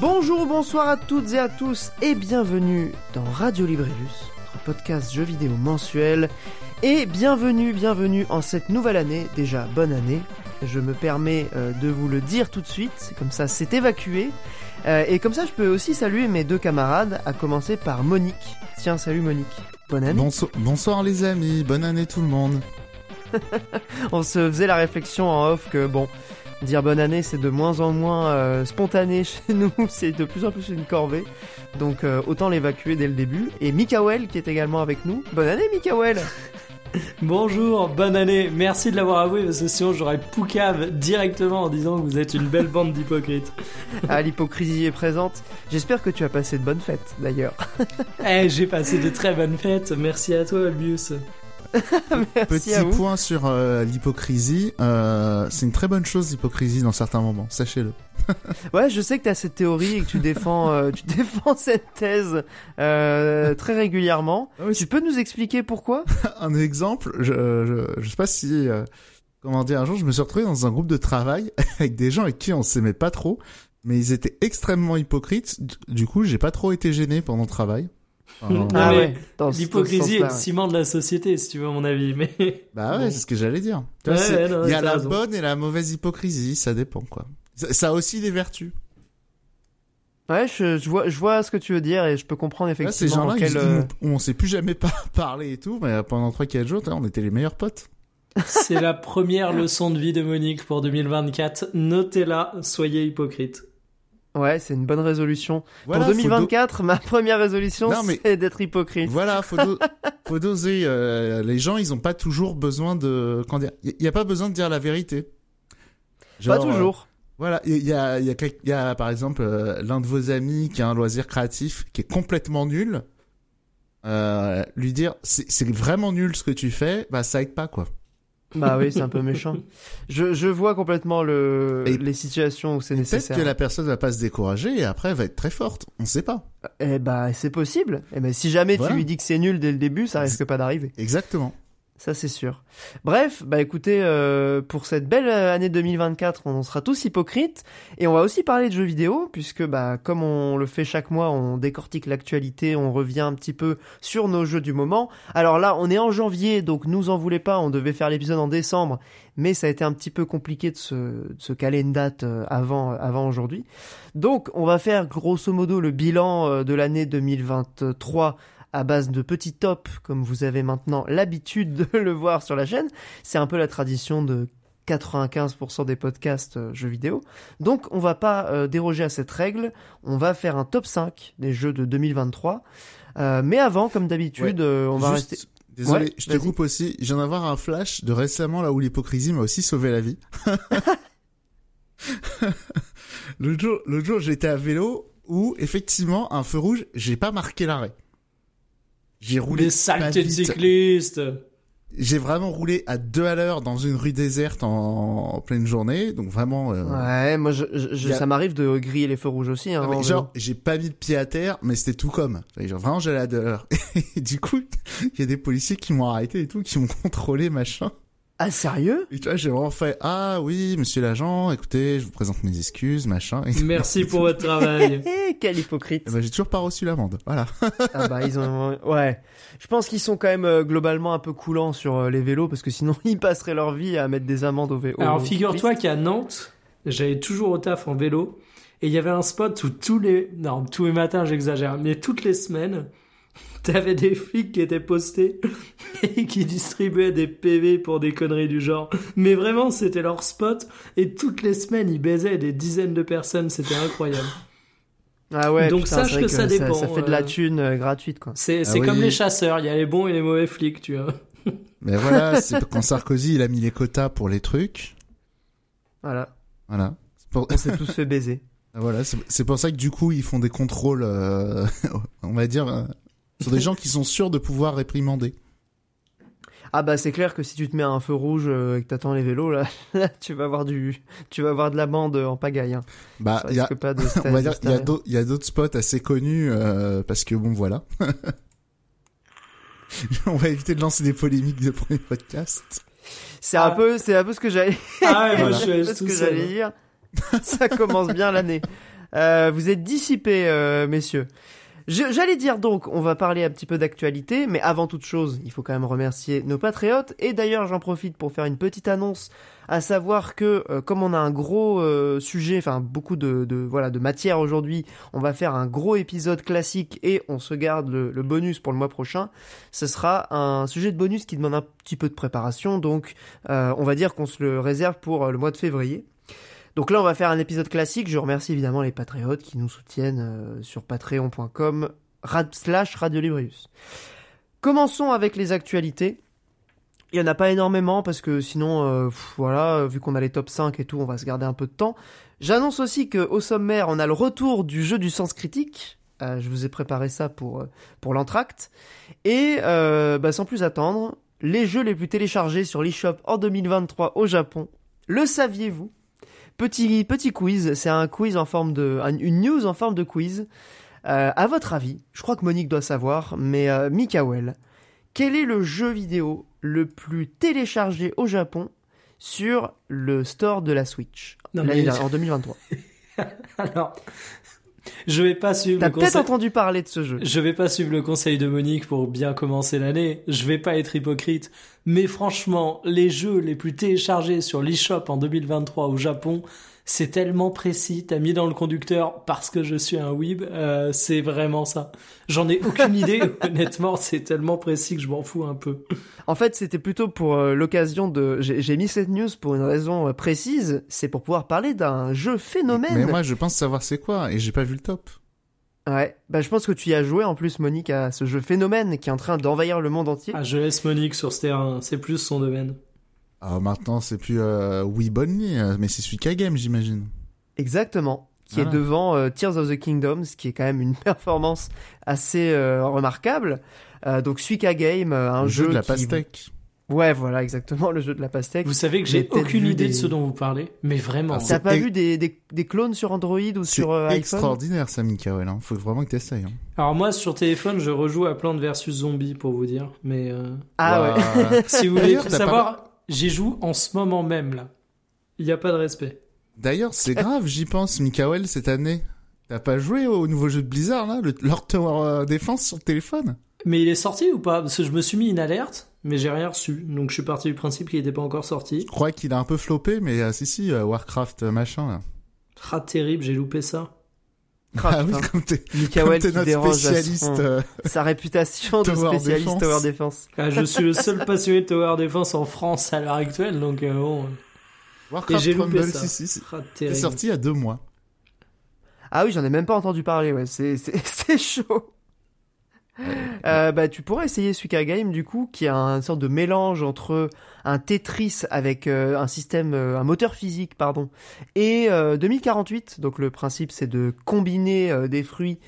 Bonjour, bonsoir à toutes et à tous et bienvenue dans Radio Librelus, notre podcast jeux vidéo mensuel. Et bienvenue, bienvenue en cette nouvelle année, déjà bonne année. Je me permets euh, de vous le dire tout de suite, comme ça c'est évacué. Euh, et comme ça je peux aussi saluer mes deux camarades, à commencer par Monique. Tiens, salut Monique. Bonne année. Bonso- bonsoir les amis, bonne année tout le monde. On se faisait la réflexion en off que bon, dire bonne année c'est de moins en moins euh, spontané chez nous, c'est de plus en plus une corvée. Donc euh, autant l'évacuer dès le début. Et Mikael qui est également avec nous. Bonne année Mikael Bonjour, bonne année, merci de l'avoir avoué parce que sinon j'aurais poucave directement en disant que vous êtes une belle bande d'hypocrites. Ah, l'hypocrisie est présente. J'espère que tu as passé de bonnes fêtes d'ailleurs. Eh, j'ai passé de très bonnes fêtes, merci à toi Albius. Merci Petit à vous. point sur euh, l'hypocrisie, euh, c'est une très bonne chose l'hypocrisie dans certains moments, sachez-le. Ouais, je sais que tu as cette théorie et que tu défends, euh, tu défends cette thèse euh, très régulièrement. Ah oui, Tu peux nous expliquer pourquoi? Un exemple, je, je, je sais pas si, euh, comment dire, un jour je me suis retrouvé dans un groupe de travail avec des gens avec qui on s'aimait pas trop, mais ils étaient extrêmement hypocrites, du- coup j'ai pas trop été gêné pendant le travail. Ah mais ouais, L'hypocrisie est le ciment de la société, si tu veux, à mon avis. Mais Bah ouais, Bon. c'est ce que j'allais dire. Ouais, ouais, Il y a la raison. bonne et la mauvaise hypocrisie, ça dépend quoi. Ça, ça a aussi des vertus. Ouais, je, je vois, je vois ce que tu veux dire et je peux comprendre Là, ces effectivement gens-là, quel, euh, on s'est plus jamais pas parlé et tout, mais pendant 3-4 jours, on était les meilleurs potes. c'est la première leçon de vie de Monique pour 2024. Notez-la, soyez hypocrite. Ouais, c'est une bonne résolution. Voilà, Pour faut 2024, ma première résolution, mais- c'est d'être hypocrite. Voilà, faut, do- faut doser. euh, les gens, ils ont pas toujours besoin de. Il y a pas besoin de dire la vérité. Pas Genre, euh, toujours. Voilà, il y a, y a, y a par exemple euh, l'un de vos amis qui a un loisir créatif qui est complètement nul. Euh, lui dire c'est vraiment nul ce que tu fais, bah ça aide pas quoi. Bah oui, c'est un peu méchant. Je, je vois complètement le, Et- les situations où c'est Peut-être nécessaire. que la personne va pas se décourager et après elle va être très forte. On sait pas. Eh bah, c'est possible. Eh ben, si jamais Voilà. tu lui dis que c'est nul dès le début, ça risque pas d'arriver. Exactement. Ça, c'est sûr. Bref, bah écoutez, euh, pour cette belle euh, année 2024, on sera tous hypocrites. Et on va aussi parler de jeux vidéo, puisque bah comme on le fait chaque mois, on décortique l'actualité, on revient un petit peu sur nos jeux du moment. Alors là, on est en janvier, donc nous en voulez pas, on devait faire l'épisode en décembre, mais ça a été un petit peu compliqué de se, de caler une date euh, avant, aujourd'hui. Donc on va faire grosso modo le bilan de l'année 2023 à base de petits tops, comme vous avez maintenant l'habitude de le voir sur la chaîne. C'est un peu la tradition de 95% des podcasts euh, jeux vidéo. Donc on va pas euh, déroger à cette règle, on va faire un top 5 des jeux de 2023. Euh, mais avant, comme d'habitude, euh, on va Juste- rester... Désolé, Ouais, je te coupe aussi. Je viens d'avoir un flash de récemment là où l'hypocrisie m'a aussi sauvé la vie. L'autre jour, l'autre jour, j'étais à vélo où effectivement un feu rouge, j'ai pas marqué l'arrêt. J'ai roulé Les saletés de cyclistes. J'ai vraiment roulé à deux à l'heure dans une rue déserte en, en pleine journée, donc vraiment. euh, Ouais, moi, je, je- a- ça m'arrive de griller les feux rouges aussi. Hein, non, mais en genre, j'ai pas mis le pied à terre, mais c'était tout comme. Genre, vraiment, j'allais à deux à l'heure. Et du coup, il y a des policiers qui m'ont arrêté et tout, qui m'ont contrôlé, machin. Ah, sérieux? Et tu vois, j'ai vraiment fait Ah oui, monsieur l'agent, écoutez, je vous présente mes excuses, machin. Et, Merci pour votre travail. Eh, Quel hypocrite ben, j'ai toujours pas reçu l'amende. Voilà. Ah bah ils ont ouais. Je pense qu'ils sont quand même euh, globalement un peu coulants sur euh, les vélos parce que sinon ils passeraient leur vie à mettre des amendes au vélo. Alors figure-toi qu'à Nantes, j'allais toujours au taf en vélo et il y avait un spot où tous les non tous les matins j'exagère mais toutes les semaines t'avais des flics qui étaient postés et qui distribuaient des PV pour des conneries du genre mais vraiment c'était leur spot et toutes les semaines ils baisaient des dizaines de personnes c'était incroyable Ah ouais. Donc putain, sache vrai que ça dépend, Ça, fait de la euh. thune euh, gratuite quoi. c'est Ah oui. comme les chasseurs il y a les bons et les mauvais flics tu vois Mais voilà, c'est quand Sarkozy, il a mis les quotas pour les trucs. Voilà. Voilà. C'est pour, On s'est tous fait baiser. voilà, c'est c'est pour ça que du coup, ils font des contrôles, euh, on va dire, euh, sur des gens qui sont sûrs de pouvoir réprimander. Ah bah c'est clair que si tu te mets à un feu rouge euh, et que t'attends les vélos là, là, tu vas avoir du tu vas avoir de la bande en pagaille. Hein. Bah, il y a, risque pas de on va dire, il y a de- d'autres, il y a d'autres spots assez connus euh, parce que bon, voilà. on va éviter de lancer des polémiques de premier podcast. C'est Ah. un peu c'est un peu ce que j'allais Ah ouais, moi Voilà. je je ce tout que seul. j'allais dire. Ça commence bien l'année. Euh, vous êtes dissipés, euh, messieurs. J'allais dire donc, on va parler un petit peu d'actualité, mais avant toute chose, il faut quand même remercier nos patriotes. Et d'ailleurs, j'en profite pour faire une petite annonce, à savoir que euh, comme on a un gros euh, sujet, enfin beaucoup de, voilà de matière aujourd'hui, on va faire un gros épisode classique et on se garde le, bonus pour le mois prochain. Ce sera un sujet de bonus qui demande un petit peu de préparation, donc euh, on va dire qu'on se le réserve pour le mois de février. Donc là, on va faire un épisode classique. Je remercie évidemment les patriotes qui nous soutiennent euh, sur patreon.com slash Radio Librius. Commençons avec les actualités. Il y en a pas énormément parce que sinon, euh, voilà, vu qu'on a les top 5 et tout, on va se garder un peu de temps. J'annonce aussi que au sommaire, on a le retour du jeu du sens critique. Euh, je vous ai préparé ça pour euh, pour l'entracte. Et euh, bah, sans plus attendre, les jeux les plus téléchargés sur l'eShop en 2023 au Japon. Le saviez-vous? Petit, petit quiz, c'est un quiz en forme de, un- une news en forme de quiz. Euh, à votre avis, je crois que Monique doit savoir, mais euh, Mikael, quel est le jeu vidéo le plus téléchargé au Japon sur le store de la Switch? Non, mais- en 2023 Alors, je vais pas suivre T'as peut-être conseil. entendu parler de ce jeu. Je vais pas suivre le conseil de Monique pour bien commencer l'année. Je vais pas être hypocrite. Mais franchement, les jeux les plus téléchargés sur l'eShop en 2023 au Japon, c'est tellement précis. T'as mis dans le conducteur parce que je suis un weeb. euh, c'est vraiment ça. J'en ai aucune idée. Honnêtement, c'est tellement précis que je m'en fous un peu. En fait, c'était plutôt pour euh, l'occasion de. J'ai j'ai mis cette news pour une raison euh, précise. C'est pour pouvoir parler d'un jeu phénomène. Mais moi, je pense savoir c'est quoi et j'ai pas vu le top. Ouais. Bah, je pense que tu y as joué en plus, Monique, à ce jeu phénomène qui est en train d'envahir le monde entier. Ah, je laisse Monique sur ce terrain. C'est plus son domaine. Alors maintenant, c'est plus euh, Only, euh, mais c'est Suika Game, j'imagine. Exactement. Qui est devant euh, Tears of the Kingdom, ce qui est quand même une performance assez euh, remarquable. Euh, donc Suika Game, euh, un le jeu jeu de la qui- pastèque. Ouais, voilà, exactement, le jeu de la pastèque. Vous savez que J'ai aucune idée des- de ce dont vous parlez. Mais vraiment. T'as pas ex- vu des, des, des clones sur Android ou sur euh, iPhone? extraordinaire, ça, Mikael. Hein. Faut vraiment que t'essayes. Hein. Alors moi, sur téléphone, je rejoue à Plante vs Zombie pour vous dire. Mais euh, Ah ouais. ouais. si vous voulez tout savoir, j'y joue en ce moment même là. Il n'y a pas de respect. D'ailleurs, c'est grave, j'y pense, Mikael, cette année. T'as pas joué au nouveau jeu de Blizzard, là, le Lord Tower euh, Defense sur téléphone? Mais il est sorti ou pas? Parce que je me suis mis une alerte, mais j'ai rien reçu. Donc je suis parti du principe qu'il n'était pas encore sorti. Je crois qu'il a un peu floppé, mais euh, si, si, euh, Warcraft machin, là. Ah terrible, j'ai loupé ça. Ah, oui, putain. comme t'es notre à spécialiste. son- euh, sa réputation de Tower spécialiste Defense. Tower Defense. Ah, je suis le seul passionné de Tower Defense en France à l'heure actuelle, donc euh, bon. Warcraft Et j'ai loupé Rumble, ça. si, si, si. Ah, C'est sorti il y a deux mois. Ah oui, j'en ai même pas entendu parler, ouais, c'est, c'est, c'est chaud. Euh, bah, tu pourrais essayer Suika Game, du coup, qui a une sorte de mélange entre un Tetris avec euh, un système, euh, un moteur physique, pardon, et euh, 2048. Donc le principe, c'est de combiner des fruits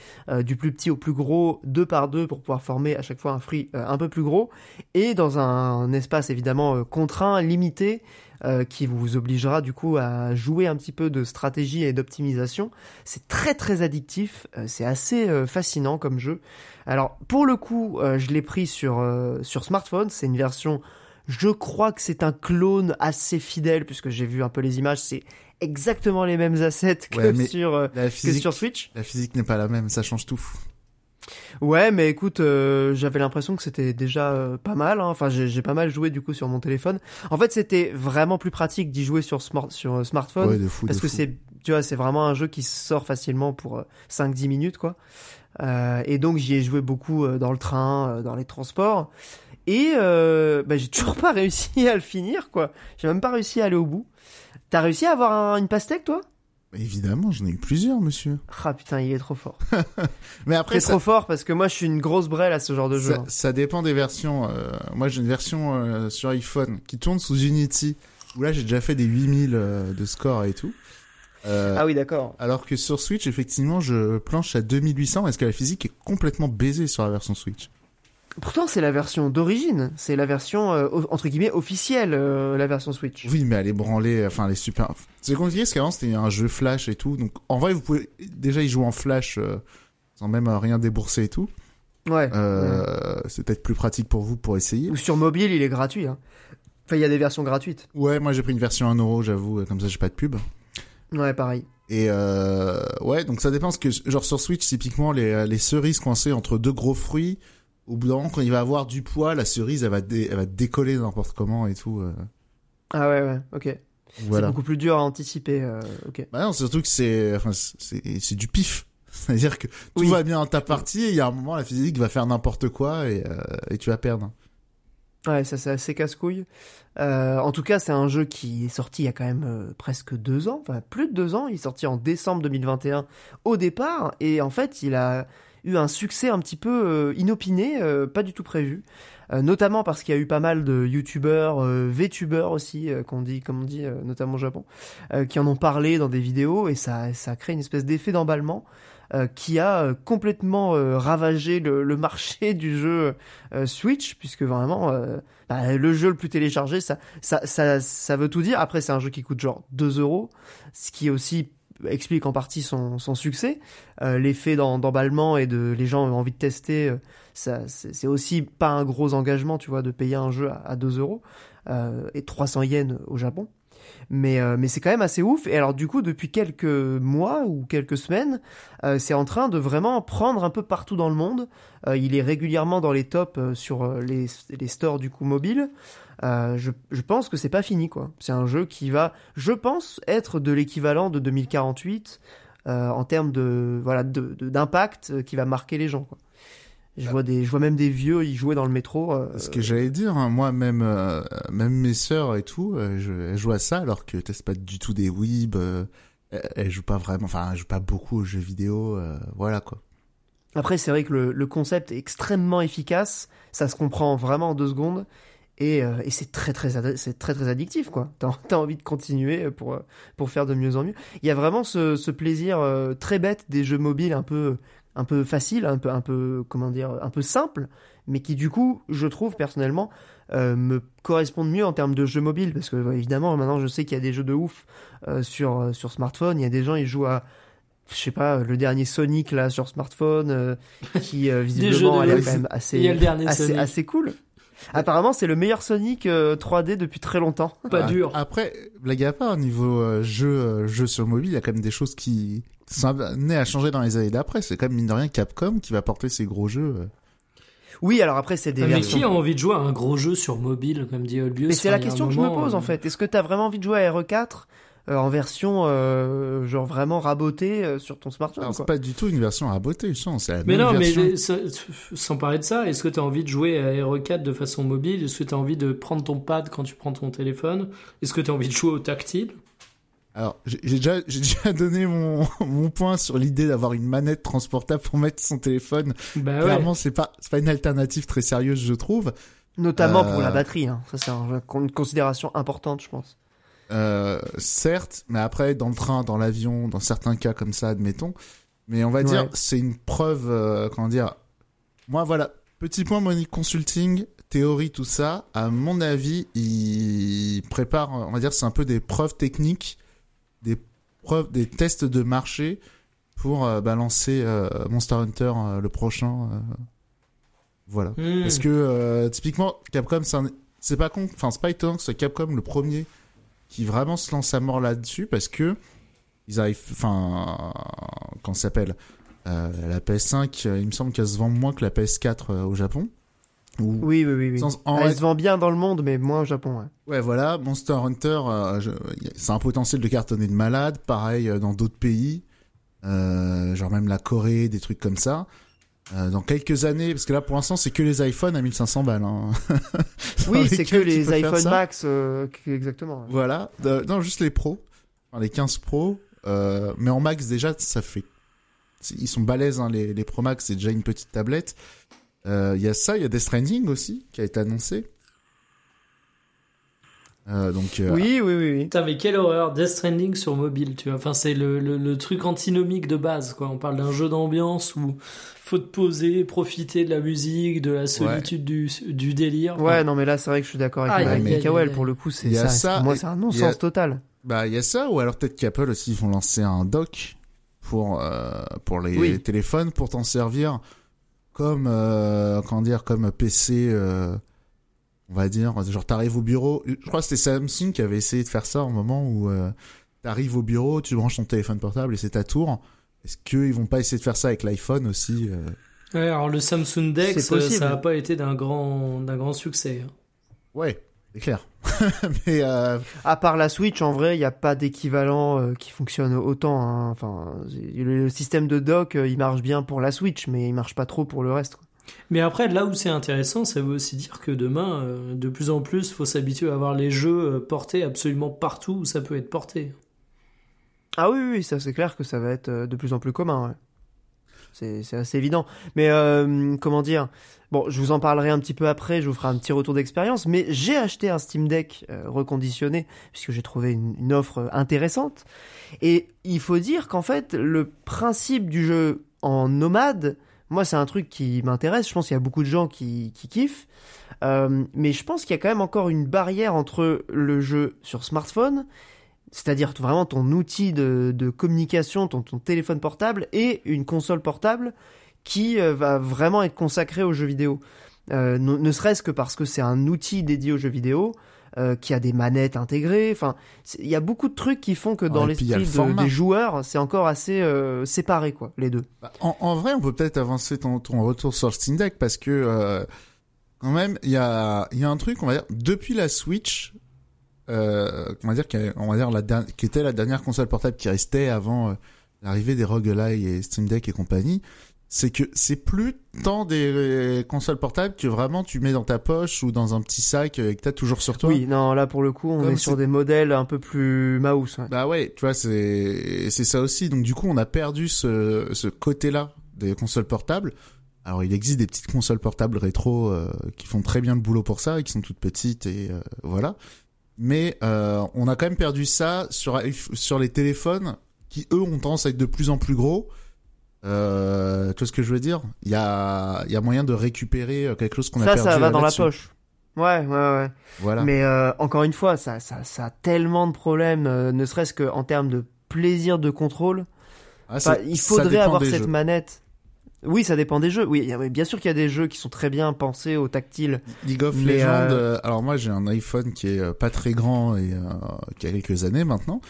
du plus petit au plus gros, deux par deux, pour pouvoir former à chaque fois un fruit un peu plus gros, et dans un, espace évidemment contraint, limité, euh, qui vous obligera du coup à jouer un petit peu de stratégie et d'optimisation. C'est très très addictif, euh, c'est assez euh, fascinant comme jeu. Alors pour le coup, euh, je l'ai pris sur euh, sur smartphone, c'est une version je crois que c'est un clone assez fidèle puisque j'ai vu un peu les images, c'est exactement les mêmes assets que Ouais, sur euh, que sur Switch. la physique n'est pas la même, ça change tout. Ouais, mais écoute, euh, j'avais l'impression que c'était déjà euh, pas mal. hein. Enfin, j'ai pas mal joué du coup sur mon téléphone. En fait, c'était vraiment plus pratique d'y jouer sur smart sur euh, smartphone. Ouais, de fou, parce de que c'est tu vois c'est vraiment un jeu qui sort facilement pour 5-10 minutes quoi Euh, et donc j'y ai joué beaucoup dans le train dans les transports et bah, j'ai toujours pas réussi à le finir quoi j'ai même pas réussi à aller au bout t'as réussi à avoir un- une pastèque toi? Évidemment, j'en ai eu plusieurs, monsieur. ah putain il est trop fort Mais après, ça, trop fort parce que moi je suis une grosse brêle à ce genre de jeu ça, hein. ça dépend des versions. euh, moi, j'ai une version euh, sur iPhone qui tourne sous Unity, où là, j'ai déjà fait des 8000 euh, de score et tout. Euh, ah oui d'accord Alors que sur Switch, effectivement, je planche à 2800 parce que la physique est complètement baisée sur la version Switch? Pourtant, c'est la version d'origine. C'est la version, euh, entre guillemets, officielle, euh, la version Switch. Oui, mais elle est branlée, enfin, elle est super. C'est compliqué parce qu'avant c'était un jeu flash et tout. Donc, en vrai, vous pouvez déjà y jouer en flash euh, sans même rien débourser et tout. Ouais. C'est peut-être plus pratique pour vous pour essayer. Ou sur mobile, il est gratuit. Hein. Enfin, il y a des versions gratuites. Ouais, moi j'ai pris une version 1 euro, j'avoue, comme ça j'ai pas de pub. Ouais, pareil. Et euh, ouais, donc ça dépend parce que genre sur Switch typiquement les les cerises coincées entre deux gros fruits, au bout d'un moment quand il va avoir du poids, la cerise elle va dé- elle va décoller n'importe comment et tout. euh. Ah ouais, ouais, ok. Voilà. C'est beaucoup plus dur à anticiper. euh, ok. Bah non, surtout que c'est enfin c'est c'est du pif. C'est-à-dire que tout Oui. va bien dans ta partie et il y a un moment la physique va faire n'importe quoi et euh, et tu vas perdre. Ouais, ça c'est assez casse-couille. Euh, en tout cas, c'est un jeu qui est sorti il y a quand même euh, presque deux ans, enfin plus de deux ans. Il est sorti en décembre 2021 au départ, et en fait, il a eu un succès un petit peu euh, inopiné, euh, pas du tout prévu. Euh, notamment parce qu'il y a eu pas mal de youtubeurs, VTubers aussi, qu'on dit, comme on dit, notamment au Japon, qui en ont parlé dans des vidéos, et ça, ça a créé une espèce d'effet d'emballement. euh, qui a euh, complètement euh, ravagé le, le marché du jeu Switch, puisque vraiment bah, le jeu le plus téléchargé, ça, ça, ça, ça veut tout dire. Après, c'est un jeu qui coûte genre 2 euros, ce qui aussi explique en partie son, son succès. Euh, L'effet d'emballement et de les gens ont envie de tester, euh, ça, c'est c'est aussi pas un gros engagement, tu vois, de payer un jeu à, à 2 euros euh, et 300 yens au Japon. Mais, euh, mais c'est quand même assez ouf. Et alors, du coup, depuis quelques mois ou quelques semaines, euh, c'est en train de vraiment prendre un peu partout dans le monde. Euh, il est régulièrement dans les tops sur les, les stores du coup mobile. Je, je pense que c'est pas fini quoi. C'est un jeu qui va, je pense, être de l'équivalent de 2048 euh, en termes de voilà de- de- d'impact euh, qui va marquer les gens. Quoi. Je vois des, je vois même des vieux y jouer dans le métro. euh, Ce que j'allais dire, hein, moi même euh, même mes sœurs et tout, euh, je, elles jouent à ça alors que c'est pas du tout des weeb. Euh, elles, jouent pas vraiment, enfin elles jouent pas beaucoup aux jeux vidéo. euh, voilà quoi. Après, c'est vrai que le, le concept est extrêmement efficace, ça se comprend vraiment en deux secondes, et, euh, et c'est très très c'est très très addictif quoi. T'as as envie de continuer pour pour faire de mieux en mieux. Il y a vraiment ce, ce plaisir euh, très bête des jeux mobiles un peu un peu facile, un peu un peu comment dire, un peu simple, mais qui du coup, je trouve personnellement euh, me correspondent mieux en termes de jeux mobiles parce que euh, évidemment maintenant je sais qu'il y a des jeux de ouf euh, sur euh, sur smartphone. Il y a des gens ils jouent à je sais pas, le dernier Sonic là sur smartphone, euh, qui euh, visiblement a l'air quand même assez, Il y a le dernier assez, cool. Apparemment, c'est le meilleur Sonic euh, 3D depuis très longtemps. Pas Ah, dur. Après, blague à part, niveau euh, jeu, euh, jeu sur mobile, il y a quand même des choses qui sont amenées à changer dans les années d'après. C'est quand même mine de rien Capcom qui va porter ces gros jeux. euh. Oui, alors après, c'est des Mais versions. qui a envie de jouer à un gros jeu sur mobile, comme dit Olbius? Mais c'est Enfin, la question que je me pose en euh, fait. Est-ce que t'as vraiment envie de jouer à RE4 euh, en version euh, genre vraiment rabotée euh, sur ton smartphone Alors, quoi? c'est pas du tout une version beauté, je sens. C'est la Mais même non, version. mais ça- sans parler de ça, est-ce que tu as envie de jouer à RE4 de façon mobile? Est-ce que tu as envie de prendre ton pad quand tu prends ton téléphone? Est-ce que tu as envie de jouer au tactile? Alors, j'ai j'ai déjà, j'ai déjà donné mon, mon point sur l'idée d'avoir une manette transportable pour mettre son téléphone. Bah ouais. Clairement, c'est pas, c'est pas une alternative très sérieuse, je trouve. Notamment Euh, pour la batterie. Hein. Ça, c'est un- une considération importante, je pense. Euh, certes, mais après, dans le train, dans l'avion, dans certains cas comme ça, admettons. Mais on va dire, Ouais. c'est une preuve, euh, comment dire. Moi, voilà. Petit point Monique Consulting, théorie, tout ça. À mon avis, il prépare, on va dire, c'est un peu des preuves techniques, des tests de marché pour euh, balancer euh, Monster Hunter euh, le prochain. voilà. Hmm. Parce que typiquement Capcom c'est un- pas con enfin c'est pas étonnant que ce soit Capcom le premier qui vraiment se lance à mort là-dessus parce que ils arrivent enfin quand s'appelle la PS5 euh, il me semble qu'elle se vend moins que la PS4 euh, au Japon Ou- Oui, oui, oui. oui. Sans- en Elle se vend bien dans le monde, mais moins au Japon. Ouais. Ouais, voilà, Monster Hunter, euh, je- c'est un potentiel de cartonner de malade. Pareil euh, dans d'autres pays, euh, genre même la Corée, des trucs comme ça. Euh, dans quelques années, parce que là pour l'instant c'est que les iPhones à 1500 balles. Hein. Oui, c'est que les iPhone. Max, euh, exactement. Voilà, non juste les pros, Enfin, les 15 pros. Euh, mais en max déjà ça fait, ils sont balèzes hein, les, les Pro Max, c'est déjà une petite tablette. Euh, Il y a ça, il y a Death Stranding aussi qui a été annoncé. Euh, donc euh, Oui, oui, oui, oui. Putain, mais quelle horreur, Death Stranding sur mobile, tu vois. Enfin, c'est le, le, le truc antinomique de base, quoi. On parle d'un jeu d'ambiance où faut te poser, profiter de la musique, de la solitude du, du délire. Ouais, non, mais là, c'est vrai que je suis d'accord avec Mikael. aïe, aïe. Pour le coup, c'est ça. moi, c'est un non-sens a- total. Bah, il y a ça, ou alors peut-être qu'Apple aussi vont lancer un dock pour euh, pour les Oui. téléphones pour t'en servir comme euh, comment dire comme PC. euh, on va dire, genre t'arrives au bureau. Je crois que c'était Samsung qui avait essayé de faire ça au moment où euh, t'arrives au bureau, tu branches ton téléphone portable et c'est ta tour. Est-ce qu'ils vont pas essayer de faire ça avec l'iPhone aussi euh? Ouais, alors le Samsung Dex, ça a pas été d'un grand, d'un grand succès. hein. Ouais, c'est clair. Mais euh, À part la Switch, en vrai, il n'y a pas d'équivalent euh, qui fonctionne autant. hein. Enfin, le, système de dock, euh, il marche bien pour la Switch, mais il marche pas trop pour le reste. quoi. Mais après, là où c'est intéressant, ça veut aussi dire que demain, euh, de plus en plus, faut s'habituer à avoir les jeux portés absolument partout où ça peut être porté. Ah oui, oui, ça c'est clair que ça va être de plus en plus commun. ouais. C'est c'est assez évident. Mais euh, comment dire Bon, je vous en parlerai un petit peu après, je vous ferai un petit retour d'expérience, mais j'ai acheté un Steam Deck euh, reconditionné, puisque j'ai trouvé une, offre euh, intéressante. Et il faut dire qu'en fait, le principe du jeu en nomade, moi c'est un truc qui m'intéresse, je pense qu'il y a beaucoup de gens qui, qui kiffent, Euh, mais je pense qu'il y a quand même encore une barrière entre le jeu sur smartphone c'est-à-dire vraiment ton outil de, communication, ton téléphone portable, et une console portable qui euh, va vraiment être consacrée aux jeux vidéo. Euh, ne ne serait-ce que parce que c'est un outil dédié aux jeux vidéo, euh, qui a des manettes intégrées. Enfin, il y a beaucoup de trucs qui font que dans Ouais, l'esprit le de- format. des joueurs, c'est encore assez euh, séparé, quoi, les deux. Bah, En, en vrai, on peut peut-être avancer ton, ton retour sur le Steam Deck parce que euh, quand même, il y a, il y a un truc, on va dire, depuis la Switch, euh, on va dire, on va dire la qui était la dernière console portable qui restait avant euh, l'arrivée des roguelike et Steam Deck et compagnie, c'est que c'est plus tant des euh, consoles portables que vraiment tu mets dans ta poche ou dans un petit sac euh, que t'as toujours sur toi. Oui, non, là pour le coup, on Comme est sur des modèles un peu plus mouse. ouais. Bah ouais, tu vois, c'est c'est ça aussi. Donc du coup, on a perdu ce ce côté-là des consoles portables. Alors il existe des petites consoles portables rétro euh, qui font très bien le boulot pour ça et qui sont toutes petites et euh, voilà. Mais euh, on a quand même perdu ça sur sur les téléphones qui eux ont tendance à être de plus en plus gros. Euh, tu vois ce que je veux dire? Il y a il y a moyen de récupérer euh, quelque chose qu'on a Ça, perdu ça va là- dans la poche. Ouais, ouais, ouais. Voilà. Mais euh, encore une fois, ça, ça, ça a tellement de problèmes, euh, ne serait-ce qu'en termes de plaisir de contrôle. Ah, Enfin, ça- il ça faudrait avoir cette jeux. manette. Oui, ça dépend des jeux. Oui, bien sûr qu'il y a des jeux qui sont très bien pensés au tactile. League of Legends, euh, euh, alors moi j'ai un iPhone qui est pas très grand et euh, qui a quelques années maintenant.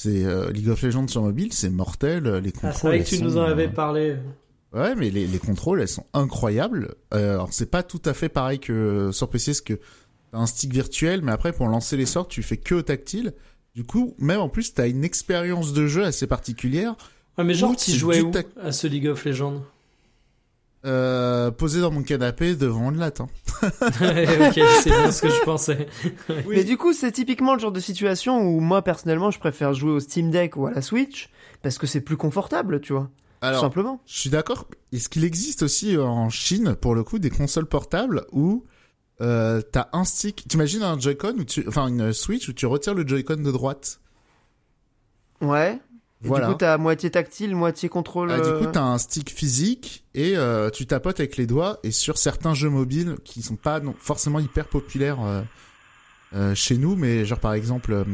C'est euh, League of Legends sur mobile, c'est mortel. euh, Les contrôles. Ah, c'est vrai que tu sont, nous en avais euh, parlé. Ouais, mais les, les contrôles elles sont incroyables. Euh, alors c'est pas tout à fait pareil que sur PC, parce que t'as un stick virtuel, mais après pour lancer les sorts, tu fais que au tactile. Du coup, même en plus, t'as une expérience de jeu assez particulière. Ah, mais genre, tu jouais où à ce League of Legends? Euh, posé dans mon canapé devant une latte. hein. Ok, c'est bien ce que je pensais. Mais du coup, c'est typiquement le genre de situation où moi, personnellement, je préfère jouer au Steam Deck ou à la Switch parce que c'est plus confortable, tu vois. tout Alors, simplement. Je suis d'accord. Est-ce qu'il existe aussi euh, en Chine, pour le coup, des consoles portables où euh, t'as un stick? T'imagines un Joy-Con où tu, enfin une Switch où tu retires le Joy-Con de droite? Ouais. Et Voilà. du coup, t'as moitié tactile, moitié contrôle. Ah, du euh, coup, t'as un stick physique et euh, tu tapotes avec les doigts. Et sur certains jeux mobiles qui sont pas non, forcément hyper populaires euh, euh, chez nous, mais genre par exemple euh,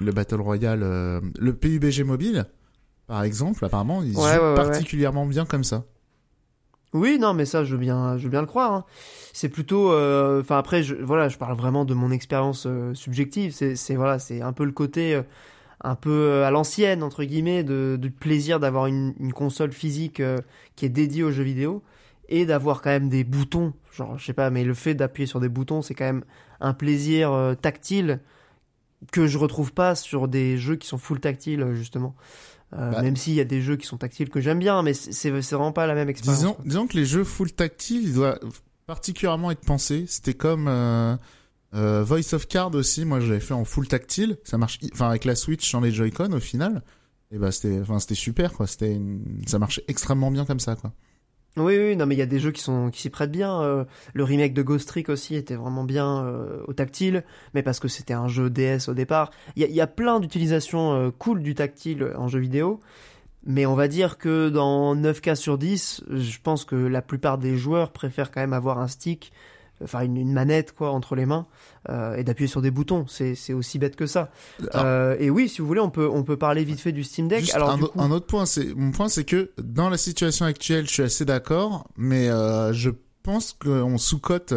le Battle Royale, euh, le PUBG mobile, par exemple, apparemment ils Ouais, jouent ouais, ouais, particulièrement bien comme ça. Oui, non, mais ça, je veux bien, je veux bien le croire. hein. C'est plutôt, euh, enfin après, je, voilà, je parle vraiment de mon expérience euh, subjective. C'est, c'est voilà, c'est un peu le côté, euh, un peu euh, à l'ancienne entre guillemets, de, du plaisir d'avoir une, une console physique euh, qui est dédiée aux jeux vidéo et d'avoir quand même des boutons. Genre, je sais pas, mais le fait d'appuyer sur des boutons, c'est quand même un plaisir euh, tactile que je retrouve pas sur des jeux qui sont full tactiles euh, justement. Euh, Bah. même s'il y a des jeux qui sont tactiles que j'aime bien, mais c'est, vraiment pas la même expérience. Disons, disons que les jeux full tactile, ils doivent particulièrement être pensés. C'était comme euh, Voice of Card aussi. Moi, j'avais fait en full tactile. Ça marche, enfin avec la Switch sans les Joy-Con au final. Et bah c'était, enfin c'était super quoi. C'était, ça marchait extrêmement bien comme ça quoi. Oui, oui, non, mais il y a des jeux qui sont qui s'y prêtent bien. euh, le remake de Ghost Trick aussi était vraiment bien euh, au tactile, mais parce que c'était un jeu DS au départ. Il y a, plein d'utilisations cool du tactile en jeu vidéo, mais on va dire que dans 9 cas sur 10, je pense que la plupart des joueurs préfèrent quand même avoir un stick, enfin une, une manette quoi entre les mains euh, et d'appuyer sur des boutons. C'est aussi bête que ça. Alors, Euh, et oui, si vous voulez, on peut on peut parler vite fait du Steam Deck. Juste Alors un, du au- coup- un autre point, c'est mon point, c'est que dans la situation actuelle, je suis assez d'accord, mais euh, je pense qu'on sous-cote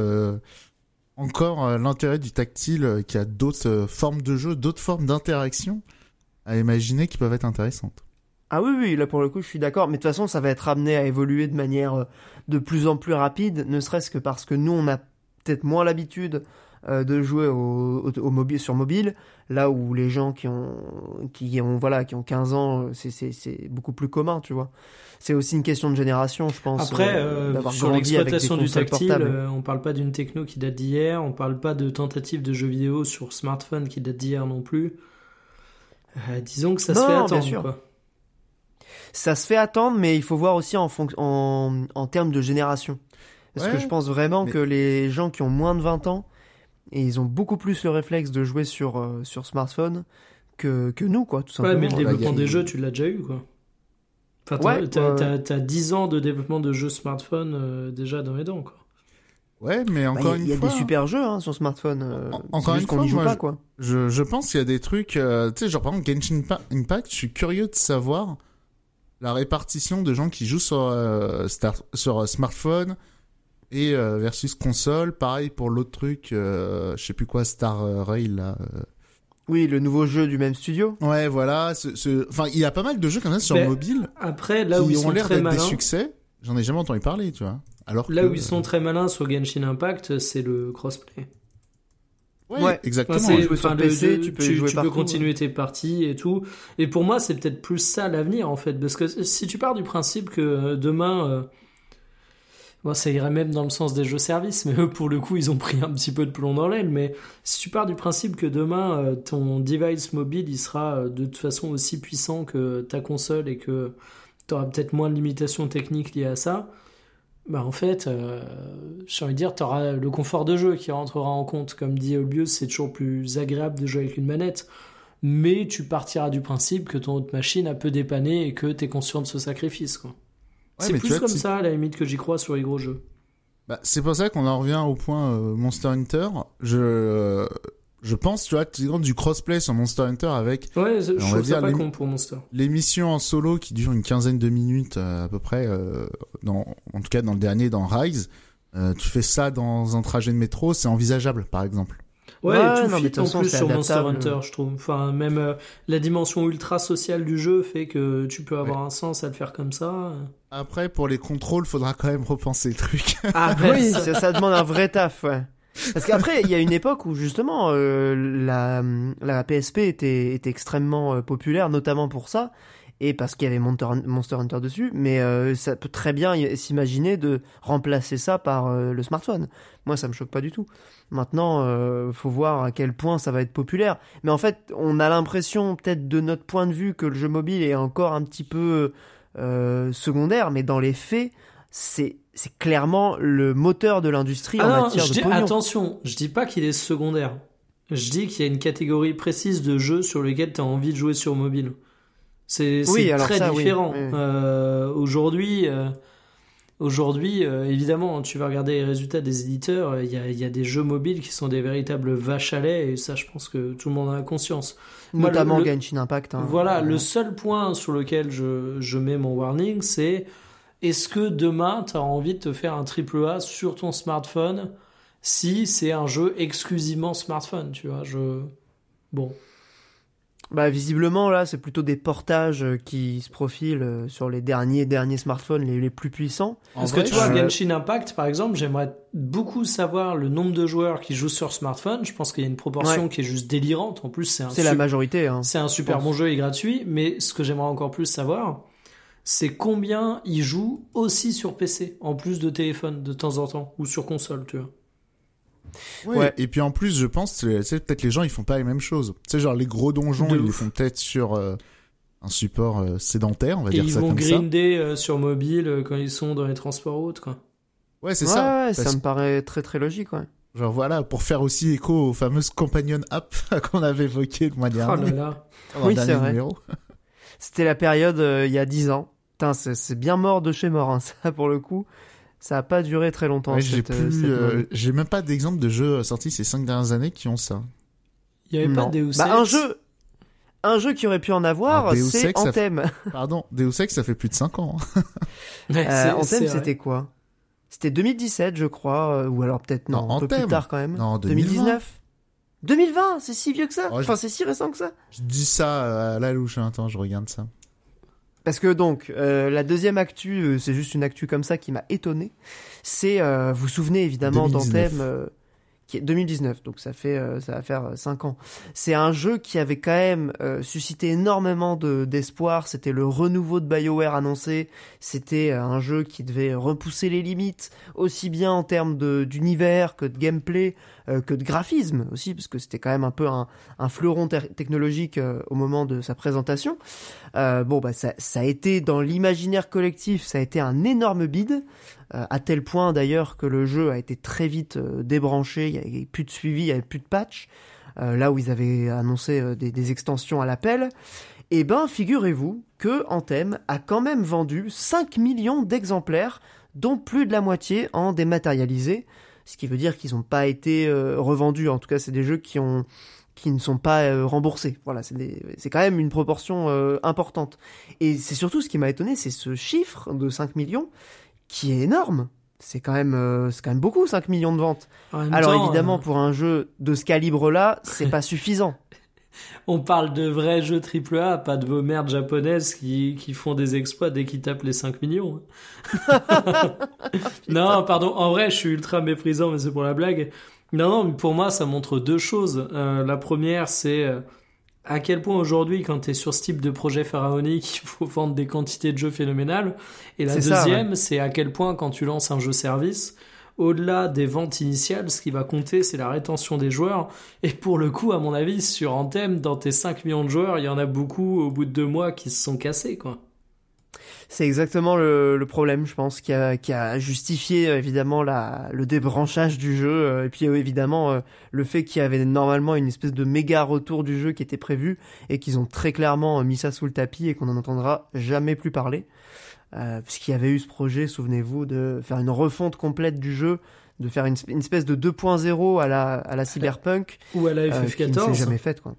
encore l'intérêt du tactile, qui a d'autres formes de jeu, d'autres formes d'interaction à imaginer qui peuvent être intéressantes. Ah oui, oui, là pour le coup, je suis d'accord. Mais de toute façon, ça va être amené à évoluer de manière de plus en plus rapide, ne serait-ce que parce que nous, on a peut-être moins l'habitude euh, de jouer au, au, au mobile, sur mobile, là où les gens qui ont, qui ont, voilà, qui ont 15 ans, c'est, beaucoup plus commun, tu vois. C'est aussi une question de génération, je pense. Après, euh, euh, sur l'exploitation du tactile, euh, on parle pas d'une techno qui date d'hier, on parle pas de tentative de jeux vidéo sur smartphone qui date d'hier non plus. Euh, disons que ça se Non, fait bien attendre. sûr. Quoi. Ça se fait attendre, mais il faut voir aussi en, en termes de génération. Parce Ouais, que je pense vraiment mais- que les gens qui ont moins de 20 ans, et ils ont beaucoup plus le réflexe de jouer sur, euh, sur smartphone que, que nous, quoi, tout Ouais, mais le développement des jeux, tu l'as déjà eu, quoi. Enfin, t'as, Ouais, t'as, ouais. t'as- t'as 10 ans de développement de jeux smartphone euh, déjà dans les dents, quoi. Ouais, mais Bah, encore il y a- une il y a fois, des super jeux hein, sur smartphone. euh, En- encore juste une qu'on fois, joue moi, pas, je- quoi. je, je pense qu'il y a des trucs, euh, tu sais, genre par exemple Genshin Pa- Impact, je suis curieux de savoir la répartition de gens qui jouent sur, euh, star- sur euh, smartphone et euh, versus console. Pareil pour l'autre truc, euh, je sais plus quoi, Star euh, Rail là. euh. Oui, le nouveau jeu du même studio. Ouais, voilà. ce- ce- Enfin, il y a pas mal de jeux comme ça sur Mais mobile Après, là où qui ils ont sont l'air très d'être des succès. J'en ai jamais entendu parler, tu vois. Alors là que- où ils sont très malins sur Genshin Impact, c'est le crossplay. Ouais, Ouais. exactement. Enfin, c'est- jouer sur PC, le- tu peux jouer tu peux partout, continuer tes parties et tout. Et pour moi, c'est peut-être plus ça l'avenir en fait, parce que si tu pars du principe que euh, demain, bon, ça irait même dans le sens des jeux services, mais eux pour le coup, ils ont pris un petit peu de plomb dans l'aile. Mais si tu pars du principe que demain, euh, ton device mobile, il sera euh, de toute façon aussi puissant que ta console et que tu auras peut-être moins de limitations techniques liées à ça. Bah en fait, euh, j'ai envie de dire, tu auras le confort de jeu qui rentrera en compte. Comme dit Olbius, c'est toujours plus agréable de jouer avec une manette. Mais tu partiras du principe que ton autre machine a peu dépanné et que tu es conscient de ce sacrifice. C'est plus vois, comme ça, à la limite, que j'y crois sur les gros jeux. Bah, c'est pour ça qu'on en revient au point euh, Monster Hunter. Je, euh, je pense, tu vois, du crossplay sur Monster Hunter avec Ouais, je on je va dire pas con pour Monster. l'émission en solo qui dure une quinzaine de minutes euh, à peu près, euh, dans, en tout cas dans le dernier, dans Rise. Euh, tu fais ça dans un trajet de métro, c'est envisageable, par exemple. Ouais, Ouais, et tout non, fit en façon, plus c'est sur Monster. Hunter, je trouve. Enfin, même euh, la dimension ultra sociale du jeu fait que tu peux avoir un sens à le faire comme ça. Après, pour les contrôles, faudra quand même repenser le truc. Ah, oui, ça, ça demande un vrai taf, ouais. Parce qu'après, il y a une époque où justement euh, la, la PSP était, était extrêmement euh, populaire, notamment pour ça, et parce qu'il y avait Monster, Monster Hunter dessus, mais euh, ça peut très bien s'imaginer de remplacer ça par euh, le smartphone. Moi, ça me choque pas du tout. Maintenant, euh, faut voir à quel point ça va être populaire. Mais en fait, on a l'impression, peut-être de notre point de vue, que le jeu mobile est encore un petit peu euh, secondaire, mais dans les faits, c'est c'est clairement le moteur de l'industrie en Ah non, matière je de dis, pognon. attention, je dis pas qu'il est secondaire. Je dis qu'il y a une catégorie précise de jeux sur lesquels tu as envie de jouer sur mobile. C'est Oui, très ça, différent. oui, oui. Euh, aujourd'hui, euh, aujourd'hui, euh, évidemment, tu vas regarder les résultats des éditeurs. Il y a, il y a des jeux mobiles qui sont des véritables vaches à lait, et ça, je pense que tout le monde en a conscience. Moi, Notamment le- le- Genshin Impact. hein. Voilà, le seul point sur lequel je, je mets mon warning, c'est est-ce que demain, tu as envie de te faire un triple A sur ton smartphone si c'est un jeu exclusivement smartphone, tu vois, je... Bon. Bah, visiblement, là, c'est plutôt des portages euh, qui se profilent euh, sur les derniers, derniers smartphones les, les plus puissants. En Parce vrai, que tu vois, je- Genshin Impact, par exemple, j'aimerais beaucoup savoir le nombre de joueurs qui jouent sur smartphone. Je pense qu'il y a une proportion qui est juste délirante. En plus, c'est un C'est la majorité. Hein. C'est un super bon jeu et gratuit, mais ce que j'aimerais encore plus savoir, c'est combien ils jouent aussi sur PC, en plus de téléphone de temps en temps, ou sur console, tu vois. Ouais. Ouais. Et puis en plus, je pense, sais, peut-être les gens ils font pas les mêmes choses. Tu sais, genre les gros donjons, De ils les font peut-être sur euh, un support euh, sédentaire, on va Et dire ils ça vont comme ça. grinder euh, sur mobile euh, quand ils sont dans les transports autres, quoi. Ouais, c'est ouais, ça. ouais, Parce ça me paraît très très logique, ouais. Genre voilà, pour faire aussi écho aux fameuses companion app qu'on avait évoquées le mois Oh là là. Oui, c'est vrai. numéro. C'était la période euh, il y a 10 ans. Putain, c'est c'est bien mort de chez mort, hein, ça pour le coup. Ça a pas duré très longtemps. Ouais, j'ai cette, euh, plus, cette euh, j'ai même pas d'exemple de jeux sortis ces cinq dernières années qui ont ça. Il y avait pas Non. de Deus Bah, un Ex jeu, un jeu qui aurait pu en avoir, Ah, Deus c'est Ex, ça fait- Anthem. Pardon, Deus Ex, ça fait plus de 5 ans. hein. Ouais, Euh, c'est- Anthem, c'était quoi? C'était 2017, je crois, ou alors peut-être non, Non, un peu Anthem. plus tard quand même. Non, 2020. 2019. 2020, c'est si vieux que ça Oh, je- Enfin, c'est si récent que ça Je dis ça à la louche, hein. attends, je regarde ça. Parce que donc, euh, la deuxième actu, euh, c'est juste une actu comme ça qui m'a étonné. C'est, euh, vous vous souvenez évidemment 2019. d'Anthem, euh, qui est 2019, donc ça fait, euh, ça va faire 5 ans. C'est un jeu qui avait quand même euh, suscité énormément de d'espoir. C'était le renouveau de BioWare annoncé. C'était euh, un jeu qui devait repousser les limites, aussi bien en termes d'univers que de gameplay, euh, que de graphisme aussi, parce que c'était quand même un peu un, un fleuron technologique euh, au moment de sa présentation. Euh, bon, bah ça, ça a été dans l'imaginaire collectif, ça a été un énorme bide, euh, à tel point d'ailleurs que le jeu a été très vite euh, débranché, il y avait plus de suivi, il y avait plus de patch, euh, là où ils avaient annoncé euh, des, extensions à l'appel. Et ben, figurez-vous que Anthem a quand même vendu 5 millions d'exemplaires, dont plus de la moitié en dématérialisé, ce qui veut dire qu'ils n'ont pas été euh, revendus. En tout cas, c'est des jeux qui ont qui ne sont pas euh, remboursés. Voilà, c'est quand même une proportion euh, importante. Et c'est surtout ce qui m'a étonné, c'est ce chiffre de 5 millions qui est énorme. C'est quand même euh, c'est quand même beaucoup 5 millions de ventes. Alors temps, évidemment euh, pour un jeu de ce calibre-là, c'est pas suffisant. on parle de vrais jeux AAA, pas de vos merdes japonaises qui, qui font des exploits dès qu'ils tapent les 5 millions. hein. non, pardon, en vrai, je suis ultra méprisant, mais c'est pour la blague. Non, non, mais pour moi, ça montre deux choses. Euh, la première, c'est euh, à quel point aujourd'hui, quand tu es sur ce type de projet pharaonique, il faut vendre des quantités de jeux phénoménales. Et la deuxième, c'est à quel point, quand tu lances un jeu service, au-delà des ventes initiales, ce qui va compter, c'est la rétention des joueurs. Et pour le coup, à mon avis, sur Anthem, dans tes 5 millions de joueurs, il y en a beaucoup au bout de deux mois qui se sont cassés, quoi. C'est exactement le, le problème, je pense, qui a, qui a justifié euh, évidemment la, le débranchage du jeu, euh, et puis euh, évidemment le fait qu'il y avait normalement une espèce de méga retour du jeu qui était prévu, et qu'ils ont très clairement mis ça sous le tapis et qu'on n'en entendra jamais plus parler. Euh, puisqu'il y avait eu ce projet, souvenez-vous, de faire une refonte complète du jeu, de faire une, sp- une espèce de 2.0 à la, à la cyberpunk, Ou à la euh, qui ne FF14. jamais faite, quoi.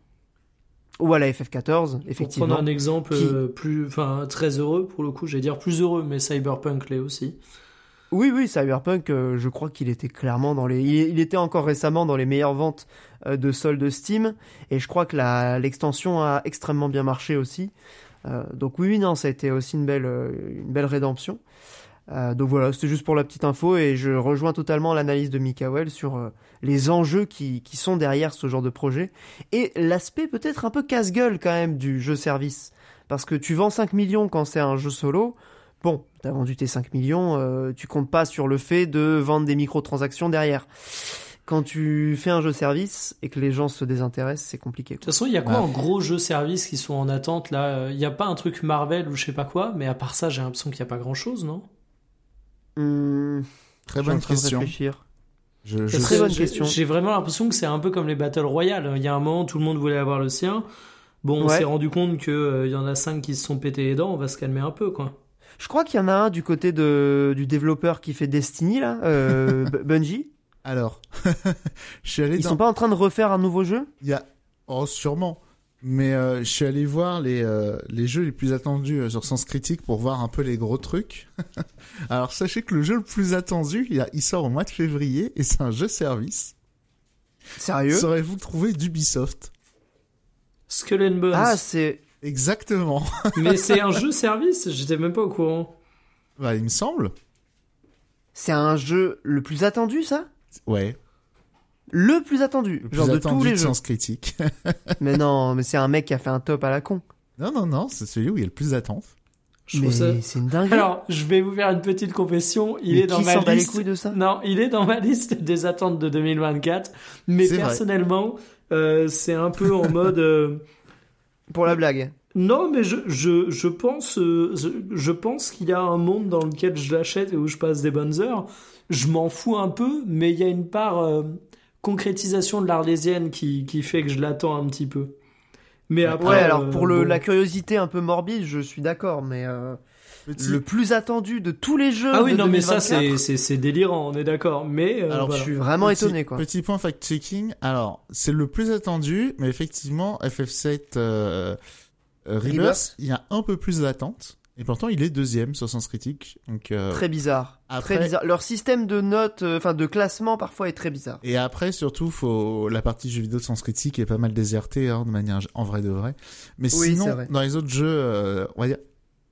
Ou à la FF14, pour prendre effectivement. un exemple Qui- euh, plus, enfin, très heureux pour le coup, j'allais dire plus heureux, mais Cyberpunk l'est aussi. Oui, oui, Cyberpunk, euh, je crois qu'il était clairement dans les. Il, il était encore récemment dans les meilleures ventes euh, de soldes Steam, et je crois que la l'extension a extrêmement bien marché aussi. Euh, donc oui, oui, non, ça a été aussi une belle, une belle rédemption. Donc voilà, c'était juste pour la petite info, et je rejoins totalement l'analyse de Mikael sur les enjeux qui, qui sont derrière ce genre de projet, et l'aspect peut-être un peu casse-gueule quand même du jeu service. Parce que tu vends 5 millions quand c'est un jeu solo, Bon, t'as vendu tes 5 millions, euh, tu comptes pas sur le fait de vendre des microtransactions derrière. Quand tu fais un jeu service et que les gens se désintéressent, c'est compliqué. De toute façon, il y a quoi Ouais. en gros jeux services qui sont en attente là? Il n'y a pas un truc Marvel ou je sais pas quoi, mais à part ça, j'ai l'impression qu'il n'y a pas grand chose, non? Hmm, Très bonne question. réfléchir. Je, je Très bonne question. J'ai vraiment l'impression que c'est un peu comme les Battle Royale. Il y a un moment, tout le monde voulait avoir le sien. Bon, on Ouais. s'est rendu compte qu'il y en a 5 qui se sont pété les dents, on va se calmer un peu, quoi. Je crois qu'il y en a un du côté de, du développeur qui fait Destiny, là, euh, Bungie. Alors, je suis allé Ils dans... sont pas en train de refaire un nouveau jeu? Il y a... Oh, sûrement. Mais euh, je suis allé voir les, euh, les jeux les plus attendus euh, sur Sens Critique pour voir un peu les gros trucs. Alors, sachez que le jeu le plus attendu, il, a- il sort au mois de février et c'est un jeu service. Sérieux? Saurez-vous trouver d'Ubisoft Skull and Bones. Ah, c'est... Exactement. Mais c'est un jeu service, j'étais même pas au courant. Bah, il me semble. C'est un jeu le plus attendu, ça? Ouais. Le plus attendu, Le plus genre de attendu tous les de jeux. Sens Critique. mais non, mais c'est un mec qui a fait un top à la con. non, non, non, c'est celui où il y a le plus d'attente. Je mais ça- c'est une dinguerie. Alors, je vais vous faire une petite confession. Il Mais est dans ma bat les liste. couilles de ça? Non, il est dans ma liste des attentes de 2024. Mais C'est vrai. personnellement, euh, c'est un peu en mode. euh, Pour la blague. Non, mais je, je, je pense, euh, je, je pense qu'il y a un monde dans lequel je l'achète et où je passe des bonnes heures. Je m'en fous un peu, mais il y a une part euh, concrétisation de l'arlésienne qui, qui fait que je l'attends un petit peu. Mais après, ouais, alors euh, pour le, bon. la curiosité un peu morbide, je suis d'accord, mais euh, Petit- le plus attendu de tous les jeux. Ah oui, de non, mais ça, 2024, c'est, c'est, c'est délirant, on est d'accord. Mais, euh, Alors, Je suis vraiment Petit- étonné, quoi. Petit point fact-checking. Alors, c'est le plus attendu, mais effectivement, FF7 euh, euh, Rebirth. il y a un peu plus d'attente. Et pourtant, il est deuxième sur Sens Critique. Donc, euh, Très bizarre. Après- Très bizarre. Leur système de notes, euh, enfin de classement parfois est très bizarre. Et après, surtout, faut la partie jeux vidéo de Sens Critique est pas mal désertée, hein, de manière en vrai de vrai. Mais Oui, sinon, dans les autres jeux, euh, on va dire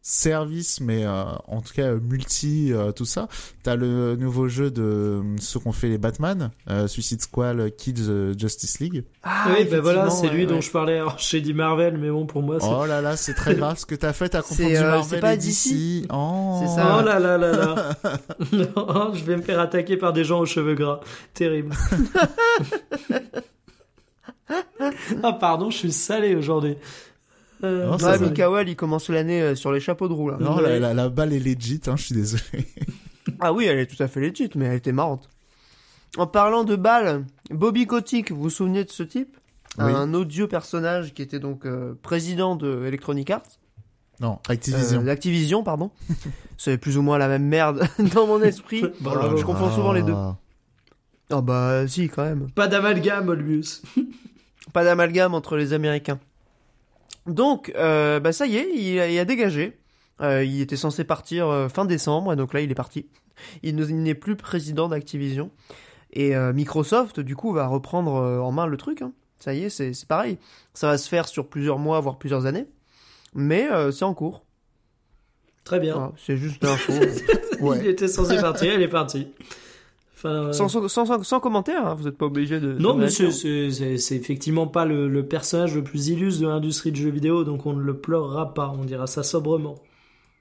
service, mais euh, en tout cas euh, multi, euh, tout ça. T'as le nouveau jeu de euh, ceux qu'on fait les Batman, euh, Suicide Squad, Kids, euh, Justice League. Ah, oui, ben voilà, c'est lui ouais, dont ouais. je parlais. Alors, j'ai dit Marvel, mais bon, pour moi, c'est. Oh là là, c'est très grave ce que t'as fait, t'as C'est, confondu euh, Marvel c'est pas et DC. Oh. C'est ça. Oh là là là là. non, je vais me faire attaquer par des gens aux cheveux gras. Terrible. ah pardon, je suis salé aujourd'hui. Euh, Non, Ouais, il commence l'année euh, sur les chapeaux de roue là. Non, Ouais. la, la, la balle est legit, hein, je suis désolé. Ah oui, elle est tout à fait legit, mais elle était marrante. En parlant de balles, Bobby Kotick, vous vous souvenez de ce type? Oui. Un odieux personnage qui était donc euh, président de Electronic Arts. Non, Activision. Euh, d'Activision, pardon. C'est plus ou moins la même merde dans mon esprit. Bravo. Je confonds souvent les deux. Ah. Ah bah si, quand même. Pas d'amalgame, Olbius. Pas d'amalgame entre les Américains. Donc, euh, bah ça y est, il a, il a dégagé. Euh, il était censé partir euh, fin décembre, et donc là, il est parti. Il ne- il n'est plus président d'Activision. Et euh, Microsoft, du coup, va reprendre euh, en main le truc. hein. Ça y est, c'est pareil. Ça va se faire sur plusieurs mois, voire plusieurs années. Mais euh, c'est en cours. Très bien. C'est juste l'info. Ouais. Il était censé partir, il est parti. Enfin, euh, sans, sans, sans, sans commentaire, hein, vous n'êtes pas obligé de... Non, de mais c'est- effectivement pas le, le personnage le plus illustre de l'industrie du jeu vidéo, donc on ne le pleurera pas, on dira ça sobrement.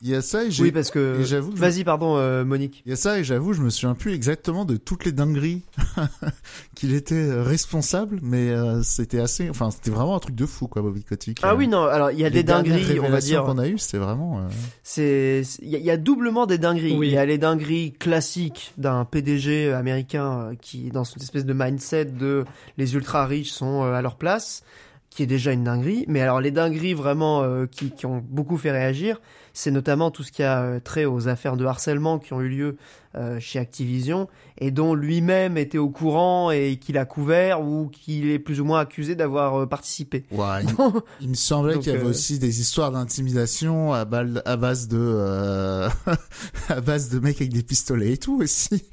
Il y a ça et j'ai Oui, parce que... j'avoue que je- Vas-y, pardon, euh, Monique. Il y a ça et j'avoue, je me souviens plus exactement de toutes les dingueries qu'il était responsable, mais euh, c'était assez, enfin, c'était vraiment un truc de fou, quoi, Bobby Kotick. Ah Euh, oui, non, alors il y a les des dingueries, on va dire. qu'on a eu, c'était vraiment. euh, C'est, c'est- il y, a- il y a doublement des dingueries. Oui. Il y a les dingueries classiques d'un PDG américain qui est dans cette espèce de mindset de les ultra riches sont à leur place, qui est déjà une dinguerie. Mais alors les dingueries vraiment euh, qui, qui ont beaucoup fait réagir, c'est notamment tout ce qui a euh, trait aux affaires de harcèlement qui ont eu lieu euh, chez Activision et dont lui-même était au courant et qu'il a couvert ou qu'il est plus ou moins accusé d'avoir euh, participé. Ouais, il, il me semblait qu'il y avait euh, aussi des histoires d'intimidation à, base de euh, à base de mecs avec des pistolets et tout aussi.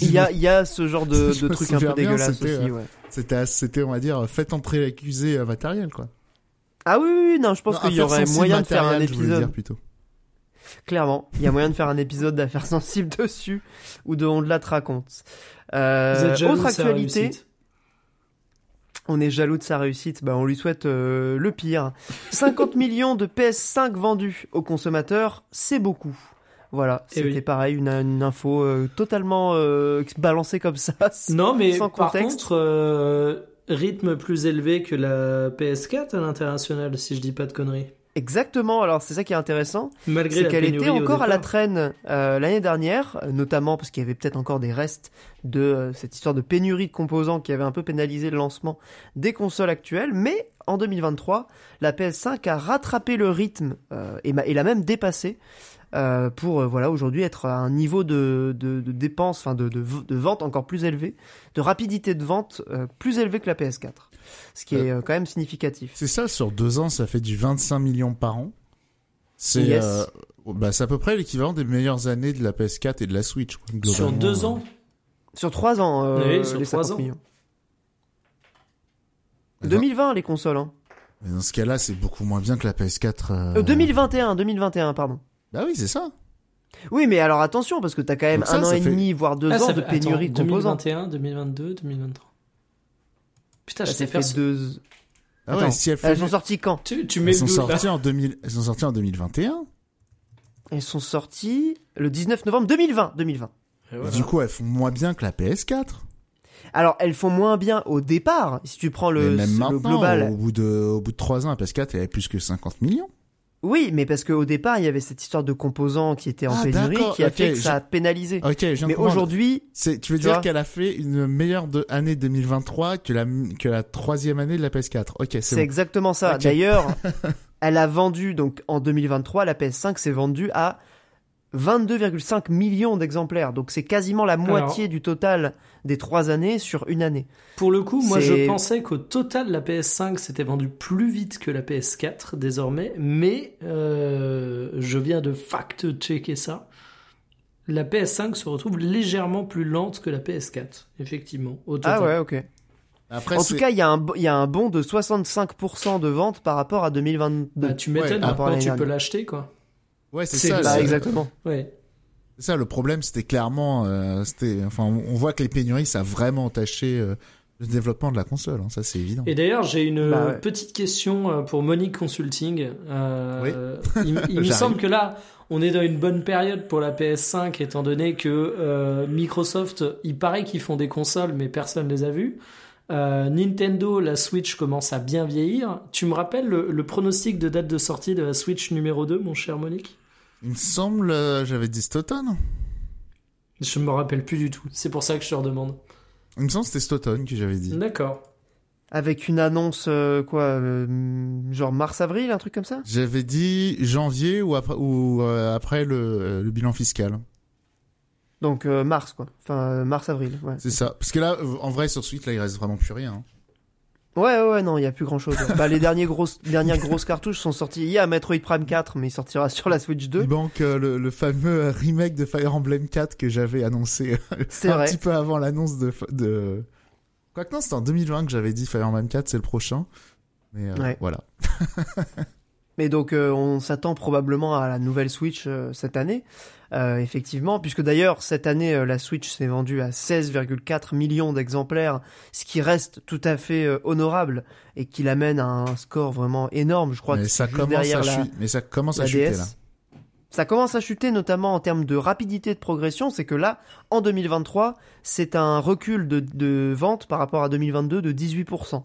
Il y a, il y a ce genre de, trucs un peu c'était, aussi, ouais. C'était c'était on va dire fait entrer l'accusé matériel quoi. Ah oui, oui, oui, non, je pense qu'il y aurait moyen de faire un épisode. dire plutôt. Clairement, il y a moyen de faire un épisode d'affaires sensibles dessus ou de on de la te raconte. Euh, Vous êtes jaloux autre actualité, on est jaloux de sa réussite. Bah, on lui souhaite euh, le pire. 50 millions de PS5 vendus aux consommateurs, c'est beaucoup. Voilà, Eh c'était oui. pareil, une, une info euh, totalement euh, balancée comme ça. Non, mais sans par contexte. contre, euh, rythme plus élevé que la PS4 à l'international, si je dis pas de conneries. Exactement, alors c'est ça qui est intéressant. Malgré c'est qu'elle était encore à la traîne euh, l'année dernière, notamment parce qu'il y avait peut-être encore des restes de euh, cette histoire de pénurie de composants qui avait un peu pénalisé le lancement des consoles actuelles. Mais en 2023, la PS5 a rattrapé le rythme euh, et l'a même dépassé euh, pour euh, voilà aujourd'hui être à un niveau de, de, de dépenses, enfin de, de, de vente encore plus élevé, de rapidité de vente euh, plus élevé que la PS4, ce qui est quand même significatif. C'est ça, sur deux ans, ça fait du 25 millions par an. C'est Yes. euh, bah, c'est à peu près l'équivalent des meilleures années de la PS4 et de la Switch. Sur deux ans? Sur trois ans, euh, Oui, sur les trois 50 ans. millions. Attends. 2020 les consoles. Hein. Mais dans ce cas-là, c'est beaucoup moins bien que la PS4. euh, Euh, 2021, 2021, pardon. Bah oui, c'est ça. Oui, mais alors attention, parce que t'as quand même ça, un an et fait- demi, voire deux Ah, ans de fait- pénurie attends, de composants. 2021, 2022, 2023. Putain, Ça je fait... deux... Ah ouais, Attends, si elles, Elles sont sorties quand Tu, tu mets elles le sont sorties en 2000, elles sont sorties en 2021. Elles sont sorties le 19 novembre 2020. 2020. Et voilà. Du coup, elles font moins bien que la PS4. Alors, elles font moins bien au départ. Si tu prends le, Mais même le maintenant, global. au bout de, au bout de 3 ans, la PS4, il y avait plus que 50 millions. Oui, mais parce qu'au départ, il y avait cette histoire de composants qui étaient en Ah, pénurie, qui a fait que je- ça a pénalisé. Mais aujourd'hui, C'est, tu veux tu dire vois qu'elle a fait une meilleure de, année 2023 que la, que la troisième année de la PS4. Ok, c'est c'est bon. exactement ça. D'ailleurs, elle a vendu, donc en 2023, la PS5 s'est vendue à 22,5 millions d'exemplaires. Donc c'est quasiment la moitié du total des trois années sur une année. Pour le coup, moi je pensais qu'au total la PS5 s'était vendue plus vite que la PS4 désormais, mais euh, je viens de fact-checker ça. La PS5 se retrouve légèrement plus lente que la PS4, effectivement, au total. Ah ouais, ok. Après, en tout cas, il y, a un y a un bond de 65% de ventes par rapport à 2022. Bah, tu m'étonnes, Ouais, par rapport à maintenant tu peux l'acheter, quoi. Ouais, c'est ça. exactement. Ouais. C'est ça, le problème, c'était clairement, euh, c'était, enfin, on voit que les pénuries, ça a vraiment entaché euh, le développement de la console. hein, ça, c'est évident. Et d'ailleurs, j'ai une Bah ouais. petite question euh, pour Monique Consulting. Euh, Il, il me semble que là, on est dans une bonne période pour la PS5, étant donné que euh, Microsoft, il paraît qu'ils font des consoles, mais personne les a vues. Euh, Nintendo, la Switch commence à bien vieillir. Tu me rappelles le, le pronostic de date de sortie de la Switch numéro 2, mon cher Monique? Il me semble, euh, j'avais dit cet automne. Je me rappelle plus du tout. C'est pour ça que je te redemande. Il me semble que c'était cet automne que j'avais dit. D'accord. Avec une annonce, euh, quoi, euh, genre mars-avril, un truc comme ça? J'avais dit janvier ou après, ou, euh, après le, euh, le bilan fiscal. Donc euh, mars, quoi. Enfin, euh, mars-avril, ouais. C'est ça. Parce que là, euh, en vrai, sur Switch, là, il reste vraiment plus rien. hein. Ouais, ouais, ouais, non, il y a plus grand-chose. bah, les derniers grosses, dernières grosses cartouches sont sorties. Il y a Metroid Prime 4, mais il sortira sur la Switch 2. Il manque euh, le, le fameux remake de Fire Emblem 4 que j'avais annoncé un vrai. petit peu avant l'annonce de, de... Quoique non, c'était en 2020 que j'avais dit Fire Emblem 4, c'est le prochain. Mais euh, Ouais. voilà. Mais donc, euh, on s'attend probablement à la nouvelle Switch cette année, euh, effectivement, puisque d'ailleurs, cette année, euh, la Switch s'est vendue à 16,4 millions d'exemplaires, ce qui reste tout à fait euh, honorable et qui l'amène à un score vraiment énorme. Je crois mais que ça juste derrière la. Mais ça commence à chuter DS. là. Ça commence à chuter notamment en termes de rapidité de progression, c'est que là, en 2023, c'est un recul de, de vente par rapport à 2022 de 18%.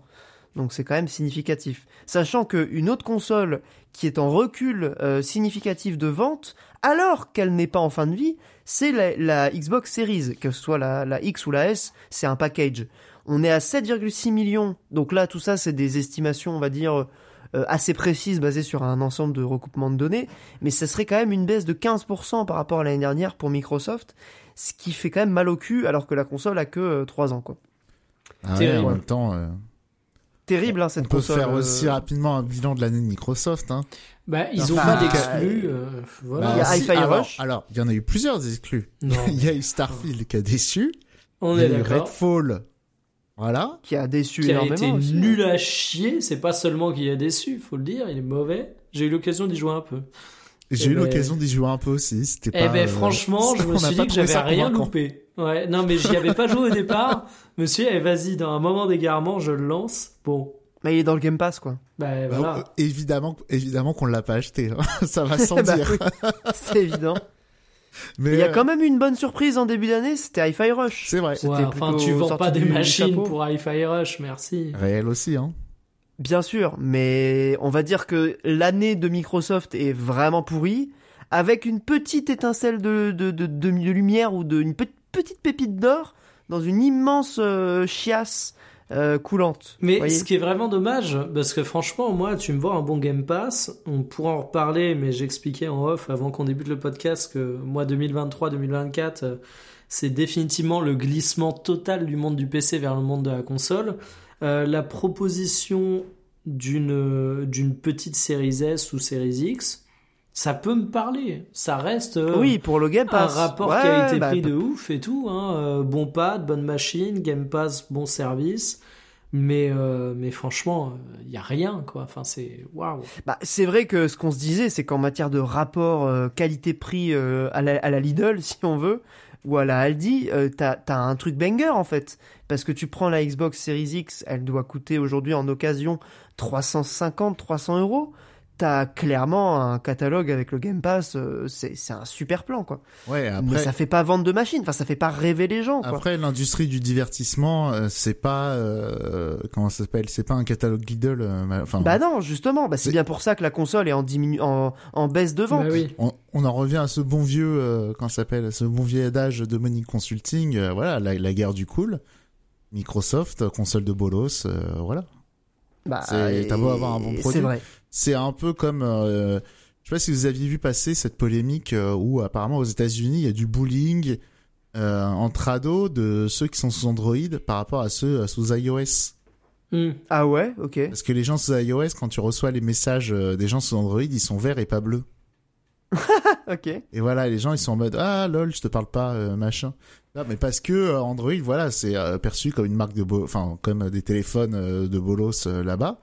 Donc c'est quand même significatif. Sachant qu'une autre console qui est en recul euh, significatif de vente, alors qu'elle n'est pas en fin de vie, c'est la, la Xbox Series, que ce soit la, la X ou la S, c'est un package. On est à 7,6 millions, donc là tout ça c'est des estimations, on va dire, euh, assez précises basées sur un ensemble de recoupements de données, mais ça serait quand même une baisse de 15% par rapport à l'année dernière pour Microsoft, ce qui fait quand même mal au cul alors que la console a que euh, 3 ans quoi. Ah ouais, en même temps, euh, Terrible hein, on cette peut console. faire euh, aussi rapidement un bilan de l'année de Microsoft. Hein. Bah, ils ont pas d'exclus. euh, voilà. Il y a Bah, si, Hi-Fi alors, Rush. Alors, il y en a eu plusieurs exclus. Non, Il y a eu Starfield qui a déçu. on il y est a eu d'accord. Redfall. Voilà. qui a déçu qui a énormément été aussi. hein. nul à chier. C'est pas seulement qu'il a déçu, faut le dire, il est mauvais. J'ai eu l'occasion d'y jouer un peu. J'ai Eh eu ben- l'occasion d'y jouer un peu aussi. C'était Eh pas, ben euh, franchement, je me suis dit que j'avais rien loupé. Ouais, non mais j'y avais pas joué au départ. Monsieur, eh, vas-y, dans un moment d'égarement, je le lance. Bon, Mais il est dans le Game Pass quoi. bah Bah, voilà. euh, évidemment, évidemment qu'on l'a pas acheté. hein. Ça va sans Bah dire. oui, c'est évident. Mais Il y a euh, quand même une bonne surprise en début d'année, c'était Hi-Fi Rush. c'est vrai. Ouais, enfin, tu vends sorti pas des machines chapeau. pour Hi-Fi Rush, merci. Réel aussi, hein. Bien sûr, mais on va dire que l'année de Microsoft est vraiment pourrie, avec une petite étincelle de, de, de, de lumière ou de, une pe- petite pépite d'or dans une immense euh, chiasse euh, coulante. Mais ce qui est vraiment dommage, parce que franchement, moi, tu me vois un bon Game Pass, on pourra en reparler, mais j'expliquais en off avant qu'on débute le podcast que moi, 2023-2024, euh, c'est définitivement le glissement total du monde du PC vers le monde de la console. Euh, la proposition d'une d'une petite série S ou série X, ça peut me parler. Ça reste euh, Oui, pour le Game un Pass. rapport Ouais, été bah, pris de ouf et tout. Hein. Euh, bon pad, bonne machine, Game Pass, bon service. Mais, euh, mais franchement, il n'y a rien, quoi. Enfin, c'est waouh. Bah, c'est vrai que ce qu'on se disait, c'est qu'en matière de rapport qualité-prix à, la, à la Lidl, si on veut, ou à la Aldi, euh, t'as t'as un truc banger en fait. Parce que tu prends la Xbox Series X, elle doit coûter aujourd'hui en occasion 350-300 euros. t'as clairement un catalogue avec le Game Pass, euh, c'est c'est un super plan quoi. Ouais, Mais ça fait pas vendre de machines, enfin ça fait pas rêver les gens quoi. après l'industrie du divertissement, euh, c'est pas euh, comment ça s'appelle, c'est pas un catalogue Lidl. Enfin, Bah non, justement, bah c'est C'est- bien pour ça que la console est en diminu en, en baisse de vente. Bah oui. on, on en revient à ce bon vieux, euh, comment ça s'appelle, ce bon vieux adage de Money Consulting. euh, voilà, la, la guerre du cool. Microsoft, console de bolos, euh, voilà. Bah, C'est- t'as beau avoir un bon C'est produit. vrai. C'est un peu comme, euh, je sais pas si vous aviez vu passer cette polémique euh, où apparemment aux États-Unis il y a du bullying euh, entre ados de ceux qui sont sous Android par rapport à ceux sous iOS. Hmm. Ah ouais, ok. Parce que les gens sous iOS, quand tu reçois les messages des gens sous Android, ils sont verts et pas bleus. ok. Et voilà, les gens ils sont en mode ah lol, je te parle pas euh, machin. Non, mais parce que euh, Android, voilà, c'est euh, perçu comme une marque de, bo- enfin comme des téléphones euh, de bolos euh, là-bas.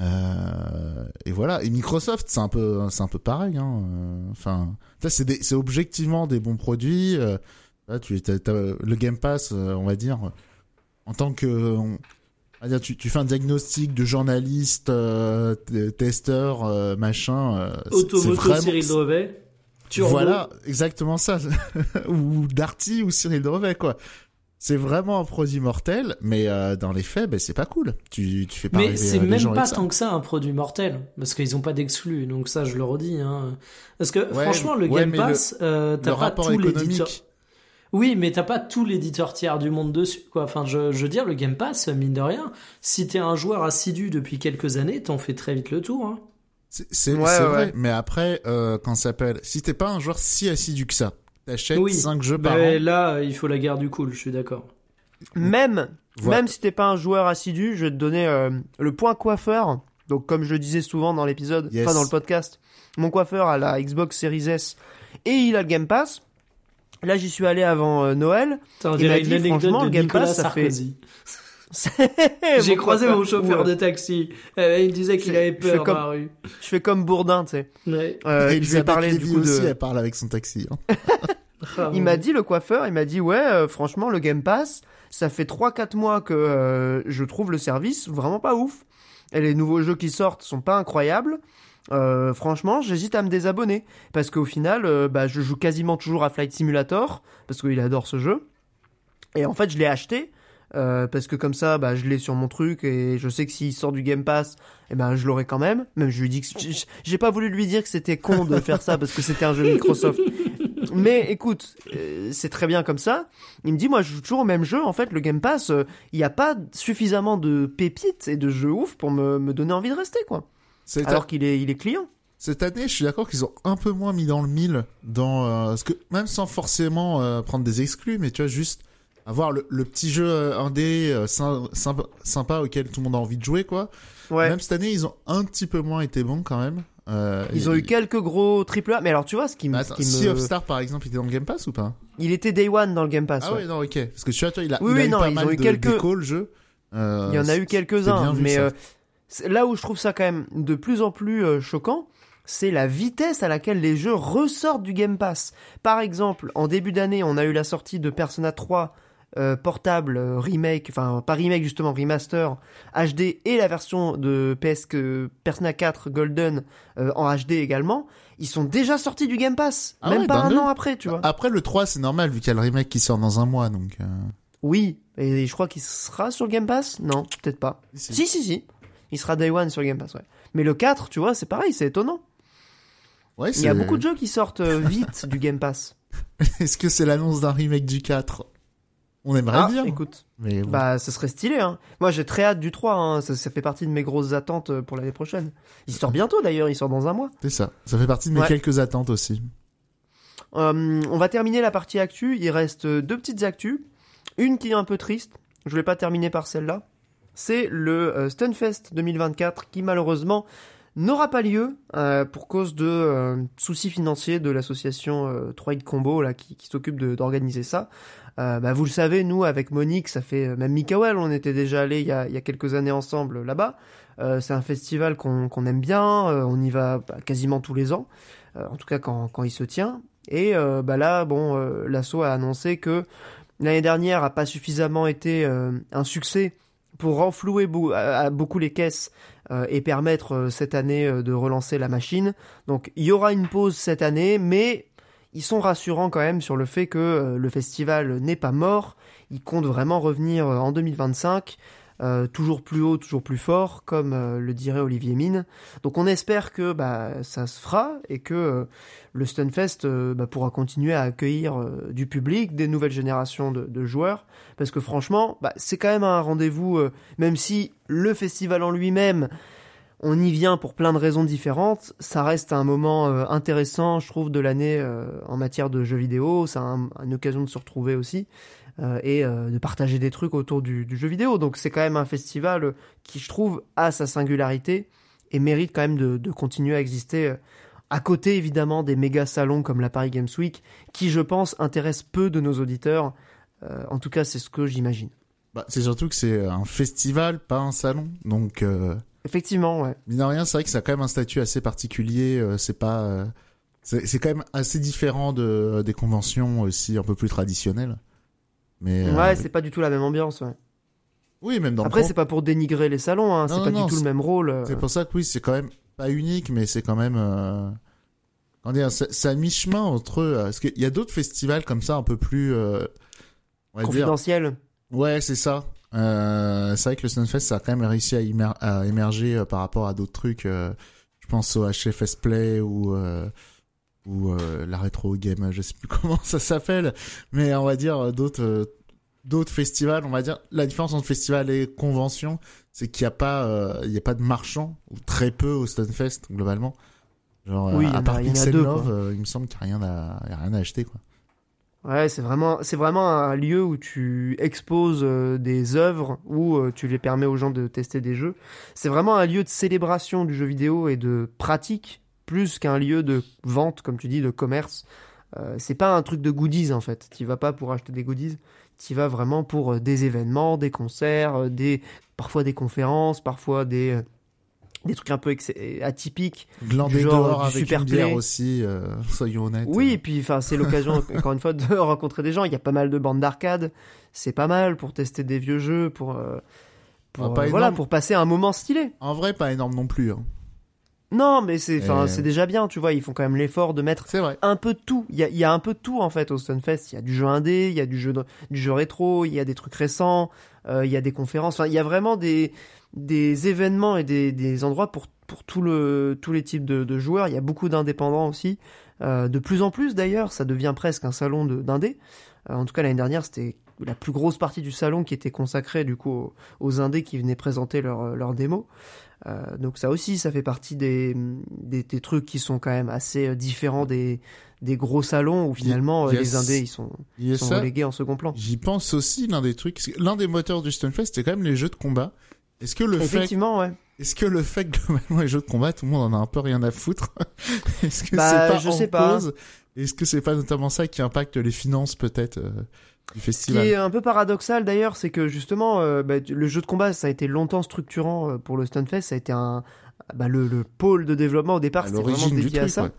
Euh, et voilà. Et Microsoft, c'est un peu, c'est un peu pareil. Hein. Enfin, c'est des- c'est objectivement des bons produits. euh, là, tu, le Game Pass, euh, on va dire, en tant que, on- on va dire, tu, tu fais un diagnostic de journaliste, euh, testeur, euh, machin. euh, Automoto vraiment- Cyril Drevet. Turbo. voilà, exactement ça. ou Darty ou Cyril Drevet, quoi. C'est vraiment un produit mortel, mais euh, dans les faits, ben, c'est pas cool. Tu, tu fais pas Mais c'est même pas tant que ça un produit mortel, parce qu'ils ont pas d'exclus, donc ça je le redis. Hein. Parce que Ouais, franchement, le ouais, Game mais le- Pass, euh, t'as pas tout l'éditeur. Oui, mais t'as pas tout l'éditeur tiers du monde dessus, quoi. Enfin, je, je veux dire, le Game Pass, mine de rien, si t'es un joueur assidu depuis quelques années, t'en fais très vite le tour. Hein. C'est Ouais, ouais, vrai. Mais après, euh, quand ça s'appelle, si t'es pas un joueur si assidu que ça, t'achètes Oui, 5 jeux par Mais an. là, il faut la guerre du cool, je suis d'accord. Même, Voilà. même si t'es pas un joueur assidu, je vais te donner euh, le point coiffeur. Donc, comme je le disais souvent dans l'épisode, Yes. enfin dans le podcast, mon coiffeur a la Xbox Series S et il a le Game Pass. Là, j'y suis allé avant euh, Noël. On Il m'a dit, franchement, de le Game Nicolas Pass, ça fait-. J'ai croisé mon chauffeur de taxi. Euh, il disait qu'il Je- avait je peur comme- dans la rue. Je fais comme Bourdin, tu sais. Ouais. Euh, je vais Elisabeth parler du coup aussi, de. elle parle avec son taxi. hein. Ah, Il bon. m'a dit, le coiffeur, il m'a dit, ouais, euh, franchement, le Game Pass, ça fait 3-4 mois que euh, je trouve le service vraiment pas ouf. Et les nouveaux jeux qui sortent sont pas incroyables. Euh, franchement, j'hésite à me désabonner. Parce qu'au final, euh, bah, je joue quasiment toujours à Flight Simulator, parce qu'il adore ce jeu. Et en fait, je l'ai acheté. Euh, parce que comme ça, bah, je l'ai sur mon truc et je sais que s'il sort du Game Pass, eh ben, je l'aurai quand même. Même je lui dis que j'ai pas voulu lui dire que c'était con de faire ça parce que c'était un jeu Microsoft. Mais écoute, euh, c'est très bien comme ça. Il me dit, moi, je joue toujours au même jeu. En fait, le Game Pass, euh, il n'y a pas suffisamment de pépites et de jeux ouf pour me, me donner envie de rester, quoi. C'est Alors qu'il est, il est client. Cette année, je suis d'accord qu'ils ont un peu moins mis dans le mille, dans euh, ce que même sans forcément prendre des exclus, mais tu vois juste avoir le, le petit jeu euh, indé euh, sym- sympa, sympa auquel tout le monde a envie de jouer quoi. Ouais. Même cette année, ils ont un petit peu moins été bons quand même. Euh, Ils et- ont eu quelques gros triple A. Mais alors, tu vois, ce qui, me- Bah, ce attends, qui Sea me... of Star par exemple, il était dans le Game Pass ou pas? Il était Day One dans le Game Pass. Ah ouais. ouais, non, ok. Parce que tu vois, toi, il a, Oui, il a oui, eu non, pas ils mal ont eu de quelques- déco, le jeu. Euh, Il y en a eu quelques-uns, mais là où je trouve ça quand même de plus en plus choquant, c'est la vitesse à laquelle les jeux ressortent du Game Pass. Par exemple, en début d'année, on a eu la sortie de Persona 3 euh, portable euh, remake, enfin pas remake justement, remaster HD et la version de PS que Persona 4 Golden euh, en HD également. Ils sont déjà sortis du Game Pass, Ah même ouais, pas bah un an après, tu vois. Après, le 3, c'est normal, vu qu'il y a le remake qui sort dans un mois, donc... euh, Oui, et je crois qu'il sera sur le Game Pass? Non, peut-être pas. si. Si, si, si. Il sera Day One sur le Game Pass, ouais. Mais le 4, tu vois, c'est pareil, c'est étonnant. Ouais, Il y a beaucoup de jeux qui sortent vite du Game Pass. Est-ce que c'est l'annonce d'un remake du 4 On aimerait Ah, bien. écoute, Mais bon. bah, ça serait stylé, hein. Moi, j'ai très hâte du 3, hein. Ça, ça fait partie de mes grosses attentes euh, pour l'année prochaine. Il sort bientôt, d'ailleurs, il sort dans un mois. C'est ça. Ça fait partie de mes Ouais. quelques attentes aussi. Euh, on va terminer la partie actu. Il reste euh, deux petites actus. Une qui est un peu triste. Je vais pas terminer par celle-là. C'est le Stunfest 2024 qui malheureusement n'aura pas lieu euh, pour cause de euh, soucis financiers de l'association euh, 3 Combo là qui, qui s'occupe d'organiser ça. Euh, bah, vous le savez, nous avec Monique, ça fait euh, même Mikael, on était déjà allé il y a, quelques années ensemble là-bas. Euh, c'est un festival qu'on aime bien, euh, on y va bah, quasiment tous les ans, euh, en tout cas quand, quand il se tient. Et bah là, bon, l'asso a annoncé que l'année dernière a pas suffisamment été un succès pour renflouer beaucoup les caisses et permettre cette année de relancer la machine. Donc il y aura une pause cette année, mais ils sont rassurants quand même sur le fait que euh, le festival n'est pas mort. Il compte vraiment revenir euh, en 2025. euh, toujours plus haut, toujours plus fort, comme le dirait Olivier Mine. Donc on espère que bah, ça se fera et que le Stunfest bah, pourra continuer à accueillir du public, des nouvelles générations de, joueurs, parce que franchement, bah, c'est quand même un rendez-vous, même si le festival en lui-même, on y vient pour plein de raisons différentes, ça reste un moment euh, intéressant, je trouve, de l'année euh, en matière de jeux vidéo, c'est un- une occasion de se retrouver aussi. euh, et de partager des trucs autour du, jeu vidéo. Donc c'est quand même un festival qui, je trouve, a sa singularité et mérite quand même de, de continuer à exister à côté évidemment des méga salons comme la Paris Games Week, qui je pense intéressent peu de nos auditeurs. En tout cas, c'est ce que j'imagine. Bah, c'est surtout que c'est un festival, pas un salon. Donc, Effectivement, ouais. mine de rien, c'est vrai que ça a quand même un statut assez particulier. euh, c'est pas, euh, c'est quand même assez différent de des conventions aussi un peu plus traditionnelles. Mais euh, Ouais, c'est pas du tout la même ambiance. Ouais. oui, même dans Après, c'est pas pour dénigrer les salons, hein, Non, c'est pas non, du tout le même rôle. euh. C'est pour ça que oui, c'est quand même pas unique, mais c'est quand même. Euh... comment dire, c'est à mi-chemin entre. euh, parce qu'il y a d'autres festivals comme ça, un peu plus. Euh... On va dire. confidentiel. Ouais, c'est ça. Euh, c'est vrai que le Stunfest, ça a quand même réussi à, émer- à émerger euh, par rapport à d'autres trucs. euh, je pense au HFS Play ou euh, ou euh, la Retro Game, je sais plus comment ça s'appelle, mais on va dire d'autres d'autres festivals. On va dire la différence entre festival et convention, c'est qu'il n'y a pas euh, il y a pas de marchands ou très peu au Stunfest globalement. Genre Oui, y à part y Pixel Love, il me semble qu'il n'y a rien à y a rien à acheter quoi. Ouais, c'est vraiment, c'est vraiment un lieu où tu exposes euh, des œuvres, où euh, tu les permets aux gens de tester des jeux. C'est vraiment un lieu de célébration du jeu vidéo et de pratique, plus qu'un lieu de vente, comme tu dis, de commerce. Euh, c'est pas un truc de goodies en fait. Tu vas pas pour acheter des goodies. Tu vas vraiment pour des événements, des concerts, des parfois des conférences, parfois des des trucs un peu atypiques. Glander genre avec super une bière aussi, euh, soyons honnêtes. Oui, et puis enfin c'est l'occasion encore une fois de rencontrer des gens. Il y a pas mal de bandes d'arcade, c'est pas mal pour tester des vieux jeux, pour, euh, pour Ah, pas euh, voilà, pour passer un moment stylé. En vrai, pas énorme non plus. Hein. Non, mais c'est enfin Et- c'est déjà bien, tu vois. Ils font quand même l'effort de mettre vrai. un peu de tout. Il y a, il y a un peu de tout en fait au Stunfest. Il y a du jeu indé, il y a du jeu de- du jeu rétro, il y a des trucs récents, euh, il y a des conférences. Enfin, il y a vraiment des des événements et des, des endroits pour pour tout le tous les types de, de joueurs. Il y a beaucoup d'indépendants aussi. Euh, de plus en plus d'ailleurs, ça devient presque un salon d'indés. Euh, en tout cas l'année dernière, c'était la plus grosse partie du salon qui était consacrée du coup aux, aux indés qui venaient présenter leurs leur démos. Euh, donc ça aussi, ça fait partie des, des, des trucs qui sont quand même assez euh, différents des, des gros salons où finalement euh, Yes. les indés ils sont, Il y a sont relégués en second plan. J'y pense aussi, l'un des trucs. L'un des moteurs du Stunfest, c'était quand même les jeux de combat. Est-ce que le fait, ouais. est-ce que le fait que globalement les jeux de combat, tout le monde en a un peu rien à foutre Est-ce que Bah, c'est pas je en sais pas. cause Est-ce que c'est pas notamment ça qui impacte les finances peut-être euh, du Ce qui festival est un peu paradoxal d'ailleurs, c'est que justement, euh, bah, le jeu de combat, ça a été longtemps structurant euh, pour le Stunfest. Ça a été un, bah, le, le pôle de développement au départ, À c'était vraiment dédié à truc, ça. ouais.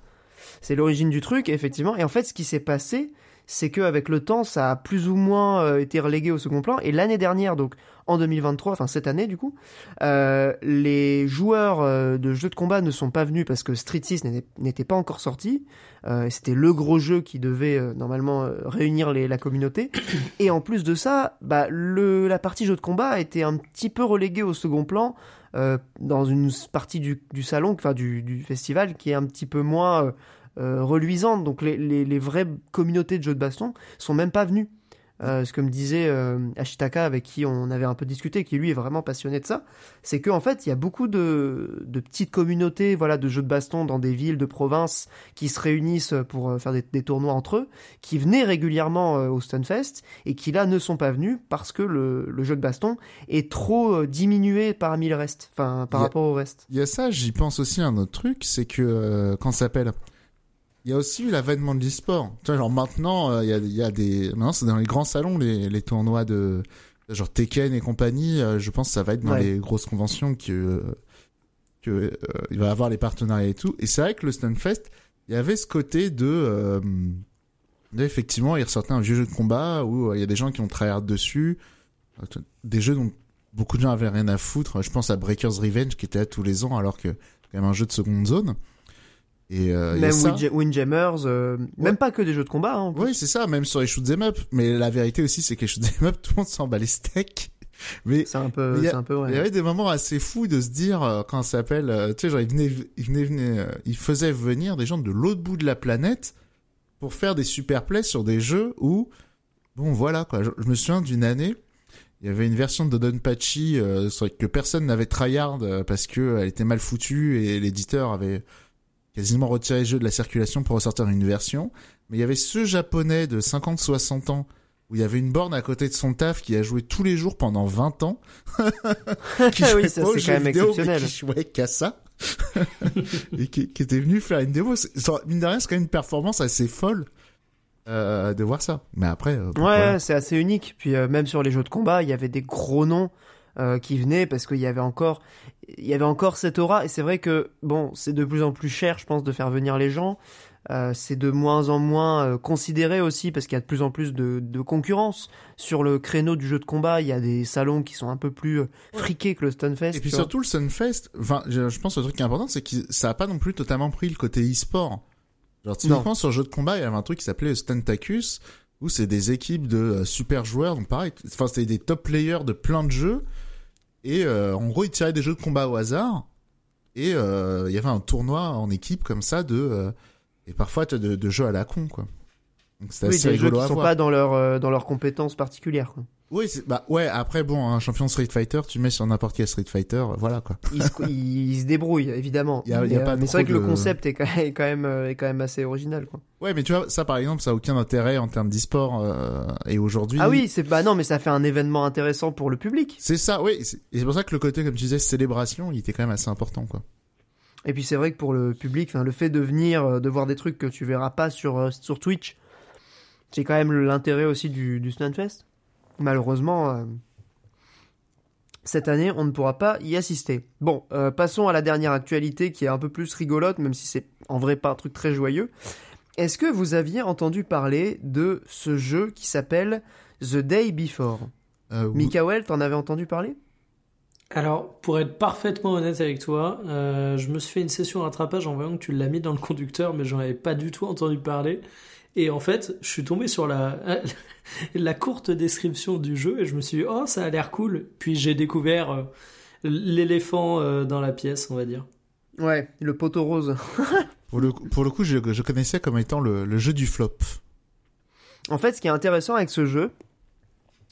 C'est l'origine du truc, effectivement. Et en fait, ce qui s'est passé, c'est qu'avec le temps, ça a plus ou moins euh, été relégué au second plan. Et l'année dernière, donc en 2023, enfin cette année du coup, euh, les joueurs euh, de jeux de combat ne sont pas venus parce que Street 6 n'était- pas encore sorti. Euh, C'était le gros jeu qui devait euh, normalement euh, réunir les, la communauté. Et en plus de ça, bah, le, la partie jeu de combat a été un petit peu reléguée au second plan euh, dans une partie du, du salon, enfin du, du festival, qui est un petit peu moins euh, reluisante. Donc les, les, les vraies communautés de jeux de baston sont même pas venues. Euh, ce que me disait euh, Ashitaka, avec qui on avait un peu discuté, qui lui est vraiment passionné de ça, c'est qu'en fait, il y a beaucoup de, de petites communautés voilà, de jeux de baston dans des villes de province qui se réunissent pour euh, faire des, des tournois entre eux, qui venaient régulièrement euh, au Stunfest et qui là ne sont pas venus parce que le, le jeu de baston est trop diminué parmi le reste, enfin par a- rapport au reste. Il y a ça, j'y pense aussi à un autre truc, c'est que quand ça s'appelle? Il y a aussi eu l'avènement de l'e-sport. Tu vois, genre maintenant, euh, il y, a, il y a des... Maintenant, c'est dans les grands salons, les, les tournois de... Genre Tekken et compagnie, euh, je pense que ça va être dans Ouais. les grosses conventions que... euh, que euh, il va y avoir les partenariats et tout. Et c'est vrai que le Stunfest, il y avait ce côté de... euh, de effectivement, il ressortait un vieux jeu de combat où euh, il y a des gens qui ont tryhard dessus. Euh, Des jeux dont beaucoup de gens avaient rien à foutre. Je pense à Breaker's Revenge qui était là tous les ans alors que c'est quand même un jeu de seconde zone. Et euh, il Même Windjammers, euh, même pas que des jeux de combat. Hein. Oui, c'est ça, même sur les shoot'em up. Mais la vérité aussi, c'est que les shoot'em up, tout le monde s'en bat les steaks. Mais C'est un peu, il c'est un peu il vrai. y avait des moments assez fous de se dire, euh, quand ça s'appelle, euh, tu sais, genre, ils venaient, ils venaient, venaient, euh, ils faisaient venir des gens de l'autre bout de la planète pour faire des super plays sur des jeux où, bon, voilà, quoi. Je, je me souviens d'une année, il y avait une version de Donpachi euh, sur- que personne n'avait tryhard parce que elle était mal foutue et l'éditeur avait quasiment retiré le jeu de la circulation pour ressortir une version. Mais il y avait ce japonais de 50-60 ans où il y avait une borne à côté de son taf qui a joué tous les jours pendant 20 ans. qui Ah jouait oui, ça, c'est quand même vidéo, mais exceptionnel. Qui jouait qu'à ça. et qui, qui était venu faire une démo. Mine de rien, c'est quand même une performance assez folle euh, de voir ça. Mais après, euh, Ouais, c'est assez unique. Puis euh, même sur les jeux de combat, il y avait des gros noms qui venaient parce qu'il y avait encore, il y avait encore cette aura. Et c'est vrai que bon, c'est de plus en plus cher, je pense, de faire venir les gens. Euh, c'est de moins en moins euh, considéré aussi parce qu'il y a de plus en plus de, de concurrence sur le créneau du jeu de combat. Il y a des salons qui sont un peu plus euh, friqués que le Stunfest. Et puis surtout le Sunfest, enfin, je, je pense que le truc qui est important, c'est que ça a pas non plus totalement pris le côté e-sport. Genre typiquement sur le jeu de combat, il y avait un truc qui s'appelait Stuntacus, où c'est des équipes de euh, super joueurs, donc pareil, enfin c'était des top players de plein de jeux, et euh, en gros ils tiraient des jeux de combat au hasard, et euh, il y avait un tournoi en équipe comme ça de, euh, et parfois de, de jeux à la con quoi. Donc oui, assez des jeux qui sont voir. pas dans leur euh, dans leurs compétences particulières. Quoi. Oui, bah ouais. Après bon, un champion Street Fighter, tu mets sur n'importe quel Street Fighter, voilà quoi. Ils se, évidemment. Il y a- il y a mais pas euh, mais c'est vrai que le concept est quand même, est quand même, euh, est quand même assez original. Quoi. Ouais, mais tu vois, ça par exemple, ça a aucun intérêt en termes d'e-sport. euh, et aujourd'hui, Ah oui, c'est bah non, mais ça fait un événement intéressant pour le public. c'est ça. Oui, c'est- et c'est pour ça que le côté, comme tu disais, célébration, il était quand même assez important, quoi. Et puis c'est vrai que pour le public, enfin le fait de venir, euh, de voir des trucs que tu verras pas sur euh, sur Twitch, c'est quand même l'intérêt aussi du du Stunfest. Malheureusement, euh, cette année, on ne pourra pas y assister. Bon, euh, passons à la dernière actualité qui est un peu plus rigolote, même si c'est en vrai pas un truc très joyeux. Est-ce que vous aviez entendu parler de ce jeu qui s'appelle The Day Before? Euh. Mikael, t'en avais entendu parler? Alors, pour être parfaitement honnête avec toi, euh, je me suis fait une session rattrapage en voyant que tu l'as mis dans le conducteur, mais j'en avais pas du tout entendu parler. Et en fait, je suis tombé sur la, la courte description du jeu et je me suis dit, oh, ça a l'air cool. Puis j'ai découvert euh, l'éléphant euh, dans la pièce, on va dire. Ouais, le poteau rose. Pour le, coup- pour le coup, je, je connaissais comme étant le, le jeu du flop. En fait, ce qui est intéressant avec ce jeu,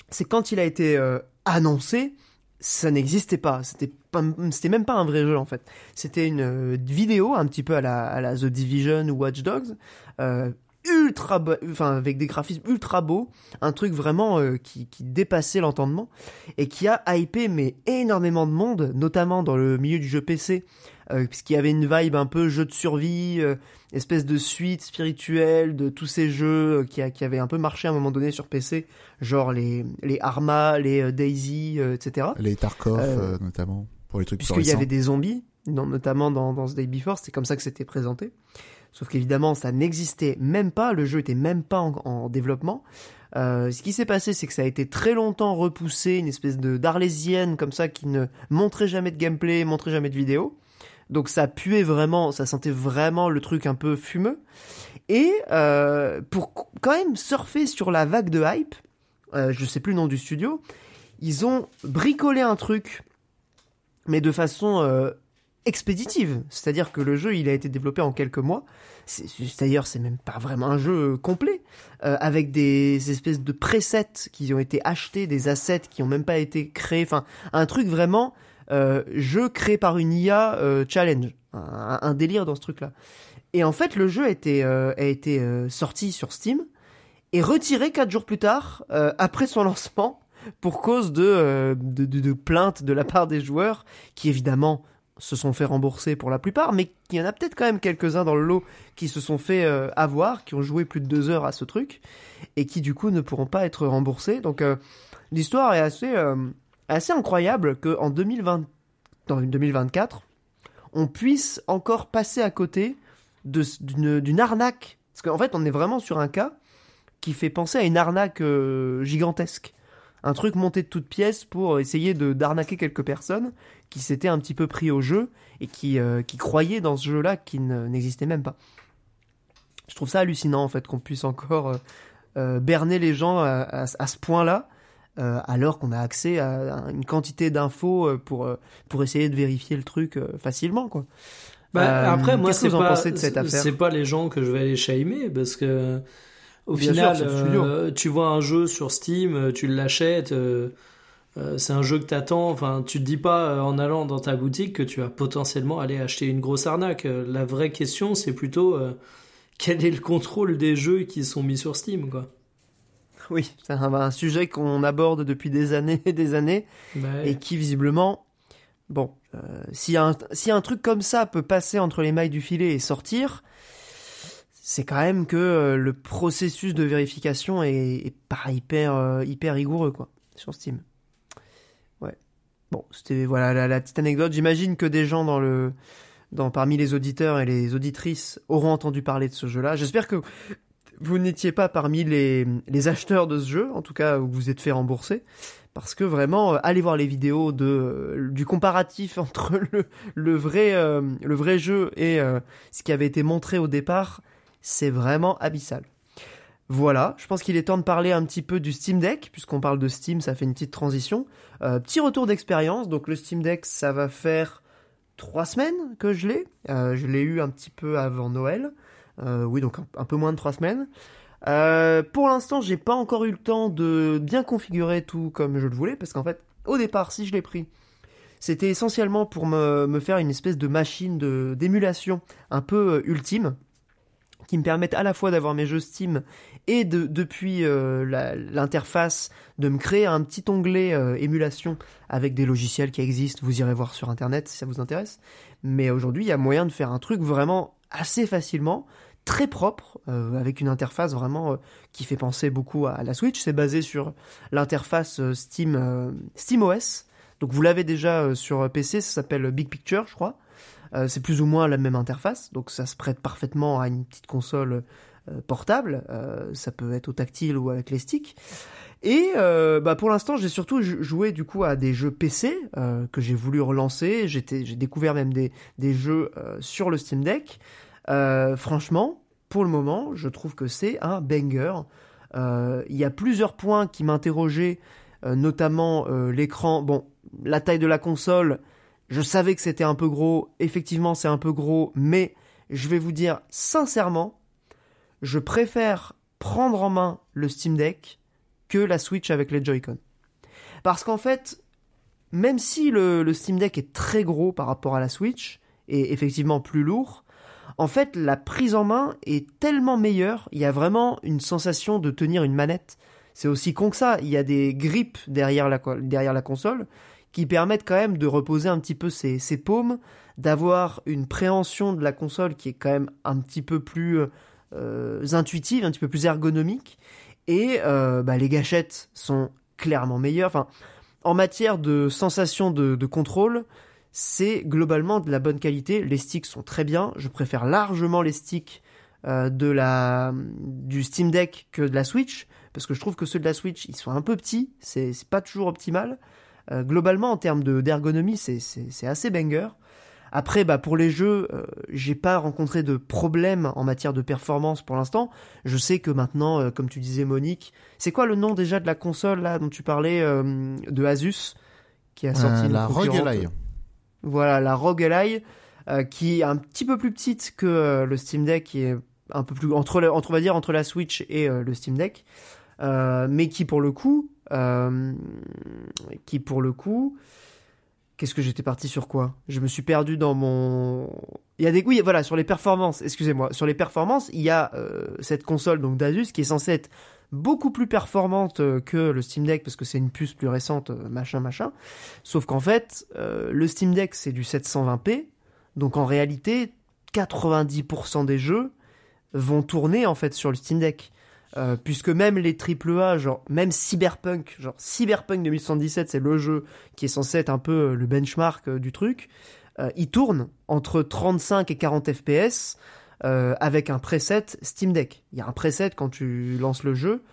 c'est quand il a été euh, annoncé, ça n'existait pas. C'était pas, c'était même pas un vrai jeu en fait. C'était une euh, vidéo un petit peu à la, à la The Division ou Watch Dogs, euh, ultra, enfin avec des graphismes ultra beaux, un truc vraiment euh, qui, qui dépassait l'entendement et qui a hypé mais énormément de monde, notamment dans le milieu du jeu PC, euh, puisqu'il y avait une vibe un peu jeu de survie. euh, espèce de suite spirituelle de tous ces jeux euh, qui, a- qui avaient un peu marché à un moment donné sur PC, genre les, les Arma, les euh, Daisy, euh, etc. Les Tarkov, notamment, pour les trucs Puisqu'il y avait des zombies, dans- notamment dans, dans ce Day Before, c'est comme ça que c'était présenté. Sauf qu'évidemment, ça n'existait même pas, le jeu était même pas en, en développement. Euh, ce qui s'est passé, c'est que ça a été très longtemps repoussé, une espèce de d'arlésienne comme ça qui ne montrait jamais de gameplay, montrait jamais de vidéo. Donc ça puait vraiment, ça sentait vraiment le truc un peu fumeux. Et euh, pour quand même surfer sur la vague de hype, euh, je sais plus le nom du studio, ils ont bricolé un truc, mais de façon euh, expéditive. C'est-à-dire que le jeu, il a été développé en quelques mois. D'ailleurs, c'est même pas vraiment un jeu complet, euh, avec des espèces de presets qui ont été achetés, des assets qui ont même pas été créés. Enfin, un truc vraiment euh, jeu créé par une IA euh, challenge, un, délire dans ce truc-là. Et en fait, le jeu a été, euh, a été euh, sorti sur Steam et retiré quatre jours plus tard, euh, après son lancement, pour cause de, de- de plaintes de la part des joueurs, qui évidemment se sont fait rembourser pour la plupart, mais il y en a peut-être quand même quelques-uns dans le lot qui se sont fait euh, avoir, qui ont joué plus de deux heures à ce truc, et qui du coup ne pourront pas être remboursés. Donc euh, l'histoire est assez, euh, assez incroyable qu'en 2020, dans 2024, on puisse encore passer à côté d'une arnaque. Parce qu'en fait, on est vraiment sur un cas qui fait penser à une arnaque gigantesque. Un truc monté de toutes pièces pour essayer de d'arnaquer quelques personnes qui s'étaient un petit peu pris au jeu et qui, euh, qui croyaient dans ce jeu-là qui n'existait même pas. Je trouve ça hallucinant en fait qu'on puisse encore euh, euh, berner les gens à, ce point-là. alors qu'on a accès à une quantité d'infos pour, pour essayer de vérifier le truc facilement quoi. Bah, après moi c'est pas c'est pas les gens que je vais aller shamer parce que au final tu vois un jeu sur Steam tu l'achètes euh, c'est un jeu que t'attends. Enfin, tu te dis pas euh, en allant dans ta boutique que tu vas potentiellement aller acheter une grosse arnaque. Euh, la vraie question, c'est plutôt quel est le contrôle des jeux qui sont mis sur Steam, quoi. Oui, c'est un, sujet qu'on aborde depuis des années et des années et qui visiblement, bon, si, un, si un truc comme ça peut passer entre les mailles du filet et sortir, c'est quand même que le processus de vérification est, est pas hyper, hyper rigoureux, quoi, sur Steam. Bon, c'était voilà la, petite anecdote. J'imagine que des gens dans le dans parmi les auditeurs et les auditrices auront entendu parler de ce jeu-là. J'espère que vous n'étiez pas parmi les, les acheteurs de ce jeu, en tout cas où vous êtes fait rembourser, parce que vraiment, euh, allez voir les vidéos de euh, du comparatif entre le, le vrai euh, le vrai jeu et ce qui avait été montré au départ, c'est vraiment abyssal. Voilà, je pense qu'il est temps de parler un petit peu du Steam Deck, puisqu'on parle de Steam, ça fait une petite transition. Euh, petit retour d'expérience, donc le Steam Deck, ça va faire trois semaines que je l'ai. Euh, je l'ai eu un petit peu avant Noël. Euh, oui, donc un, peu moins de trois semaines. pour l'instant, j'ai pas encore eu le temps de bien configurer tout comme je le voulais, parce qu'en fait, au départ, si je l'ai pris, c'était essentiellement pour me, me, faire une espèce de machine d'émulation un peu ultime qui me permettent à la fois d'avoir mes jeux Steam et de, depuis euh, l'interface de me créer un petit onglet euh, émulation avec des logiciels qui existent. Vous irez voir sur internet si ça vous intéresse. Mais aujourd'hui, il y a moyen de faire un truc vraiment assez facilement, très propre, euh, avec une interface vraiment qui fait penser beaucoup à la Switch. C'est basé sur l'interface Steam SteamOS. Donc vous l'avez déjà sur PC, ça s'appelle Big Picture, je crois. Euh, c'est plus ou moins la même interface, donc ça se prête parfaitement à une petite console euh, portable. Euh, ça peut être au tactile ou avec les sticks. Et bah pour l'instant, j'ai surtout joué du coup à des jeux PC que j'ai voulu relancer. j'ai découvert même des, des jeux sur le Steam Deck. franchement, pour le moment, je trouve que c'est un banger. Il y a plusieurs points qui m'interrogeaient, notamment l'écran. Bon, la taille de la console, je savais que c'était un peu gros, effectivement c'est un peu gros, mais je vais vous dire sincèrement, je préfère prendre en main le Steam Deck que la Switch avec les Joy-Con. Parce qu'en fait, même si le, Steam Deck est très gros par rapport à la Switch, et effectivement plus lourd, en fait la prise en main est tellement meilleure, il y a vraiment une sensation de tenir une manette. C'est aussi con que ça, il y a des grips derrière la, derrière la console qui permettent quand même de reposer un petit peu ses, paumes, d'avoir une préhension de la console qui est quand même un petit peu plus euh, intuitive, un petit peu plus ergonomique, et euh, bah, les gâchettes sont clairement meilleures. Enfin, en matière de sensation de, contrôle, c'est globalement de la bonne qualité. Les sticks sont très bien. Je préfère largement les sticks euh, de la du Steam Deck que de la Switch parce que je trouve que ceux de la Switch ils sont un peu petits. C'est pas toujours optimal. Euh, globalement, en termes d'ergonomie, c'est assez banger. Après, bah, pour les jeux, euh, j'ai pas rencontré de problème en matière de performance pour l'instant. Je sais que maintenant, euh, comme tu disais Monique, c'est quoi le nom déjà de la console là dont tu parlais de Asus qui a sorti la Rogue Voilà, la Rogue Ally qui est un petit peu plus petite que le Steam Deck, qui est un peu plus entre, entre on va dire entre la Switch et le Steam Deck, mais qui pour le coup euh, qui pour le coup, qu'est-ce que j'étais parti sur quoi? Je me suis perdu dans mon. Il y a des oui voilà sur les performances. Excusez-moi sur les performances, il y a euh, cette console donc d'Asus qui est censée être beaucoup plus performante euh, que le Steam Deck parce que c'est une puce plus récente machin machin. Sauf qu'en fait le Steam Deck c'est du 720p donc en réalité 90% des jeux vont tourner en fait sur le Steam Deck. Euh, puisque même les AAA, genre même Cyberpunk, genre Cyberpunk 2077, c'est le jeu qui est censé être un peu euh, le benchmark euh, du truc, il tourne entre 35 et 40 FPS avec un preset Steam Deck. Il y a un preset quand tu lances le jeu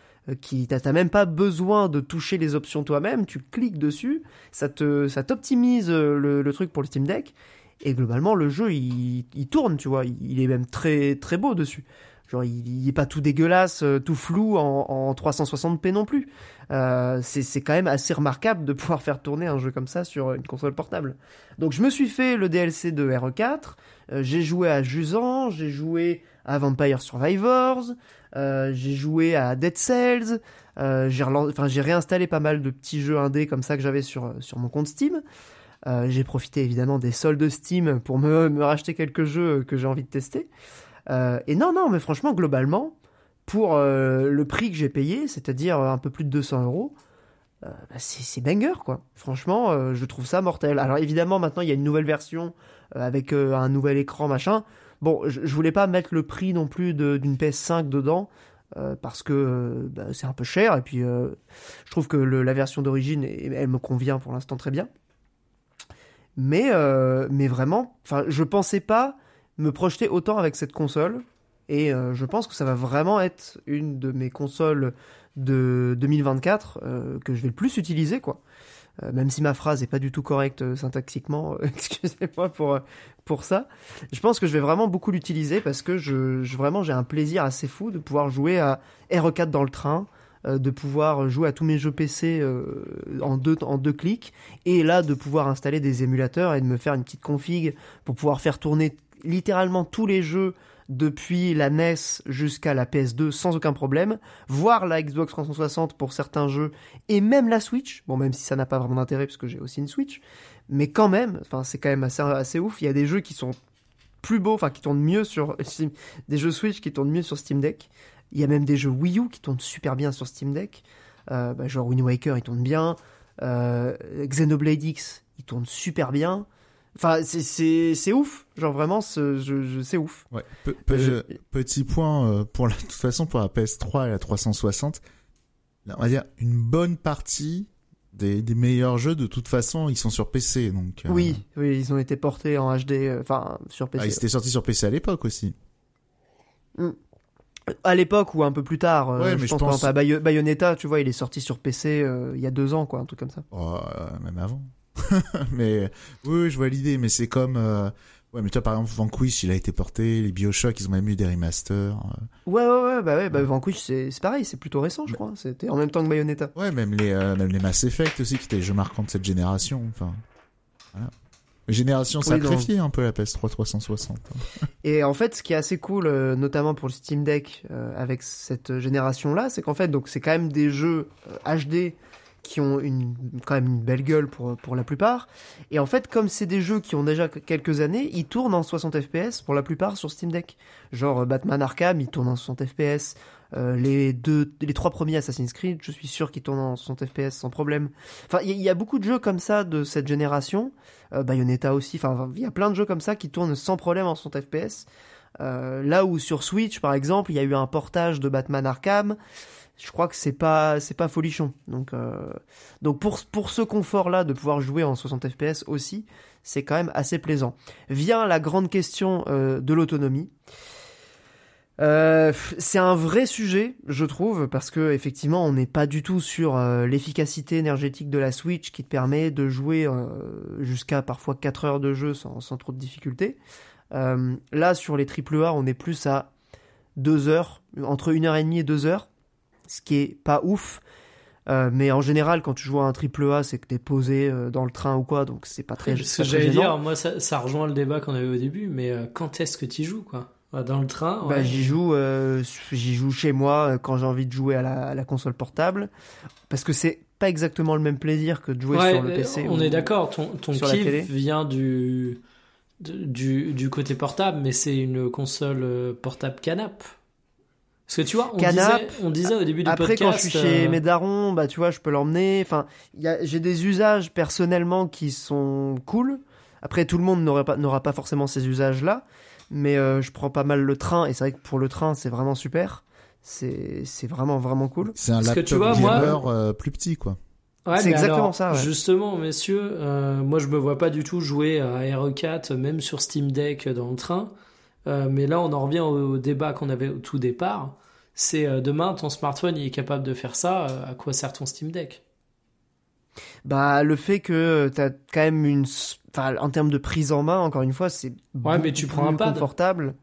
qui t'as même pas besoin de toucher les options toi-même, tu cliques dessus, ça te ça t'optimise le, truc pour le Steam Deck et globalement le jeu il, il tourne, tu vois, il est même très très beau dessus. Il, il est pas tout dégueulasse, euh, tout flou en, en 360p non plus. Euh, c'est quand même assez remarquable de pouvoir faire tourner un jeu comme ça sur une console portable. Donc je me suis fait le DLC de RE4, euh, j'ai joué à Jusant, j'ai joué à Vampire Survivors, j'ai joué à Dead Cells, j'ai réinstallé pas mal de petits jeux indés comme ça que j'avais sur, sur mon compte Steam. J'ai profité évidemment des soldes Steam pour me racheter quelques jeux que j'ai envie de tester. Euh, et non, non, mais franchement, globalement, pour euh, le prix que j'ai payé, c'est-à-dire un peu plus de 200 euros, euh, bah, c'est banger quoi. Franchement, euh, je trouve ça mortel. Alors évidemment, maintenant il y a une nouvelle version euh, avec euh, un nouvel écran machin. Bon, je, voulais pas mettre le prix non plus d'une PS5 dedans euh, parce que bah, c'est un peu cher et puis je trouve que la version d'origine elle me convient pour l'instant très bien. Mais mais vraiment, enfin, je pensais pas me projeter autant avec cette console et euh, je pense que ça va vraiment être une de mes consoles de 2024 euh, que je vais le plus utiliser, quoi. Euh, même si ma phrase est pas du tout correcte syntaxiquement, excusez-moi pour pour ça. Je pense que je vais vraiment beaucoup l'utiliser parce que je vraiment j'ai un plaisir assez fou de pouvoir jouer à RE4 dans le train, de pouvoir jouer à tous mes jeux PC en deux en deux clics et là de pouvoir installer des émulateurs et de me faire une petite config pour pouvoir faire tourner littéralement tous les jeux depuis la NES jusqu'à la PS2 sans aucun problème, voire la Xbox 360 pour certains jeux, et même la Switch, bon même si ça n'a pas vraiment d'intérêt parce que j'ai aussi une Switch, mais quand même, c'est quand même assez, assez ouf, il y a des jeux qui sont plus beaux, enfin qui tournent mieux sur Steam, des jeux Switch qui tournent mieux sur Steam Deck, il y a même des jeux Wii U qui tournent super bien sur Steam Deck, euh, bah, genre Wind Waker il tourne bien, euh, Xenoblade X il tourne super bien, Enfin, c'est ouf. Genre vraiment, c'est ouf. Ouais. Pe pe euh, petit point euh, pour la, de toute façon pour la PS3 et la 360. on va dire une bonne partie des, des, meilleurs jeux de toute façon ils sont sur PC donc. Euh... Oui, oui, ils ont été portés en HD, euh, enfin sur PC. Ah, ils étaient sortis sur PC à l'époque aussi. Mm. À l'époque ou un peu plus tard, ouais, je, pense, je pense... à Bayonetta, tu vois, il est sorti sur PC il y a deux ans, quoi, un truc comme ça. Oh, même avant. mais oui, je vois l'idée, mais c'est comme euh... ouais, mais toi par exemple Vanquish, il a été porté, les BioShock, ils ont même eu des remasters. Euh... Ouais, ouais, ouais, bah ouais, bah Vanquish, c'est pareil, c'est plutôt récent, je mais... crois. C'était en même temps que Bayonetta. Ouais, même les euh, même les Mass Effect aussi, qui étaient les jeux marquants de cette génération. Enfin, voilà. Génération sacrifiée un peu la PS3 360. Et en fait, ce qui est assez cool, notamment pour le Steam Deck euh, avec cette génération-là, c'est qu'en fait, donc c'est quand même des jeux HD qui ont une, quand même une belle gueule pour, pour la plupart. Et en fait, comme c'est des jeux qui ont déjà quelques années, ils tournent en 60 FPS pour la plupart sur Steam Deck. Genre Batman Arkham, il tourne en 60 FPS. Euh, les deux, les trois premiers Assassin's Creed, je suis sûr qu'ils tournent en 60 FPS sans problème. Enfin, il y, y, a beaucoup de jeux comme ça de cette génération. Euh, Bayonetta aussi. Enfin, il y a plein de jeux comme ça qui tournent sans problème en 60 FPS. Euh, là où sur Switch, par exemple, il y a eu un portage de Batman Arkham je crois que c'est pas c'est pas folichon. Donc euh, donc pour pour ce confort là de pouvoir jouer en 60 FPS aussi, c'est quand même assez plaisant. Vient la grande question euh, de l'autonomie. Euh, c'est un vrai sujet, je trouve, parce que effectivement, on n'est pas du tout sur l'efficacité énergétique de la Switch qui te permet de jouer jusqu'à parfois 4 heures de jeu sans, sans trop de difficultés. là, sur les AAA, on est plus à 2 heures, entre 1 heure et demie et 2 heures ce qui est pas ouf. Euh, mais en général, quand tu joues à un triple A, c'est que t'es posé euh, dans le train ou quoi, donc c'est pas très. Ce que j'allais dire, moi, ça, ça, rejoint le débat qu'on avait au début, mais euh, quand est-ce que tu joues, quoi? Dans le train ouais. Bah, j'y joue, j'y joue chez moi quand j'ai envie de jouer à la, à la, console portable, parce que c'est pas exactement le même plaisir que de jouer ouais, sur le PC. On est d'accord, ton, ton kiff vient du, du, du côté portable, mais c'est une console portable canap. Parce que tu vois, on, Canap, disait, on disait au début du après, podcast. Après, quand je suis chez euh... mes darons, bah, tu vois, je peux l'emmener. Enfin, j'ai des usages personnellement qui sont cool. Après, tout le monde n'aura pas, forcément ces usages-là. Mais euh, je prends pas mal le train. Et c'est vrai que pour le train, c'est vraiment super. C'est, vraiment, vraiment cool. C'est un laptop que tu vois, gamer moi... euh, plus petit, quoi. Ouais, c'est exactement alors, ça. Ouais. Justement, messieurs, euh, moi je me vois pas du tout jouer à RE4, même sur Steam Deck dans le train. Euh, mais là, on en revient au, au débat qu'on avait au tout départ. C'est euh, demain, ton smartphone il est capable de faire ça. euh, à quoi sert ton Steam Deck? Bah, le fait que t'as quand même une. Enfin, en termes de prise en main, encore une fois, c'est. Ouais, mais beaucoup tu prends un plus pad. confortable.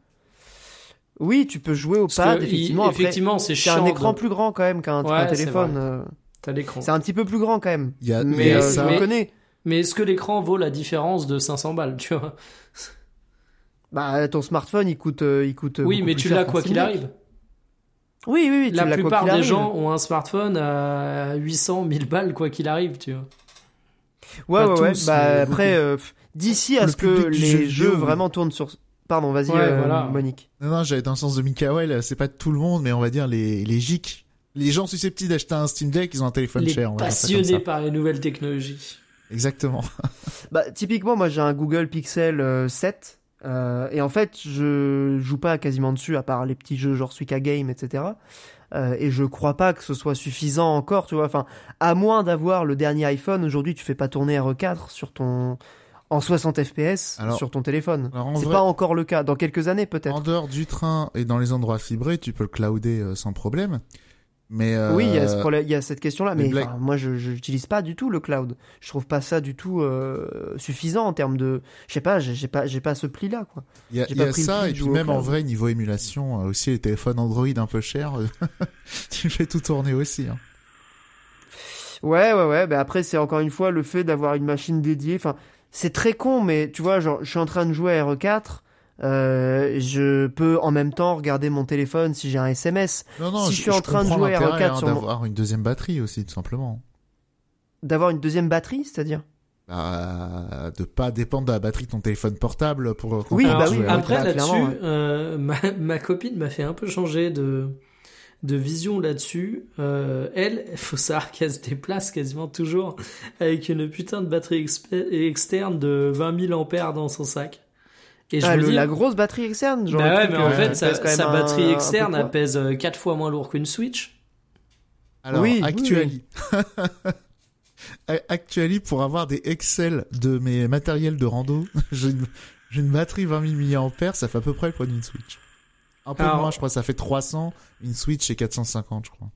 Oui, tu peux jouer au Parce pad, effectivement. il- effectivement, c'est un écran de- plus grand quand même qu'un Ouais, téléphone. T'as l'écran. C'est un petit peu plus grand quand même. Y a, Mais euh, ça. mais-. Mais est-ce que l'écran vaut la différence de 500 balles, tu vois? Bah, ton smartphone, il coûte, euh, il coûte. Oui, mais plus tu l'as quoi qu'il arrive. Oui, oui, oui. tu La quoi plupart qu'il des arrive. gens ont un smartphone à 800, 1000 balles, quoi qu'il arrive, tu vois. Ouais, Pas ouais, ouais. Bah, après, euh, d'ici à Le ce que jeu les jeux vraiment tournent sur. Pardon, vas-y, Ouais, euh, voilà. Monique. Non, non, j'allais dans le sens de Mikael, c'est pas tout le monde, mais on va dire les, les geeks. Les gens susceptibles d'acheter un Steam Deck, ils ont un téléphone Les cher. on va dire ça comme passionnés ça. par les nouvelles technologies. Exactement. Bah, typiquement, moi, j'ai un Google Pixel euh, 7. Euh, et en fait, je joue pas quasiment dessus, à part les petits jeux genre Suika Game, etc. Euh, et je crois pas que ce soit suffisant encore, tu vois. Enfin, à moins d'avoir le dernier iPhone, aujourd'hui, tu fais pas tourner RE4 sur ton en 60 FPS sur ton téléphone. C'est vrai- pas encore le cas. Dans quelques années, peut-être. En dehors du train et dans les endroits fibrés, tu peux le clouder euh, sans problème. Mais euh, Oui, il y a, ce problème- il y a cette question-là, mais enfin, moi, je n'utilise pas du tout le cloud. Je trouve pas ça du tout euh, suffisant en termes de, je sais pas, j'ai pas, j'ai pas ce pli-là, quoi. il y a, y a ça, et puis même en vrai, niveau émulation, euh, aussi les téléphones Android un peu chers, euh, tu fais tout tourner aussi. Hein. Ouais, ouais, ouais. Bah après, c'est encore une fois le fait d'avoir une machine dédiée. Enfin, c'est très con, mais tu vois, genre, je suis en train de jouer à RE4. Euh, je peux en même temps regarder mon téléphone si j'ai un SMS, Non, non, Si je suis en train de jouer à l'intérêt, R4 hein, sur mon- d'avoir une deuxième batterie aussi, tout simplement. d'avoir une deuxième batterie, c'est-à-dire? Bah, de pas dépendre de la batterie de ton téléphone portable pour Oui, bah oui, bah à- oui. après là, là-dessus, ouais. euh, ma, ma copine m'a fait un peu changer de, de vision là-dessus. Euh, elle, il faut savoir qu'elle se déplace quasiment toujours avec une putain de batterie externe de 20 000 ampères dans son sac. Et je Ah, le- dis, la grosse batterie externe, genre. bah ouais, mais en euh, fait, sa, sa un- batterie un externe, pèse 4 fois moins lourd qu'une Switch. Alors, Oui. Actuali, pour avoir des Excel de mes matériels de rando, j'ai une, batterie 20 000 mAh, ça fait à peu près le poids d'une Switch? Un peu Alors- moins, je crois, ça fait 300, une Switch c'est 450, je crois.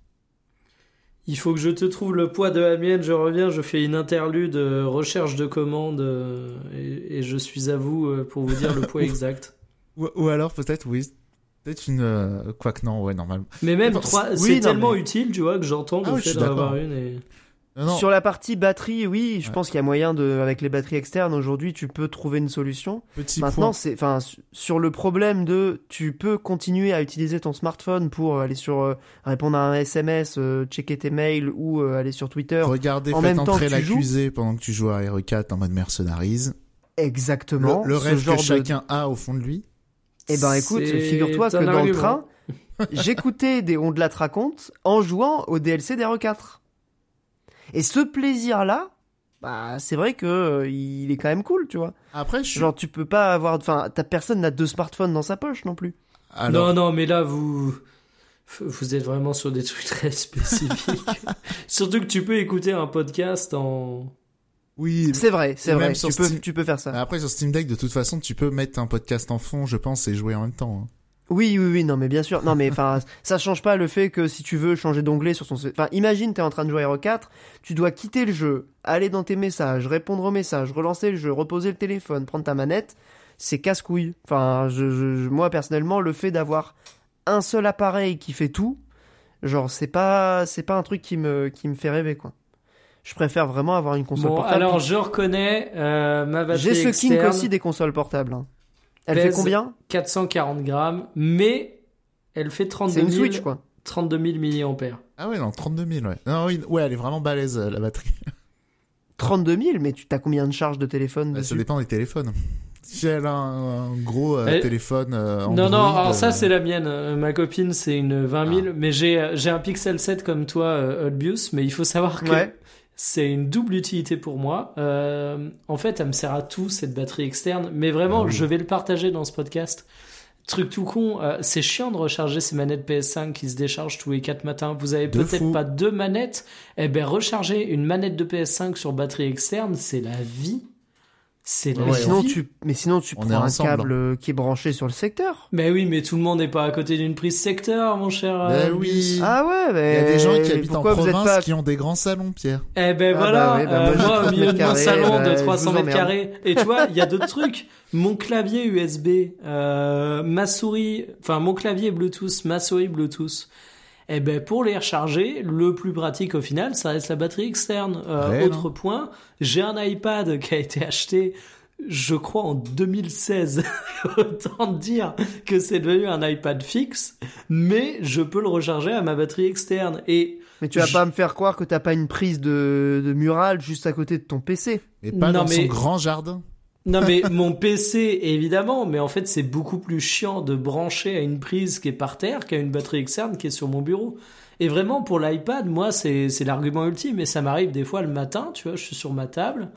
Il faut que je te trouve le poids de la mienne. Je reviens, je fais une interlude euh, recherche de commande euh, et, et je suis à vous euh, pour vous dire le poids exact. Ou, ou alors, peut-être, oui, peut-être une, quoique non, ouais, normal. Mais même trois, oui, c'est tellement mais- utile, tu vois, que j'entends Ah le oui, je fait suis d'en avoir d'accord. une. Et... Non, non, Sur la partie batterie, oui, je Ouais. pense qu'il y a moyen de, avec les batteries externes aujourd'hui, tu peux trouver une solution. petit Maintenant, c'est, enfin, su- sur le problème de, tu peux continuer à utiliser ton smartphone pour aller sur, euh, répondre à un SMS, euh, checker tes mails ou euh, aller sur Twitter. Regardez, en faites même temps entrer l'accusé pendant que tu joues à RE4 en mode mercenarise. Exactement. Le, le rêve genre que de- chacun a au fond de lui. Eh ben, écoute, figure-toi que dans le train, j'écoutais des On de la te raconte en jouant au DLC d'RE4. Et ce plaisir-là, bah, c'est vrai que euh, il est quand même cool, tu vois. Après, je. Genre, tu peux pas avoir, enfin, ta personne n'a deux smartphones dans sa poche non plus. Alors, Non, non, mais là, vous, vous êtes vraiment sur des trucs très spécifiques. Surtout que tu peux écouter un podcast en. oui, C'est vrai, c'est vrai. Tu peux, Steam- tu peux faire ça. Après, sur Steam Deck, de toute façon, tu peux mettre un podcast en fond, je pense, et jouer en même temps. hein. Oui, oui, oui, non, mais bien sûr. Non, mais enfin, ça change pas le fait que si tu veux changer d'onglet sur son. Enfin, imagine, t'es en train de jouer à RE4, tu dois quitter le jeu, aller dans tes messages, répondre aux messages, relancer le jeu, reposer le téléphone, prendre ta manette. C'est casse-couille. Enfin, je, moi, personnellement, le fait d'avoir un seul appareil qui fait tout, genre, c'est pas, c'est pas un truc qui me, qui me fait rêver, quoi. Je préfère vraiment avoir une console Bon, portable. alors je reconnais euh, ma batterie J'ai ce kink aussi des consoles portables. hein. Elle Pèse fait combien 440 grammes, mais elle fait 32 C'est une 000, Switch, quoi. 32 000 milliampères. Ah ouais, non, 32 000, ouais. Non, oui, ouais, elle est vraiment balèze, euh, la batterie. 32 000, mais tu t'as combien de charges de téléphone Bah, ça dépend des téléphones. Si elle a un, un gros euh, Elle- téléphone euh, non, non, alors ça c'est la mienne. Ma copine c'est une 20 000, Ah. mais j'ai j'ai un Pixel 7 comme toi, Olbius, mais il faut savoir que Ouais. C'est une double utilité pour moi. Euh, en fait, elle me sert à tout cette batterie externe, mais vraiment, Ah oui. je vais le partager dans ce podcast. Truc tout con, euh, c'est chiant de recharger ces manettes PS5 qui se déchargent tous les 4 matins. Vous avez peut-être pas deux manettes. Eh ben, recharger une manette de PS5 sur batterie externe, c'est la vie. C'est Ouais, mais, sinon, tu, mais sinon, tu prends un câble euh, qui est branché sur le secteur. Mais oui, mais tout le monde n'est pas à côté d'une prise secteur, mon cher. Ben euh, oui. Ah ouais, Il mais y a des gens qui habitent en province pas qui ont des grands salons, Pierre. Eh ben Ah voilà, bah oui, bah euh, moi, 30 au milieu de mètres mon carrés, salon bah, de je 300 vous mètres carrés. Et tu vois, il y a d'autres trucs. Mon clavier USB, euh, ma souris, enfin mon clavier Bluetooth, ma souris Bluetooth. Eh ben pour les recharger, le plus pratique au final, ça reste la batterie externe. Euh, autre point, j'ai un iPad qui a été acheté, je crois en 2016. Autant dire que c'est devenu un iPad fixe, mais je peux le recharger à ma batterie externe. Et Mais tu vas Je- pas me faire croire que t'as pas une prise de, de murale juste à côté de ton PC. Et pas Non, dans son mais- grand jardin. Non mais mon PC évidemment, mais en fait c'est beaucoup plus chiant de brancher à une prise qui est par terre qu'à une batterie externe qui est sur mon bureau. Et vraiment pour l'iPad, moi c'est l'argument ultime. Et ça m'arrive des fois le matin, tu vois, je suis sur ma table,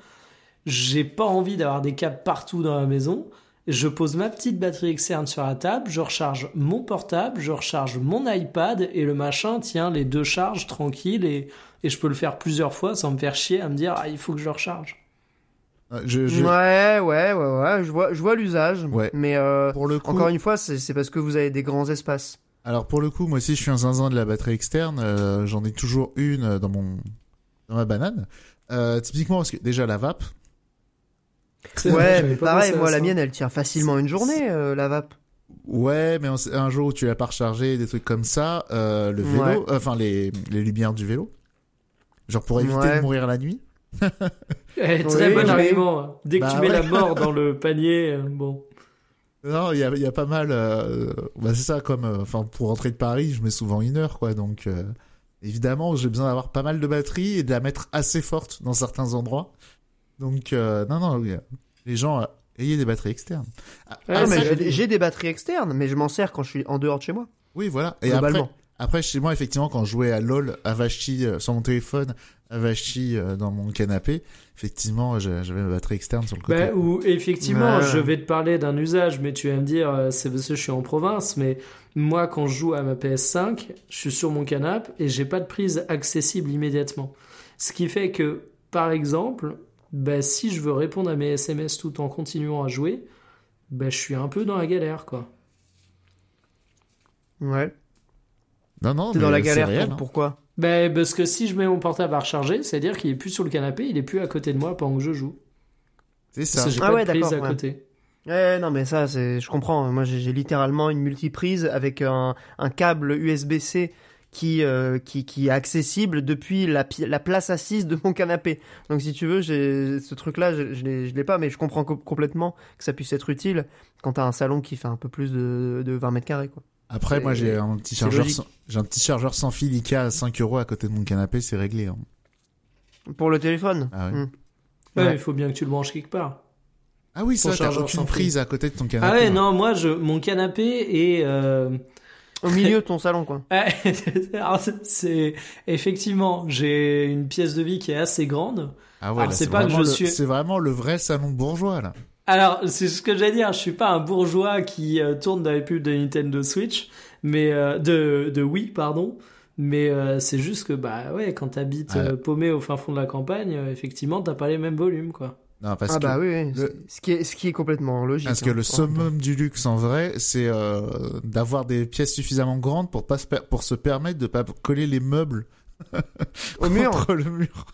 j'ai pas envie d'avoir des câbles partout dans la maison. Je pose ma petite batterie externe sur la table, je recharge mon portable, je recharge mon iPad et le machin tient les deux charges tranquilles et, et je peux le faire plusieurs fois sans me faire chier à me dire ah il faut que je recharge. Je, je- Ouais, ouais, ouais, ouais, je vois, je vois l'usage. Ouais. Mais euh, Pour le coup, encore une fois, c'est c'est parce que vous avez des grands espaces. alors pour le coup, moi aussi, je suis un zinzin de la batterie externe. euh, J'en ai toujours une euh, dans mon dans ma banane. Euh, typiquement, parce que déjà la vape. Ouais, mais pareil, moi la mienne, elle tient facilement une journée, euh, la vape. Ouais, mais on- un jour où tu l'as pas rechargé, des trucs comme ça, euh, le vélo, Ouais. enfin les les lumières du vélo, genre pour éviter Ouais. de mourir la nuit. Eh, très Oui, bon oui. argument. Dès que Bah tu mets ouais. la mort dans le panier, euh, bon. Non, il y a, il y a pas mal. euh, bah c'est ça, comme, euh, enfin, pour rentrer de Paris, je mets souvent une heure, quoi. Donc, euh, évidemment, j'ai besoin d'avoir pas mal de batterie et de la mettre assez forte dans certains endroits. Donc, euh, non, non, oui, les gens, euh, ayez des batteries externes. Ah, Ouais, ah, ça, j'ai- des batteries externes, mais je m'en sers quand je suis en dehors de chez moi. oui, voilà. Et globalement. après, chez moi, effectivement, quand je jouais à LoL, à Vachi, euh, sur mon téléphone, à Vachi, euh, dans mon canapé, effectivement, j'avais ma batterie externe sur le côté. Bah, ou effectivement, Ouais. je vais te parler d'un usage, mais tu vas me dire, euh, c'est parce que je suis en province, mais moi, quand je joue à ma PS5, je suis sur mon canapé et j'ai pas de prise accessible immédiatement. Ce qui fait que, par exemple, bah, si je veux répondre à mes SMS tout en continuant à jouer, bah, je suis un peu dans la galère, quoi. Ouais. Non, non, T'es mais dans la c'est galère, réel, pour- hein. Ben, pourquoi parce que si je mets mon portable à recharger, c'est-à-dire qu'il est plus sur le canapé, il est plus à côté de moi pendant que je joue. C'est Parce ça. que Ah pas ouais, d'accord, à ouais. côté. Ouais, non, mais ça, c'est, je comprends. Moi, j'ai j'ai littéralement une multiprise avec un, un câble USB-C qui, euh, qui, qui est accessible depuis la, place assise de mon canapé. Donc, si tu veux, j'ai ce truc-là, je, je l'ai je l'ai pas, mais je comprends co- complètement que ça puisse être utile quand t'as un salon qui fait un peu plus de, de 20 mètres carrés, quoi. Après, moi, j'ai un petit chargeur, sans... j'ai un petit chargeur sans fil Ikea à 5 euros à côté de mon canapé, c'est réglé. hein. Pour le téléphone. Ah ouais. Hmm. Ouais, Ouais. il faut bien que tu le branches quelque part. Ah oui, ça, t'as chargeur aucune sans fil. prise à côté de ton canapé. Ah ouais, hein. non, moi, je, mon canapé est... euh, Au milieu de ton salon, quoi. Ouais, alors, c'est- effectivement, j'ai une pièce de vie qui est assez grande. Ah ouais, c'est pas que je le... suis- c'est vraiment le vrai salon bourgeois, là. Alors, c'est ce que j'allais dire, je suis pas un bourgeois qui euh, tourne dans les pubs de Nintendo Switch, mais euh, de de Wii, pardon. Mais euh, c'est juste que bah ouais, quand t'habites Ouais. euh, paumé au fin fond de la campagne, euh, effectivement, t'as pas les mêmes volumes quoi. Non, parce ah que, bah oui, oui. le- c'est- Ce, qui est, ce qui est complètement logique. parce que hein. le summum du luxe, en vrai, c'est euh, d'avoir des pièces suffisamment grandes pour, pas se per- pour se permettre de pas coller les meubles Au mur. contre le mur.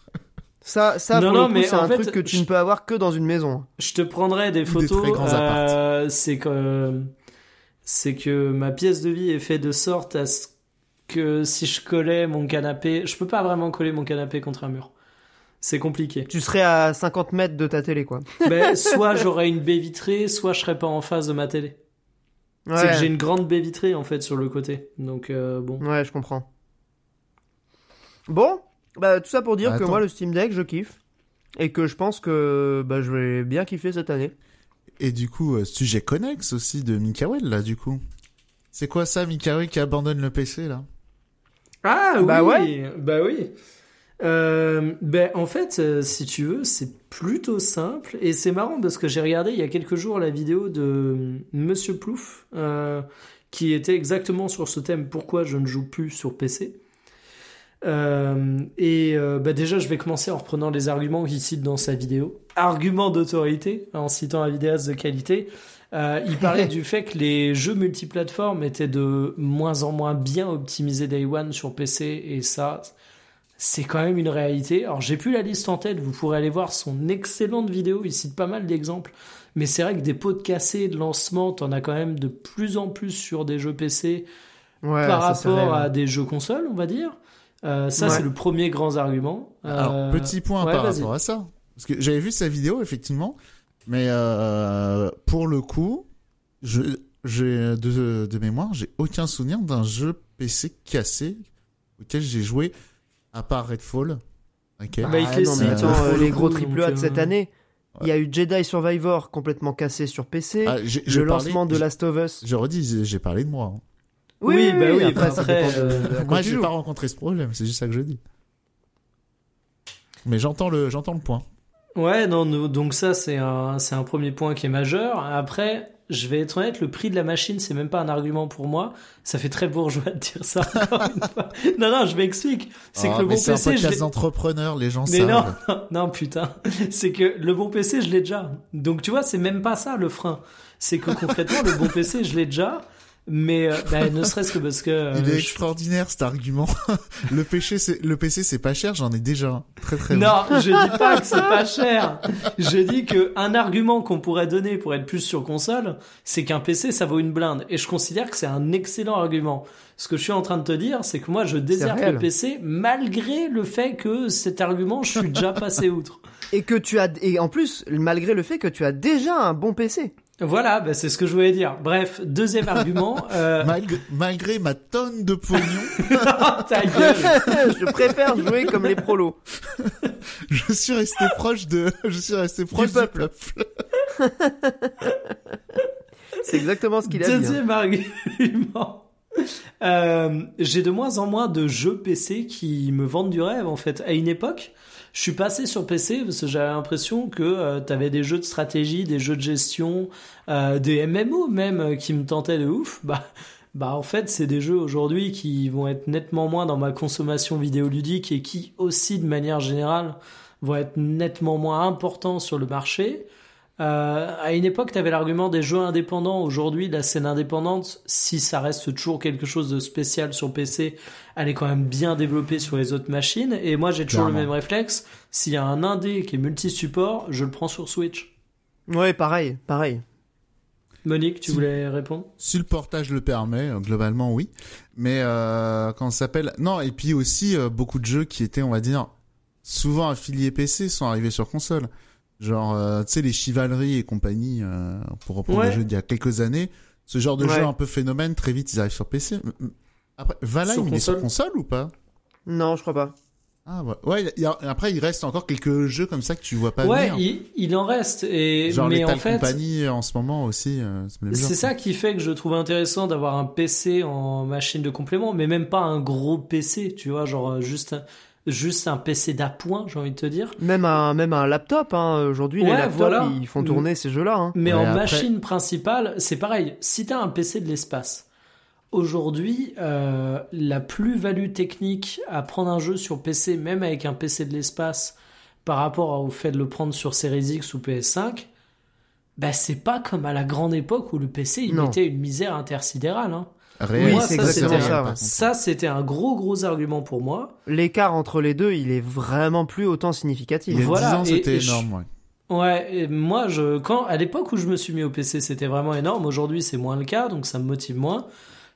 Ça, ça Non, pour non, le coup, mais c'est un fait, truc que tu je- ne peux avoir que dans une maison. Je te prendrai des des photos. très grands euh, c'est que c'est que ma pièce de vie est faite de sorte à ce que si je collais mon canapé, je peux pas vraiment coller mon canapé contre un mur. C'est compliqué. Tu serais à 50 mètres de ta télé, quoi. Ben, soit j'aurais une baie vitrée, soit je serais pas en face de ma télé. C'est que Ouais, j'ai une grande baie vitrée en fait sur le côté. Donc euh, bon. ouais, je comprends. Bon, bah tout ça pour dire Bah, que moi, le Steam Deck, je kiffe. Et que je pense que bah, je vais bien kiffer cette année. Et du coup, euh, sujet connexe aussi de Mikael, là, du coup. C'est quoi ça, Mikael, qui abandonne le PC, là? Ah Bah oui, bah oui. Euh, ben en fait, euh, si tu veux, c'est plutôt simple et c'est marrant parce que j'ai regardé il y a quelques jours la vidéo de Monsieur Plouf euh, qui était exactement sur ce thème pourquoi je ne joue plus sur PC. Euh, et euh, bah déjà, je vais commencer en reprenant les arguments qu'il cite dans sa vidéo. Argument d'autorité, en citant un vidéaste de qualité. Euh, il parlait du fait que les jeux multiplateformes étaient de moins en moins bien optimisés day one sur PC, et ça, c'est quand même une réalité. Alors, j'ai plus la liste en tête, vous pourrez aller voir son excellente vidéo, il cite pas mal d'exemples. Mais c'est vrai que des pots de cassés de lancement, t'en as quand même de plus en plus sur des jeux PC Ouais, par rapport à des jeux consoles, on va dire. Euh, ça, Ouais. c'est le premier grand argument. Alors, Euh, petit point ouais, par vas-y. rapport à ça. Parce que j'avais vu sa vidéo, effectivement. Mais euh, pour le coup, je, j'ai de, de mémoire, j'ai aucun souvenir d'un jeu PC cassé auquel j'ai joué, à part Redfall. Bah, il Ah, non, mais attends, les gros triple A de cette année. Il y a eu Jedi Survivor complètement cassé sur PC. Ah, j'ai- j'ai le parlé- lancement de Last of Us. Je redis, j'ai- j'ai parlé de moi. hein. Oui, bah oui, après, après, ça dépend de, euh, Moi, j'ai pas rencontré ce problème, c'est juste ça que je dis. Mais j'entends le, j'entends le point. Ouais, non, non, donc ça, c'est un, c'est un premier point qui est majeur. Après, je vais être honnête, le prix de la machine, c'est même pas un argument pour moi. Ça fait très bourgeois de dire ça. Non, non, je m'explique. C'est Ah, que le bon c'est un PC, je l'ai... d'entrepreneurs, les gens Mais savent. non, non, putain. C'est que le bon PC, je l'ai déjà. Donc, tu vois, c'est même pas ça, le frein. C'est que concrètement, le bon PC, je l'ai déjà. Mais, euh, bah, ne serait-ce que parce que... euh, Il est je- extraordinaire cet argument. le péché, c'est le PC, c'est pas cher. J'en ai déjà un. très très bon. Non, je dis pas que c'est pas cher. Je dis que un argument qu'on pourrait donner pour être plus sur console, c'est qu'un PC ça vaut une blinde. Et je considère que c'est un excellent argument. Ce que je suis en train de te dire, c'est que moi je déserte le PC malgré le fait que cet argument je suis déjà passé outre. Et que tu as, et en plus, malgré le fait que tu as déjà un bon PC. Voilà, bah, c'est ce que je voulais dire. Bref, deuxième argument. Euh... Malgré, malgré ma tonne de pognon, ta gueule. je préfère jouer comme les prolos. je suis resté proche de, je suis resté proche du peuple. peuple. C'est exactement ce qu'il a dit. hein. Deuxième argument. Euh, j'ai de moins en moins de jeux PC qui me vendent du rêve en fait. À une époque, je suis passé sur PC parce que j'avais l'impression que euh, t'avais des jeux de stratégie, des jeux de gestion, euh, des MMO même euh, qui me tentaient de ouf. Bah, bah en fait, c'est des jeux aujourd'hui qui vont être nettement moins dans ma consommation vidéoludique et qui aussi de manière générale vont être nettement moins importants sur le marché. Euh, à une époque, tu avais l'argument des jeux indépendants. Aujourd'hui, la scène indépendante, si ça reste toujours quelque chose de spécial sur PC, elle est quand même bien développée sur les autres machines. Et moi, j'ai toujours le même réflexe. S'il y a un indé qui est multi-support, je le prends sur Switch. Ouais, pareil, pareil. Monique, tu Si. voulais répondre? Si le portage le permet, euh, globalement oui. Mais euh, quand ça s'appelle, non et puis aussi euh, beaucoup de jeux qui étaient, on va dire, souvent affiliés PC sont arrivés sur console. Genre, euh, tu sais, les Chivalry et compagnie, euh, pour reprendre Ouais. les jeux d'il y a quelques années, ce genre de Ouais. jeu un peu phénomène, très vite ils arrivent sur PC. Après, Valheim, Sur il est sur console ou pas? Non, je crois pas. Ah ouais, ouais. il y a- après, il reste encore quelques jeux comme ça que tu vois pas Ouais, venir. il, il en reste. Et, Genre mais en fait, Company en ce moment aussi. euh, C'est ça qui fait que je trouve intéressant d'avoir un PC en machine de complément, mais même pas un gros PC, tu vois, genre euh, juste un, juste un PC d'appoint, j'ai envie de te dire. Même un, même un laptop, hein. Aujourd'hui, les laptops, voilà. ils font tourner ces jeux-là, hein. Mais en après- machine principale, c'est pareil. Si t'as un PC de l'espace, aujourd'hui, euh, la plus-value technique à prendre un jeu sur PC, même avec un PC de l'espace, par rapport au fait de le prendre sur Series X ou PS5, bah c'est pas comme à la grande époque où le PC il Non. mettait une misère intersidérale. Hein. Réel, Oui, c'est ça, exactement ça, ouais. c'était un gros gros argument pour moi. L'écart entre les deux, il est vraiment plus autant significatif. Il y a Voilà, 10 ans, et- c'était et je- énorme, ouais. Ouais, et moi, je, quand, à l'époque où je me suis mis au PC, c'était vraiment énorme. Aujourd'hui, c'est moins le cas, donc ça me motive moins.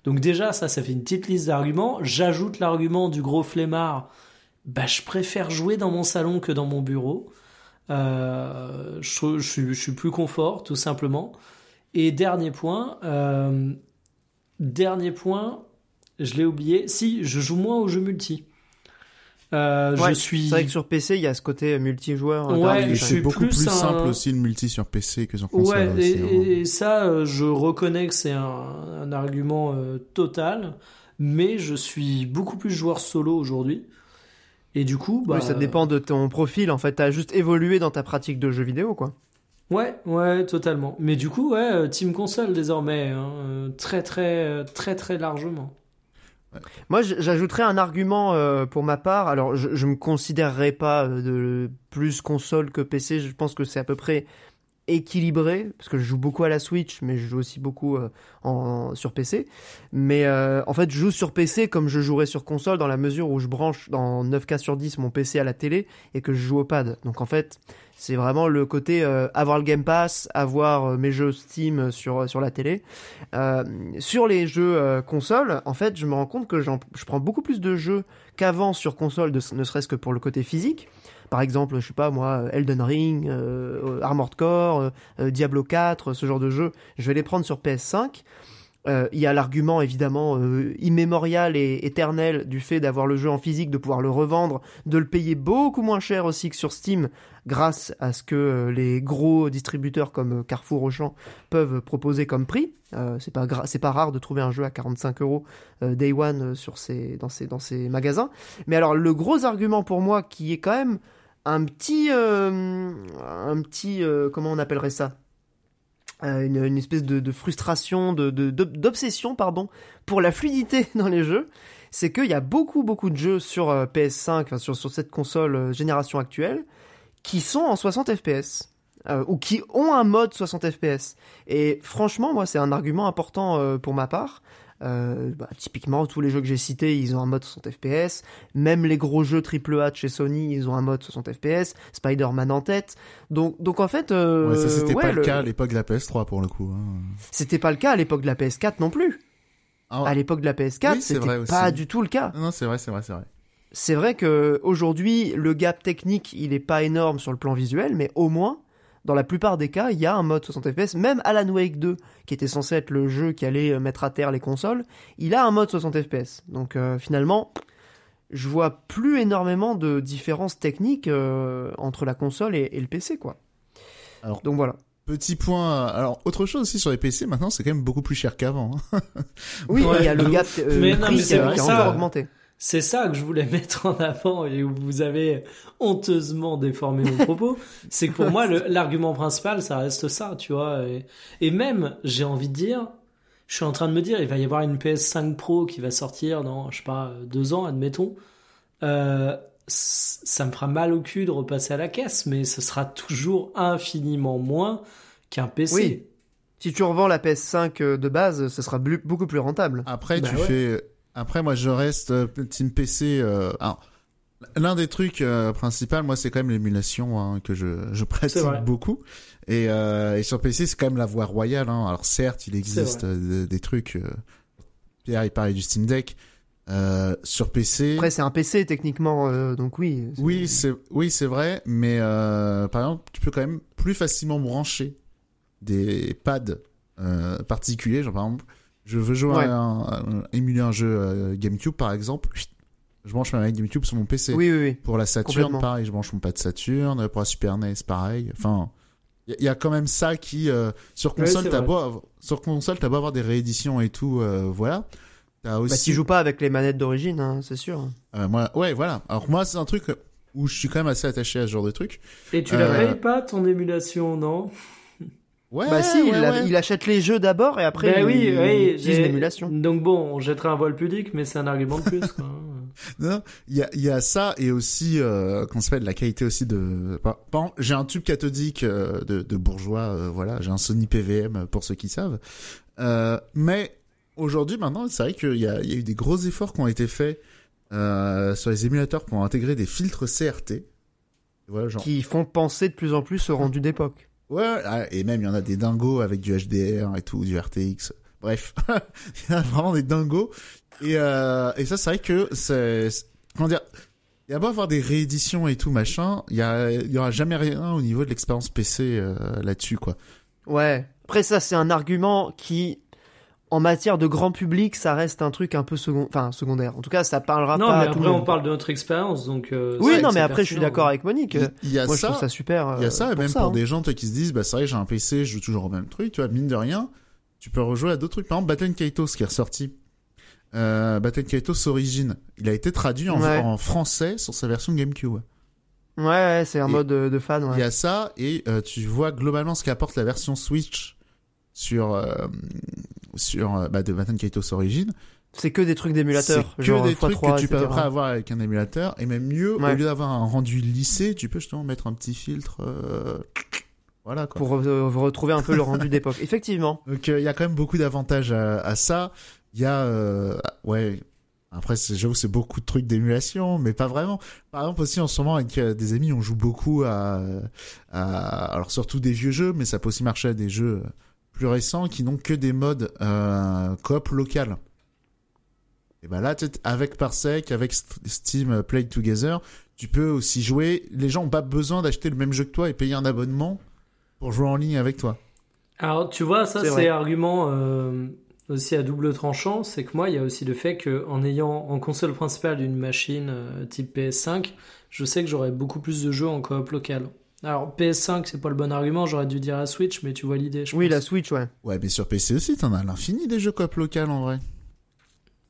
Donc déjà, ça, ça fait une petite liste d'arguments. J'ajoute l'argument du gros flemmard. Bah, je préfère jouer dans mon salon que dans mon bureau. Euh, je suis plus confort, tout simplement. Et dernier point, euh, dernier point, je l'ai oublié. Si, je joue moins aux jeux multi. Euh, Ouais, je suis. C'est vrai que sur PC, il y a ce côté multijoueur. Ouais, c'est suis beaucoup plus plus un- simple aussi le multi sur PC que sur console. Ouais, aussi, et, hein. et- et ça, euh, je reconnais que c'est un, un argument euh, total, mais je suis beaucoup plus joueur solo aujourd'hui. Et du coup, bah, Oui, ça dépend de ton profil. En fait, t'as juste évolué dans ta pratique de jeux vidéo, quoi. Ouais, ouais, totalement. Mais du coup, ouais, euh, team console désormais, hein, euh, très, très, euh, très, très largement. Moi, j'ajouterais un argument pour ma part. Alors, je, je me considérerais pas de plus console que PC. Je pense que c'est à peu près équilibré parce que je joue beaucoup à la Switch, mais je joue aussi beaucoup euh, en, sur PC. Mais euh, en fait, je joue sur PC comme je jouerais sur console dans la mesure où je branche dans 9K sur 10 mon PC à la télé et que je joue au pad. Donc en fait, c'est vraiment le côté euh, avoir le Game Pass, avoir euh, mes jeux Steam sur sur la télé. Euh, sur les jeux euh, console, en fait, je me rends compte que je prends beaucoup plus de jeux qu'avant sur console, de- ne serait-ce que pour le côté physique. Par exemple, je sais pas moi, Elden Ring, euh, Armored Core, euh, euh, Diablo 4, ce genre de jeux, je vais les prendre sur PS5. Euh, Il y a l'argument évidemment euh, immémorial et éternel du fait d'avoir le jeu en physique, de pouvoir le revendre, de le payer beaucoup moins cher aussi que sur Steam, grâce à ce que euh, les gros distributeurs comme euh, Carrefour, Auchan peuvent proposer comme prix. Euh, c'est pas rare de trouver un jeu à 45 euros euh, day one euh, sur ces dans ces dans ces magasins. Mais alors le gros argument pour moi qui est quand même un petit euh, un petit euh, comment on appellerait ça? Euh, une, espèce de, frustration de de- de- d'obsession pardon pour la fluidité dans les jeux. C'est qu'il y a beaucoup beaucoup de jeux sur euh, PS5 enfin, sur cette console génération actuelle qui sont en 60 FPS ou qui ont un mode 60 FPS et franchement moi c'est un argument important pour ma part euh, bah, typiquement, tous les jeux que j'ai cités, ils ont un mode 60 FPS. Même les gros jeux AAA de chez Sony, ils ont un mode 60 FPS. Spider-Man en tête. Donc, donc en fait, euh, Ouais, ça c'était ouais, pas le cas à l'époque de la PS3 pour le coup. hein. C'était pas le cas à l'époque de la PS4 non plus. Ah, À l'époque de la PS4, Oui, c'est c'était pas du tout le cas. Non, c'est vrai, c'est vrai, c'est vrai. C'est vrai que aujourd'hui, le gap technique, il est pas énorme sur le plan visuel, mais au moins, dans la plupart des cas, il y a un mode 60 FPS. Même Alan Wake 2, qui était censé être le jeu qui allait euh, mettre à terre les consoles, il a un mode 60 FPS. Donc euh, finalement, je vois plus énormément de différences techniques euh, entre la console et, et le PC, quoi. Alors- Donc voilà. Petit point. Alors, autre chose aussi sur les PC, maintenant, c'est quand même beaucoup plus cher qu'avant. hein. Oui, Ouais, il y a le gap euh, Mais non, prix mais qui c'est a, qui a encore augmenté. C'est ça que je voulais mettre en avant et où vous avez honteusement déformé mon propos. c'est que pour moi, l'argument principal, ça reste ça, tu vois. Et, et même, j'ai envie de dire, je suis en train de me dire, il va y avoir une PS5 Pro qui va sortir dans, je sais pas, deux ans, admettons. Euh, ça me fera mal au cul de repasser à la caisse, mais ce sera toujours infiniment moins qu'un PC. Oui. Si tu revends la PS5 euh, de base, ce sera beaucoup plus rentable. Après, Bah tu ouais. fais. Après, moi, je reste euh, team PC. euh, alors, l'un des trucs euh, principaux, moi, c'est quand même l'émulation hein, que je, je pratique beaucoup. Et, euh, et sur PC, c'est quand même la voie royale. Hein. Alors, certes, il existe vrai. euh, des, des trucs. euh, Pierre, il parlait du Steam Deck. Euh, sur PC. Après, c'est un PC techniquement, euh, donc oui. Oui, c'est oui, c'est vrai, mais euh, par exemple, tu peux quand même plus facilement brancher des pads euh, particuliers. Genre par exemple, je veux jouer Ouais. à un, un- émuler un jeu euh, GameCube par exemple, je branche ma manette GameCube sur mon PC. Oui, oui, oui. Pour la Saturn, pareil, je branche mon pad Saturn. Pour la Super NES, pareil. Enfin, il y, a- y a quand même ça qui euh, sur console, t'as beau avoir- sur console, t'as beau avoir des rééditions et tout, euh, voilà. T'as aussi Bah, tu joues pas avec les manettes d'origine, hein, c'est sûr. euh, moi, ouais, voilà. Alors moi, c'est un truc où je suis quand même assez attaché à ce genre de truc. Et tu la Euh, payes pas ton émulation, non? Ouais, bah si, ouais, il, a- ouais. il achète les jeux d'abord et après Ben il, oui, il oui, utilise l'émulation. Donc bon, on jettera un voile pudique, mais c'est un argument de plus. Quoi. Non, il y a, il y a ça et aussi, euh, qu'on s'appelle la qualité aussi de. J'ai un tube cathodique euh, de, de bourgeois, euh, voilà, j'ai un Sony PVM pour ceux qui savent. Euh, mais aujourd'hui, maintenant, c'est vrai qu'il y a, il y a eu des gros efforts qui ont été faits euh, sur les émulateurs pour intégrer des filtres CRT. Voilà, genre. Qui font penser de plus en plus au rendu d'époque. Ouais, et même il y en a des dingos avec du HDR et tout, du RTX. Bref, il y en a vraiment des dingos. Et, euh, et ça, c'est vrai que c'est, comment dire, il y a beau avoir des rééditions et tout machin, il y y aura jamais rien au niveau de l'expérience PC euh, là-dessus, quoi. Ouais. Après ça, c'est un argument qui, en matière de grand public, ça reste un truc un peu second... enfin, secondaire. En tout cas, ça parlera non, pas mais à tout après on parle de notre expérience, donc. euh, Oui, non, mais après, je suis d'accord avec Monique. Il, y a Moi, je ça. trouve ça super. Il y a euh, ça, et même ça, pour hein. des gens toi, qui se disent, bah c'est vrai, j'ai un PC, je joue toujours au même truc, tu vois, mine de rien, tu peux rejouer à d'autres trucs. Par exemple, Battle Kaitos qui est ressorti. Euh, Battle Kaitos Origin, il a été traduit en, Ouais. en français sur sa version GameCube. Ouais, ouais, c'est un Et- mode de, de fan. Il Ouais. y a ça, et euh, tu vois globalement ce qu'apporte la version Switch sur, euh, sur euh, bah, de Battle Kaitos Origin. C'est que des trucs d'émulateur. C'est que genre des x3, trucs que tu peux après avoir avec un émulateur. Et même mieux, Ouais. au lieu d'avoir un rendu lissé, tu peux justement mettre un petit filtre. euh, Voilà quoi. Pour euh, retrouver un peu le rendu d'époque. Effectivement. Donc euh, il y a quand même beaucoup d'avantages à, à ça. Il y a euh, ouais. Après j'avoue c'est beaucoup de trucs d'émulation, mais pas vraiment. Par exemple aussi en ce moment avec euh, des amis on joue beaucoup à, à alors surtout des vieux jeux, mais ça peut aussi marcher à des jeux euh, plus récents qui n'ont que des modes euh, coop local. Et ben là avec Parsec, avec St- Steam euh, Play Together, tu peux aussi jouer. Les gens ont pas besoin d'acheter le même jeu que toi et payer un abonnement pour jouer en ligne avec toi. Alors, tu vois, ça, C'est argument euh, aussi à double tranchant. C'est que moi, il y a aussi le fait qu'en ayant en console principale une machine euh, type PS5, je sais que j'aurais beaucoup plus de jeux en coop local. Alors, PS5, c'est pas le bon argument, j'aurais dû dire la Switch, mais tu vois l'idée, je Oui, pense. la Switch, ouais. Ouais, mais sur PC aussi, t'en as à l'infini des jeux coop local en vrai.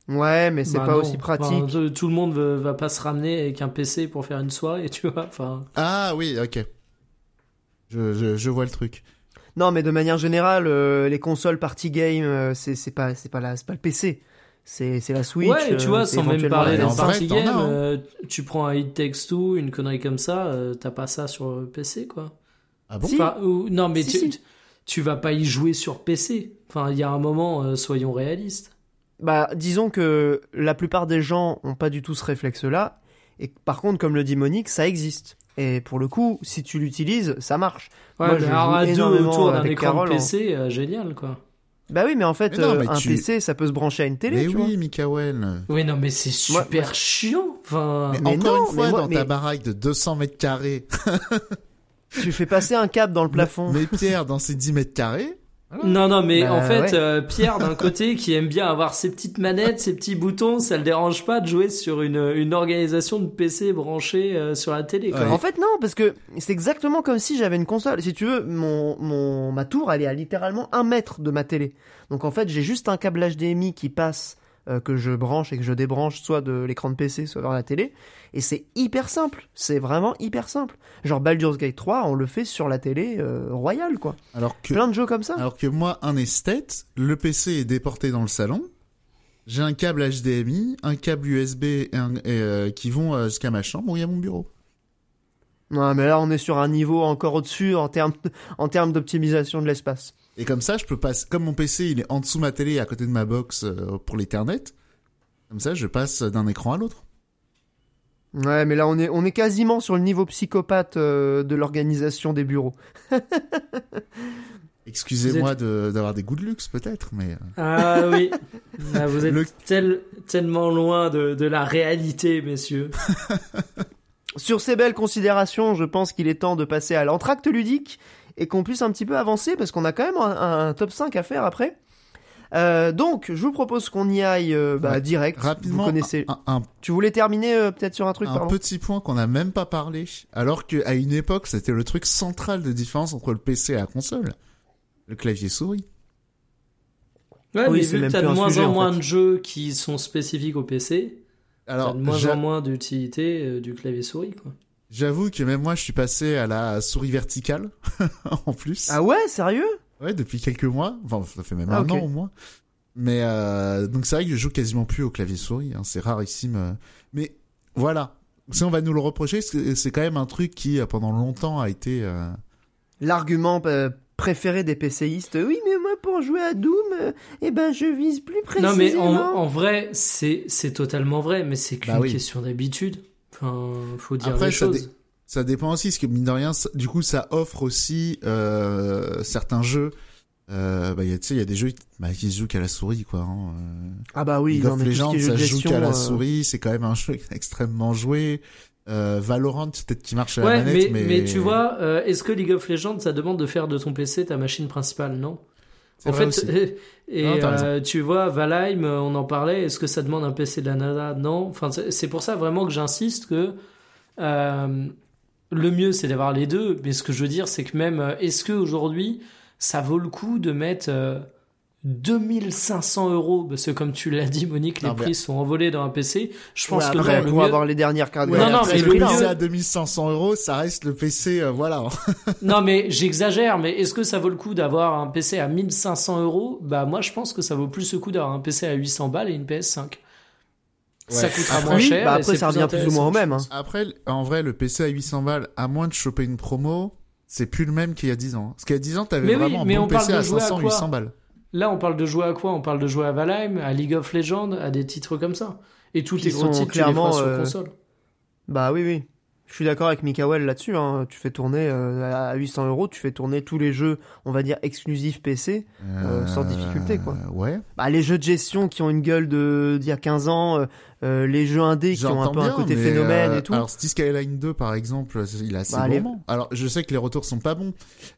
Ouais, mais c'est Bah pas non. aussi pratique. Enfin, tout, le monde veut- va pas se ramener avec un PC pour faire une soirée, tu vois. Enfin, Ah oui, ok. Je, je, je vois le truc. Non, mais de manière générale, euh, les consoles party game, euh, c'est c'est pas c'est pas la c'est pas le PC. C'est c'est la Switch. ouais, tu vois, euh, sans même parler en vrai, party t'en games, as, hein. euh, tu prends un It Takes Two, une connerie comme ça, euh, t'as pas ça sur PC, quoi. Ah bon Si. Enfin, ou- non, mais Si, tu, si. tu- tu vas pas y jouer sur PC. Enfin, il y a un moment, euh, soyons réalistes. Bah, disons que la plupart des gens ont pas du tout ce réflexe-là. Et par contre, comme le dit Monique, ça existe. Et pour le coup, si tu l'utilises, ça marche. Ouais, Moi, mais je alors joue à deux énormément autour d'un écran Carole, de hein. PC, euh, génial, quoi. Bah oui, mais en fait, Mais non, euh, mais un tu- PC, ça peut se brancher à une télé, Mais tu vois. oui, Mikael. Oui, non, mais c'est super moi- chiant. Enfin, Mais, Mais encore non, une fois, mais moi- dans mais- ta baraque de 200 mètres carrés, Tu fais passer un câble dans le plafond. mais Pierre dans ses 10 mètres carrés, non, non, mais Bah, en fait, ouais. euh, Pierre, d'un côté, qui aime bien avoir ses petites manettes, ses petits boutons, ça le dérange pas de jouer sur une, une organisation de PC branchée euh, sur la télé, quoi. Ouais. En fait, non, parce que c'est exactement comme si j'avais une console. Si tu veux, mon, mon, ma tour, elle est à littéralement un mètre de ma télé. Donc en fait, j'ai juste un câble HDMI qui passe, euh, que je branche et que je débranche soit de l'écran de PC, soit vers la télé. Et c'est hyper simple. C'est vraiment hyper simple. Genre Baldur's Gate 3, on le fait sur la télé euh, royale, quoi. alors que, Plein de jeux comme ça. alors que moi, un esthète, le PC est déporté dans le salon. J'ai un câble HDMI, un câble USB et un- et, euh, qui vont jusqu'à ma chambre où il y a mon bureau. Ouais, mais là, on est sur un niveau encore au-dessus en termes, en termes d'optimisation de l'espace. Et comme ça, je peux passer, comme mon PC il est en dessous de ma télé à côté de ma box euh, pour l'Ethernet, comme ça je passe d'un écran à l'autre. Ouais, mais là, on est, on est quasiment sur le niveau psychopathe euh, de l'organisation des bureaux. Excusez-moi d'avoir des goûts de luxe peut-être, mais... euh, Ah oui, Ah, vous êtes Le- tel- tellement loin de, de la réalité, messieurs. Sur ces belles considérations, je pense qu'il est temps de passer à l'entracte ludique et qu'on puisse un petit peu avancer parce qu'on a quand même un, un top 5 à faire après. Euh, donc, je vous propose qu'on y aille euh, bah, Ouais. direct. Rapidement, Vous connaissez. un, un- Tu voulais terminer euh, peut-être sur un truc, un pardon? petit point qu'on n'a même pas parlé, alors qu'à une époque c'était le truc central de différence entre le PC et la console. Le clavier souris. Ouais, Oui, mais c'est vu que t'as de moins sujet, en en moins fait. de jeux qui sont spécifiques au PC, Alors, de moins en moins d'utilité euh, du clavier souris, quoi. j'avoue que même moi je suis passé à la souris verticale, en plus. Ah ouais, sérieux? Ouais, depuis quelques mois. Enfin, ça fait même Ah, un an au moins. Mais euh, donc c'est vrai que je joue quasiment plus au clavier souris. Hein, c'est rarissime. euh. Mais voilà. Si on va nous le reprocher, c'est quand même un truc qui euh, pendant longtemps a été. euh, L'argument euh, préféré des PCistes. Oui, mais moi, pour jouer à Doom, euh, eh ben, je vise plus précisément. Non, mais en, en vrai, c'est c'est totalement vrai, mais c'est qu'une Bah oui. question d'habitude. Enfin, faut dire Après, les ça choses. Ça dépend aussi, parce que mine de rien, ça- du coup, ça offre aussi euh, certains jeux. Euh, bah, il y a- tu sais, il y a des jeux bah, qui se jouent qu'à la souris, quoi. Hein. euh. Ah bah oui, League non, of mais Legends, ça se joue qu'à la euh, souris. C'est quand même un jeu extrêmement joué. Euh, Valorant, peut-être qui marche à la Ouais, manette, mais, mais... mais tu vois, euh, est-ce que League of Legends, ça demande de faire de ton PC ta machine principale Non. En fait, aussi. et Non, euh, tu vois, Valheim, euh, on en parlait, est-ce que ça demande un PC de la NASA Non. Enfin, c'est pour ça vraiment que j'insiste que euh, le mieux, c'est d'avoir les deux. Mais ce que je veux dire, c'est que même, est-ce que aujourd'hui, ça vaut le coup de mettre euh, 2500 euros, parce que comme tu l'as dit, Monique, les Non, prix sont envolés dans un PC. Je pense Ouais, que après, le mieux- avoir les dernières cartes Ouais, non, graphiques, mais c'est le PC hein. à 2500 euros, ça reste le PC, euh, voilà. Non, mais j'exagère, mais est-ce que ça vaut le coup d'avoir un PC à 1500 euros? Bah, moi, je pense que ça vaut plus le coup d'avoir un PC à 800 balles et une PS5. Ça coûtera Après, moins cher. bah après ça revient plus ou moins au même. hein. Après, en vrai, le PC à 800 balles, à moins de choper une promo, c'est plus le même qu'il y a 10 ans. Parce qu'il y a 10 ans, t'avais oui, vraiment mais un on bon PC à jouer à 500, quoi 800 balles. Là, on parle de jouer à quoi? On parle de jouer à Valheim, à League of Legends, à des titres comme ça. Et tous les gros titres, tu les clairement, sur euh, console. Bah oui, oui. Je suis d'accord avec Mikael là-dessus. Hein. Tu fais tourner euh, à 800 euros, tu fais tourner tous les jeux, on va dire exclusifs PC. Euh, sans difficulté, quoi. Ouais. Bah, les jeux de gestion qui ont une gueule de d'il y a 15 ans, euh, euh, les jeux indés qui ont un peu un bien, côté phénomène euh, et tout. Alors, City Skyline 2, par exemple, il a assez Bah, les-. Alors, je sais que les retours sont pas bons,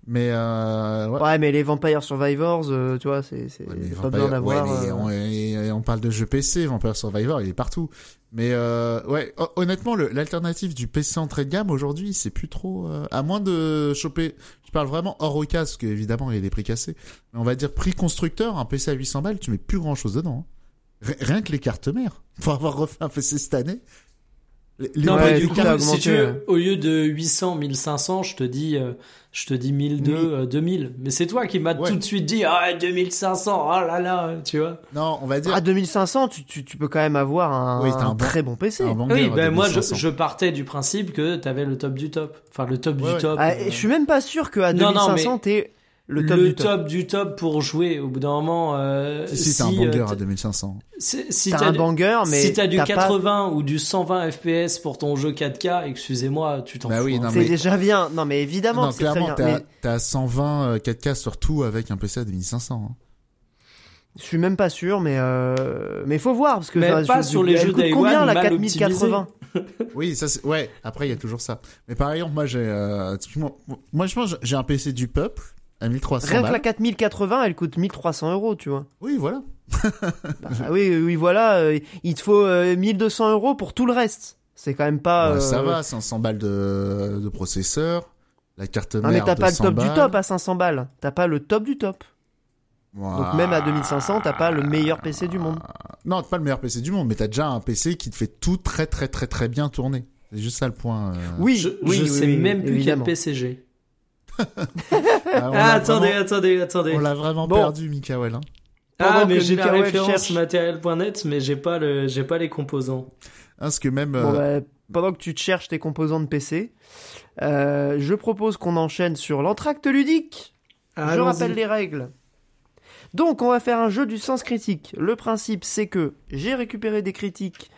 mais euh, ouais. Ouais, mais les Vampire Survivors, euh, tu vois, c'est c'est Ouais, pas besoin d'avoir. ouais, euh, on, et- on parle de jeux PC, Vampire Survivor, il est partout. Mais euh, ouais, hon- honnêtement, l'alternative du PC entrée de gamme aujourd'hui, c'est plus trop. euh, à moins de choper, je parle vraiment hors occasion, parce qu'évidemment il y a des prix cassés. Mais on va dire prix constructeur, un PC à 800 balles, tu mets plus grand chose dedans. hein. Ri- Rien que les cartes mères. Pour avoir refait un PC cette année. Les, les Non, Ouais, mais du coup, si tu veux, ouais. au lieu de 800, 1500, je te dis, euh, je te dis 1002, Oui. euh, 2000. Mais c'est toi qui m'as Ouais. tout de suite dit, ah, 2500, oh là là, tu vois. Non, on va dire À 2500, tu, tu, tu peux quand même avoir un, Oui, t'as un un très bon PC. un Oui, ben moi, je, 2500. je partais du principe que t'avais le top du top. Enfin, le top Ouais, du ouais. top. Ah, euh, je suis même pas sûr qu'à Non, non, 2500, mais t'es le top du top. du top pour jouer. Au bout d'un moment, euh, si, si, c'est un si, banger euh, à 2500. si, si T'as t'as un du- banger, mais si t'as du t'as pas- 80 ou du 120 FPS pour ton jeu 4K, excusez-moi, tu t'en Bah fous. oui, hein. non, C'est mais- déjà bien. Non, mais évidemment, non, c'est très clairement, bien. t'as Mais t'as 120 euh, 4K surtout avec un PC à 2500. hein. je suis même pas sûr, mais euh... mais faut voir parce que Mais pas je- sur les elle jeux coûte Day combien One la mal 4080 Oui, ça c'est ouais. Après, il y a toujours ça. Mais par exemple, moi j'ai, euh, typiquement, moi je pense j'ai un PC du peuple à 1300 Rien que balles. la 4080, elle coûte 1300 euros, tu vois. Oui, voilà. Bah, oui, oui, voilà, euh, il te faut euh, 1200 euros pour tout le reste. C'est quand même pas. Ouais, euh, Ça va, 500 balles de, de processeur, la carte mère Non, mais t'as pas le 100 top du top à 500 balles. T'as pas le top du top. Donc même à 2500, t'as pas le meilleur PC du monde. Non, t'as pas le meilleur PC du monde, mais t'as déjà un PC qui te fait tout très très très très bien tourner. C'est juste ça le point. euh. Oui, Je, oui, je oui, sais oui, même plus évidemment. quel PC j'ai. Ah, Ah, attendez, vraiment- attendez, attendez. On l'a vraiment Bon. perdu, Mikael. Hein. Ah, mais j'ai la référence cherche- matériel.net, mais j'ai pas le, j'ai pas les composants. Hein, Parce que même. Bon, euh, bah, pendant que tu te cherches tes composants de PC, euh, je propose qu'on enchaîne sur l'entracte ludique. je rappelle les règles. Donc, on va faire un jeu du sens critique. Le principe, c'est que j'ai récupéré des critiques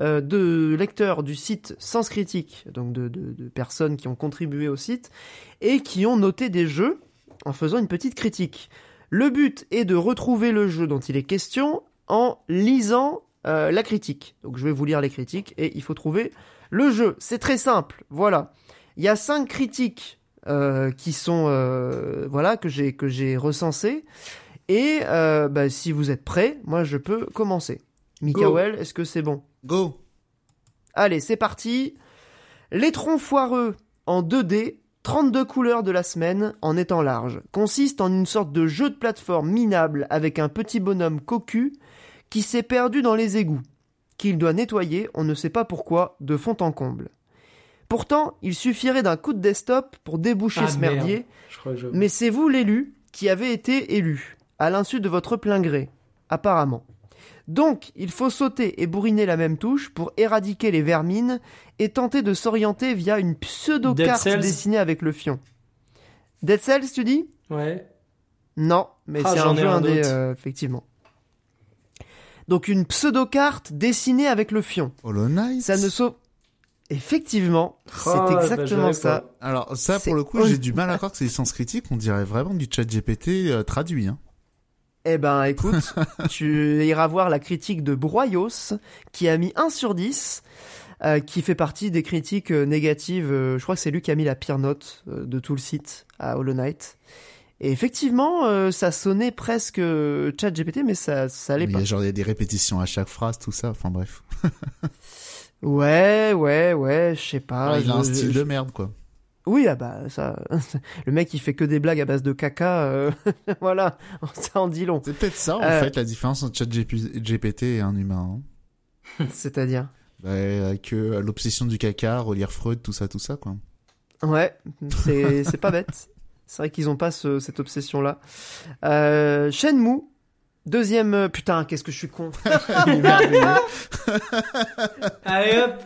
euh, de lecteurs du site Sens Critique, donc de, de- de personnes qui ont contribué au site, et qui ont noté des jeux en faisant une petite critique. Le but est de retrouver le jeu dont il est question en lisant euh, la critique. Donc je vais vous lire les critiques et il faut trouver le jeu. C'est très simple. Voilà. Il y a cinq critiques euh, qui sont voilà que j'ai que j'ai recensées et euh, bah, si vous êtes prêts, moi je peux commencer. Mikael, est-ce que c'est bon? Go Allez, c'est parti. Les troncs foireux en 2D, 32 couleurs de la semaine en étant large, consiste en une sorte de jeu de plateforme minable avec un petit bonhomme cocu qui s'est perdu dans les égouts, qu'il doit nettoyer, on ne sait pas pourquoi, de fond en comble. Pourtant, il suffirait d'un coup de desktop pour déboucher Ah, ce merdier, Je je... mais c'est vous l'élu qui avez été élu, à l'insu de votre plein gré, apparemment. Donc, il faut sauter et bourriner la même touche pour éradiquer les vermines et tenter de s'orienter via une pseudo-carte dessinée avec le fion. Dead Cells, tu dis? Ouais. Non, mais Ah, c'est j'en un ai jeu un indé, autre. euh, effectivement. Donc, une pseudo-carte dessinée avec le fion. Hollow Knight Ça ne sauve... Effectivement, Ah, c'est bah, exactement ça. Alors ça, pour le coup, j'ai du mal à croire que c'est licence critique. On dirait vraiment du chat GPT euh, traduit. Hein. Eh ben, écoute, tu iras voir la critique de Broyos, qui a mis 1 sur 10, euh, qui fait partie des critiques euh, négatives. euh, je crois que c'est lui qui a mis la pire note de tout le site à Hollow Knight. Et effectivement, ça sonnait presque chat GPT, mais ça, ça allait Il y pas. a genre il y a des répétitions à chaque phrase, tout ça. Enfin bref. Ouais, ouais, ouais, je sais pas. Ah, il a un style je- de merde quoi. Oui, ah bah ça, le mec il fait que des blagues à base de caca, euh, voilà, ça en dit long. C'est peut-être ça, en Euh. fait, la différence entre ChatGPT et un humain. hein. C'est-à-dire? Bah, avec euh, l'obsession du caca, relire Freud, tout ça, tout ça, quoi. Ouais, c'est c'est pas bête. C'est vrai qu'ils ont pas ce- cette obsession-là. Euh, Shenmue, deuxième... Putain, qu'est-ce que je suis con. Allez hop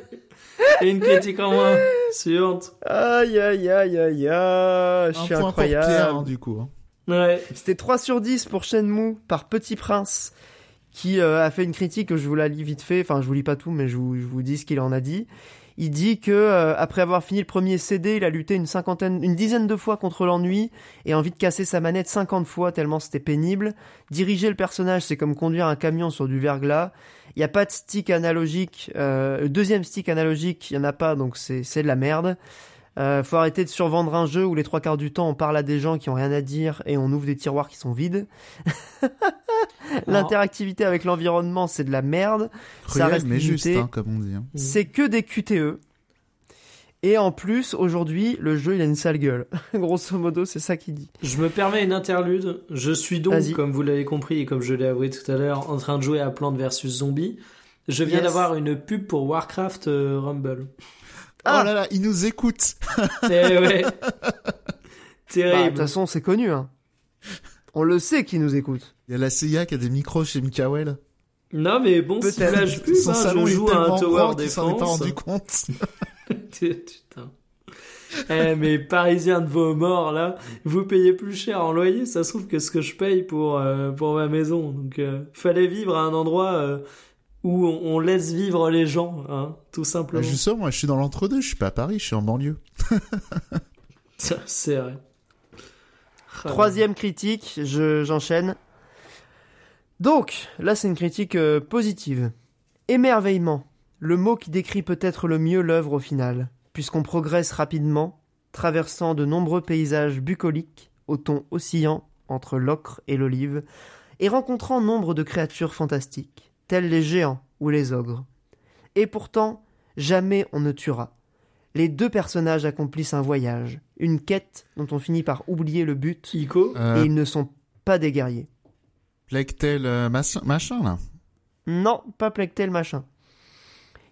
Et une critique en moins. Suivante. Aïe, aïe, aïe, aïe, aïe, je Un suis point pour incroyable. Pierre, hein, du coup. hein. Ouais. C'était 3 sur 10 pour Shenmue par Petit Prince qui euh, a fait une critique que je vous la lis vite fait. Enfin, je vous lis pas tout, mais je vous, je vous dis ce qu'il en a dit. Il dit que euh, après avoir fini le premier CD, il a lutté une cinquantaine, une dizaine de fois contre l'ennui et envie de casser sa manette 50 fois tellement c'était pénible. Diriger le personnage, c'est comme conduire un camion sur du verglas. Il n'y a pas de stick analogique. Euh, le deuxième stick analogique, il y en a pas, donc c'est c'est de la merde. Euh, faut arrêter de survendre un jeu où les trois quarts du temps on parle à des gens qui ont rien à dire et on ouvre des tiroirs qui sont vides. L'interactivité avec l'environnement c'est de la merde. Ça Cruel, reste mais juste, limité. hein, comme on dit. hein. C'est que des QTE. Et en plus, aujourd'hui, le jeu, il a une sale gueule. Grosso modo, c'est ça qu'il dit. Je me permets une interlude. Je suis donc, comme vous l'avez compris et comme je l'ai avoué tout à l'heure, en train de jouer à Plants vs Zombies. Je viens Yes. d'avoir une pub pour Warcraft euh, Rumble. Ah. Oh là là, il nous écoute. Eh ouais. Bah, De Terrible. toute façon, c'est connu. Hein. On le sait qui nous écoute. Il y a la CIA qui a des micros chez Mikael. non mais bon, si je pub, Son hein, salon je joue à un tower qu'il s'en est pas rendu compte. Putain. Eh mais parisiens de vos morts là, vous payez plus cher en loyer, ça se trouve que ce que je paye pour euh, pour ma maison. Donc euh, fallait vivre à un endroit euh, où on, on laisse vivre les gens, hein, tout Bah, simplement. justement, moi, je suis dans l'entre-deux. Je suis pas à Paris, je suis en banlieue. Ça, C'est vrai. Ah, Troisième critique, je, j'enchaîne. Donc, là, c'est une critique euh, positive. Émerveillement, le mot qui décrit peut-être le mieux l'œuvre au final, puisqu'on progresse rapidement, traversant de nombreux paysages bucoliques, au ton oscillant entre l'ocre et l'olive, et rencontrant nombre de créatures fantastiques, tels les géants ou les ogres. Et pourtant, jamais on ne tuera. Les deux personnages accomplissent un voyage, une quête dont on finit par oublier le but, Ico, et Euh, ils ne sont pas des guerriers. Plectel, euh, machin, machin, là. Non, pas Plectel machin.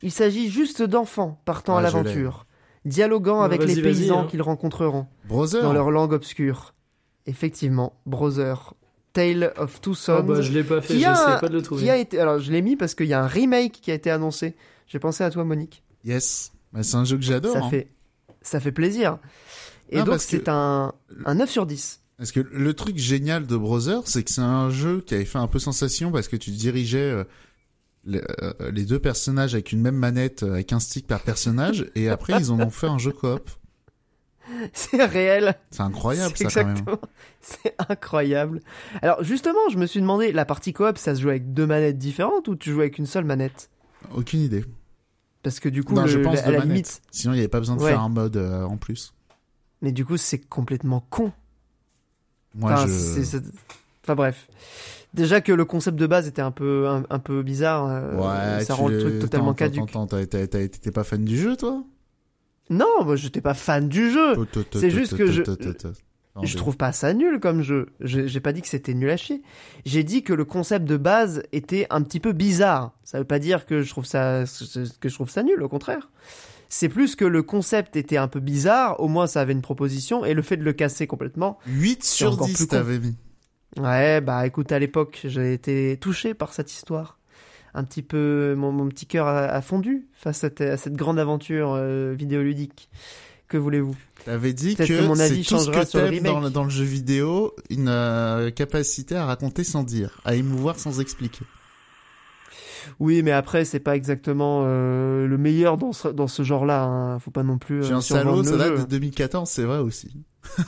Il s'agit juste d'enfants partant Ah, à l'ai. l'aventure, dialoguant Bah, avec les paysans hein. qu'ils rencontreront Brother. dans leur langue obscure. Effectivement, Brother, Tale of Two Sons, oh, bah, je l'ai pas fait, qui a- j'essaie pas de le trouver. qui a été, alors je l'ai mis parce qu'il y a un remake qui a été annoncé. J'ai pensé à toi, Monique. Yes. Bah, c'est un jeu que j'adore. Ça hein. fait, ça fait plaisir. Et Ah, donc que- c'est un, un 9 sur 10. Parce que le truc génial de Brother, c'est que c'est un jeu qui avait fait un peu sensation parce que tu dirigeais euh, les, euh, les deux personnages avec une même manette, euh, avec un stick par personnage, et après ils en ont fait un jeu coop. C'est réel. C'est incroyable quand même. exactement. C'est incroyable. Alors justement, je me suis demandé, la partie coop, ça se joue avec deux manettes différentes ou tu joues avec une seule manette? Aucune idée. Parce que du coup, non, le- je pense à de la limite, Sinon il n'y avait pas besoin de Ouais. faire un mode euh, en plus. mais du coup, c'est complètement con. Moi Enfin, je. enfin, bref. Déjà que le concept de base était un peu un, un peu bizarre, euh, Ouais, ça rend le truc totalement caduque. T'étais pas fan du jeu toi? Non, moi j'étais pas fan du jeu. c'est juste que je- Je trouve pas ça nul comme jeu. Je- J'ai pas dit que c'était nul à chier. J'ai dit que le concept de base était un petit peu bizarre. Ça veut pas dire que je trouve ça que je trouve ça nul, au contraire. C'est plus que le concept était un peu bizarre, au moins ça avait une proposition, et le fait de le casser complètement. 8 sur encore 10 plus con. t'avais mis. Ouais, bah écoute, à l'époque, j'ai été touché par cette histoire. Un petit peu, mon, mon petit cœur a, a fondu face à cette, à cette grande aventure euh, vidéoludique. Que voulez-vous? T'avais dit que, que mon avis tout ce que sur le dans, le- dans le jeu vidéo, une euh, capacité à raconter sans dire, à émouvoir sans expliquer. Oui, mais après, c'est pas exactement euh, le meilleur dans ce, dans ce genre-là. Hein. Faut pas non plus. J'ai un salaud, ça date de 2014, c'est vrai aussi.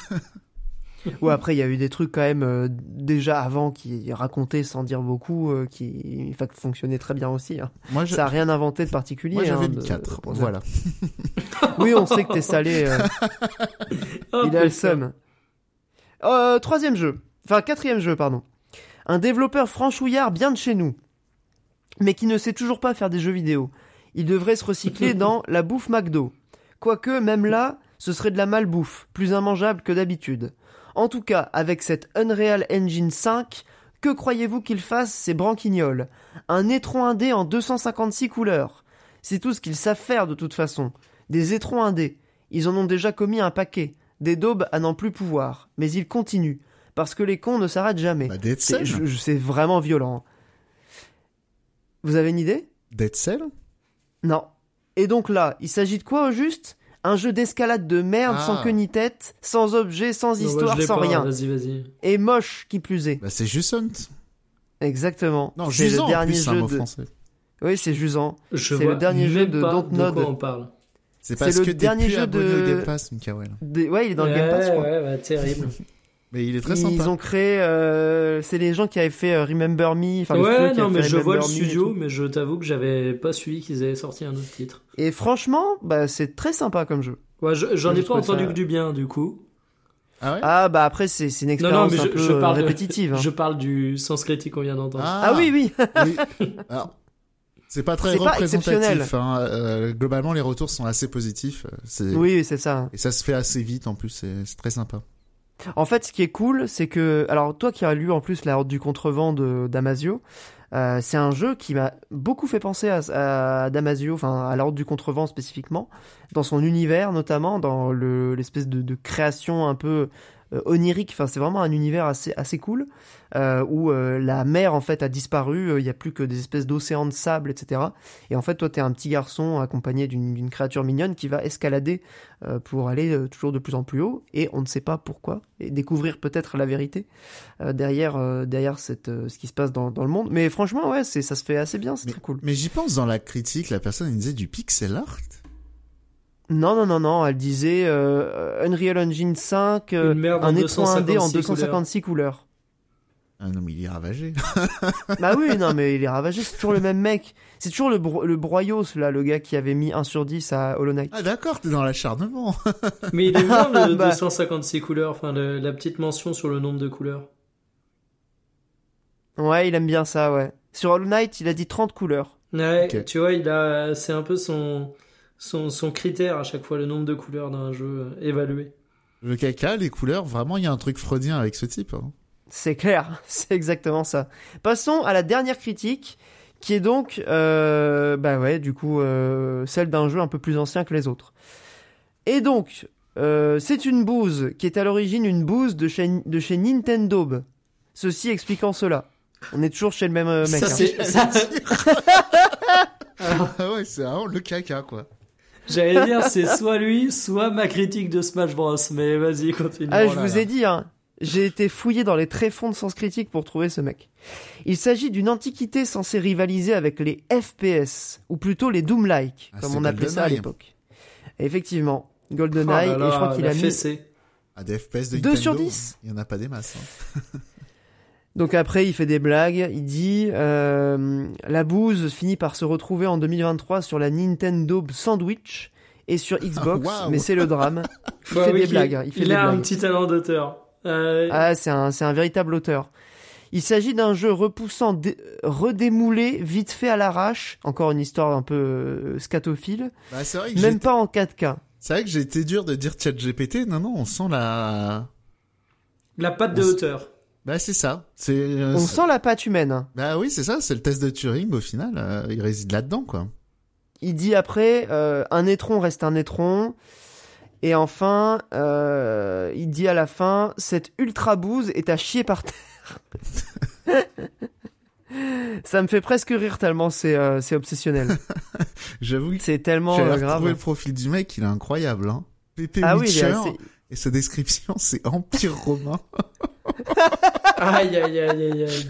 Ouais, après, il y a eu des trucs quand même euh, déjà avant qui racontaient sans dire beaucoup, euh, qui fonctionnaient très bien aussi. Hein. Moi, je- Ça a rien inventé de particulier. moi j'avais hein, de- 4. de- Voilà. Oui, on sait que t'es salé. euh, Oh, il a le seum. Euh, troisième jeu. Enfin, quatrième jeu, pardon. Un développeur franchouillard bien de chez nous, mais qui ne sait toujours pas faire des jeux vidéo. Il devrait se recycler dans la bouffe McDo. Quoique, même là, ce serait de la malbouffe, plus immangeable que d'habitude. En tout cas, avec cette Unreal Engine 5, que croyez-vous qu'ils fassent ces branquignoles? Un étron indé en 256 couleurs. C'est tout ce qu'ils savent faire de toute façon. Des étrons indés. Ils en ont déjà commis un paquet. Des daubes à n'en plus pouvoir. Mais ils continuent. Parce que les cons ne s'arrêtent jamais. Bah, Dead C'est Cell. je- je- c'est vraiment violent. Vous avez une idée? Dead Cell Non. Et donc là, il s'agit de quoi au juste? Un jeu d'escalade de merde Ah. sans queue ni tête, sans objet, sans Non, bah, histoire, sans pas, rien. Vas-y, vas-y. Et moche qui plus est. Bah, c'est Jusant. Exactement. Non, c'est Jusant le en dernier plus, c'est un jeu mot de... français. Oui, c'est Jusant. Je C'est vois le dernier jeu de Dontnod. De on parle C'est C'est parce le que dernier plus jeu de- au Game Pass, Mikael. Des- Ouais, il est dans le Game Pass. Ouais, ouais, terrible. Mais il est très Ils sympa. ont créé, euh, c'est les gens qui avaient fait euh, Remember Me. Enfin, ouais, non, mais je vois le studio, mais je t'avoue que j'avais pas suivi qu'ils avaient sorti un autre titre. Et franchement, bah, c'est très sympa comme jeu. Ouais, je- j'en ai pas entendu ça- que du bien, du coup. Ah ouais? Ah, bah après, c'est une expérience non, mais un je, peu je euh, parle de- répétitive. hein. Je parle du sens critique qu'on vient d'entendre. Ah oui, oui. oui. Alors, c'est pas très C'est pas exceptionnel. représentatif. hein. Euh, globalement, les retours sont assez positifs. euh, oui, c'est ça. Et ça se fait assez vite en plus, c'est, c'est très sympa. En fait, ce qui est cool, c'est que, alors toi qui as lu en plus la Horde du contrevent de Damasio, euh, c'est un jeu qui m'a beaucoup fait penser à, Damasio, enfin à la Horde du contrevent spécifiquement, dans son univers notamment, dans le, l'espèce de, création un peu onirique. Enfin, c'est vraiment un univers assez assez cool euh, où euh, la mer en fait a disparu, euh, il y a plus que des espèces d'océans de sable, etc. Et en fait, toi, t'es un petit garçon accompagné d'une, créature mignonne qui va escalader euh, pour aller euh, toujours de plus en plus haut, et on ne sait pas pourquoi, et découvrir peut-être la vérité euh, derrière euh, derrière cette euh, ce qui se passe dans, dans le monde. Mais franchement, ouais, c'est ça se fait assez bien, c'est très cool. mais j'y pense dans la critique, la personne elle disait du pixel art. Non, non, non, non, elle disait euh, Unreal Engine 5, euh, Une merde en un écran indé en 256 256 couleurs. Ah non, mais il est ravagé. bah oui, non, mais il est ravagé, c'est toujours le même mec. C'est toujours le, bro- le Broyos, là, le gars qui avait mis 1 sur 10 à Hollow Knight. Ah d'accord, t'es dans l'acharnement. Mais il est bien le Bah. 256 couleurs, enfin le- la petite mention sur le nombre de couleurs. Ouais, il aime bien ça, ouais. Sur Hollow Knight, il a dit 30 couleurs. Ouais, tu vois, il a, c'est un peu son, son, son critère à chaque fois, le nombre de couleurs d'un jeu euh, évalué. Le caca, les couleurs, vraiment, il y a un truc freudien avec ce type. hein. C'est clair, c'est exactement ça. Passons à la dernière critique, qui est donc, euh, bah ouais, du coup, euh, celle d'un jeu un peu plus ancien que les autres. Et donc, euh, c'est une bouse qui est à l'origine une bouse de chez, de chez Nintendo. Ceci expliquant cela. On est toujours chez le même mec. Ça, hein. c'est, Ah ouais, c'est vraiment le caca, quoi. J'allais dire, c'est soit lui, soit ma critique de Smash Bros. Mais vas-y, continue. Ah, je Oh là vous là. ai dit, hein, j'ai été fouillé dans les tréfonds de sens critique pour trouver ce mec. Il s'agit d'une antiquité censée rivaliser avec les FPS, ou plutôt les Doom-like, Ah, comme on appelait ça à GoldenEye. l'époque. Effectivement, Oh GoldenEye, là et je crois qu'il la a mis... fessée. À des FPS de 2 Nintendo, sur 10. Il y en a pas des masses. hein. Donc après, il fait des blagues, il dit euh, La bouse finit par se retrouver en 2023 sur la Nintendo Sandwich et sur Xbox, mais c'est le drame. Faut fait des blagues, hein, il fait il des a un petit talent d'auteur. Euh, Ah, c'est un, c'est un véritable auteur. Il s'agit d'un jeu repoussant, dé- redémoulé, vite fait à l'arrache. Encore une histoire un peu euh, scatophile. Bah, c'est vrai que Même pas en 4K. c'est vrai que j'ai été dur de dire chat GPT. Non, non, on sent la, La patte de on hauteur. Bah, c'est ça. C'est, euh, On sent la patte humaine. hein. bah oui, c'est ça, c'est le test de Turing, au final, euh, il réside là-dedans, quoi. Il dit après, euh, un étron reste un étron. Et enfin, euh, il dit à la fin, cette ultra bouse est à chier par terre. Ça me fait presque rire tellement c'est euh, c'est obsessionnel. J'avoue que C'est tellement j'ai euh, grave. le profil du mec, il est incroyable, hein. Pépé Ah oui, il est Witcher, assez... et sa description, c'est Empire romain. Aïe, aïe, aïe, aïe, aïe.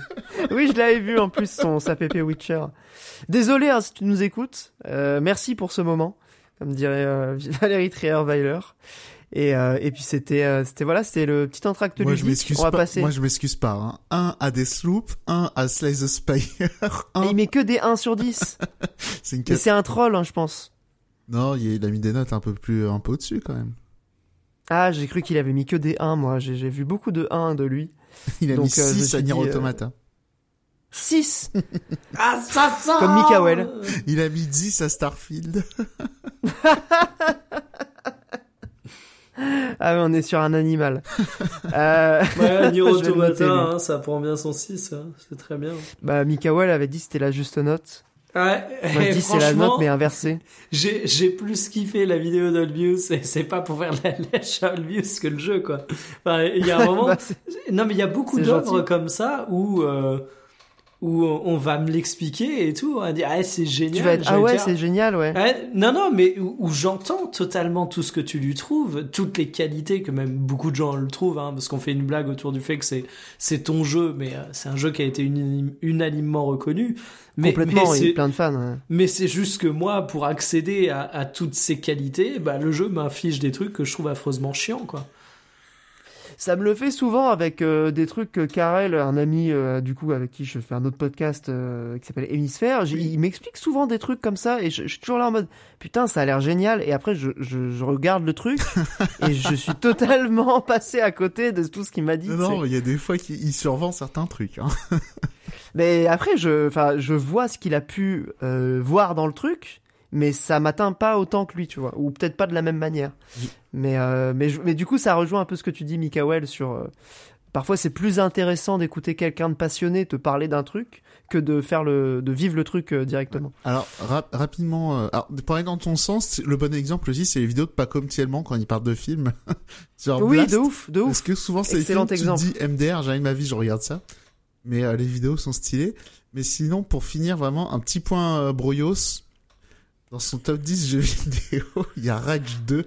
Oui, je l'avais vu en plus, son, sa PP Witcher. Désolé hein, si tu nous écoutes. Euh, merci pour ce moment, comme dirait euh, Valérie Trierweiler. Et, euh, et puis c'était, euh, c'était voilà, c'était le petit entracte Moi, je ludique. m'excuse On va pas. passer. Moi, je m'excuse pas, hein. Un à Deathloop, un à Slay the Spire, un... Il met que des 1 sur 10. c'est une c'est un troll, hein, je pense. Non, il il a mis des notes un peu plus, un peu au-dessus, quand même. Ah, j'ai cru qu'il avait mis que des 1, moi. J'ai, vu beaucoup de 1 de lui. Il a Donc, mis euh, je me 6 suis à Nier euh, Automata. 6 Assassin Comme Mikael. Il a mis 10 à Starfield. Ah ouais, on est sur un animal. euh... Ouais, Nier Automata, hein, ça prend bien son 6, hein, c'est très bien. Bah, Mikawa, elle avait dit que c'était la juste note. Ouais, Moi, je et dis c'est la franchement, note, mais inversée. j'ai, j'ai plus kiffé la vidéo d'Olbius, et c'est pas pour faire la lèche à Olbius que le jeu, quoi. Enfin, il y a un moment, Bah, Non, mais il y a beaucoup d'œuvres comme ça où, euh, où on va me l'expliquer et tout. On va dire, ah, c'est génial. tu vas être, ah ouais, c'est génial, ouais. Ouais, non, non, mais où, où j'entends totalement tout ce que tu lui trouves, toutes les qualités que même beaucoup de gens le trouvent, hein, parce qu'on fait une blague autour du fait que c'est c'est ton jeu, mais euh, c'est un jeu qui a été unanim- unanimement reconnu. Mais, Complètement, il y a plein de fans. ouais. mais c'est juste que moi, pour accéder à, à toutes ces qualités, bah, le jeu m'affiche des trucs que je trouve affreusement chiants, quoi. Ça me le fait souvent avec euh, des trucs que Karel, un ami euh, du coup avec qui je fais un autre podcast euh, qui s'appelle Hémisphère, il m'explique souvent des trucs comme ça et je, je suis toujours là en mode putain ça a l'air génial et après je, je, je regarde le truc et je suis totalement passé à côté de tout ce qu'il m'a dit. Non, il y a des fois qu'il il survend certains trucs. Hein. Mais après je, enfin je vois ce qu'il a pu euh, voir dans le truc, mais ça m'atteint pas autant que lui, tu vois, ou peut-être pas de la même manière. Oui. Mais euh, mais mais du coup ça rejoint un peu ce que tu dis, Mikael, sur euh, parfois c'est plus intéressant d'écouter quelqu'un de passionné te parler d'un truc que de faire le de vivre le truc euh, directement. Alors, rap- rapidement, alors, pour aller dans ton sens, le bon exemple aussi, c'est les vidéos de Pacom Tielman quand il parle de films. Genre oui, Blast. de ouf, de ouf. Parce que souvent, c'est Excellent films, exemple. tu te dis MDR, jamais ma vie, je regarde ça. Mais les vidéos sont stylées. Mais sinon, pour finir, vraiment, un petit point Broyos. Dans son top 10 jeux vidéo, il y a Rage 2.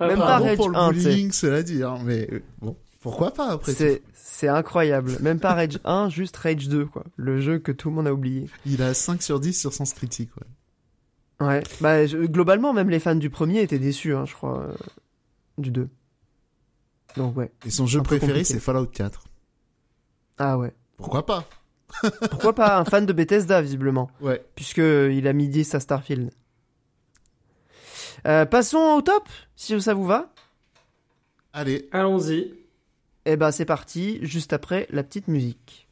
Même pas Rage pour le 1, tu sais. bullying, cela dit. Hein, mais euh, bon, pourquoi pas après. C'est c'est incroyable. Même pas Rage 1, juste Rage 2 quoi. Le jeu que tout le monde a oublié. Il a 5 sur 10 sur Sens Critique. Ouais. Ouais. Bah je- globalement même les fans du premier étaient déçus, hein, je crois, euh, du 2. Donc ouais. Et son jeu préféré, c'est Fallout 4. Ah ouais. Pourquoi pas Pourquoi pas un fan de Bethesda, visiblement, Ouais. puisque il a mis 10 à Starfield. Euh, passons au top, si ça vous va. Allez, Allons-y. Eh ben c'est parti, juste après la petite musique.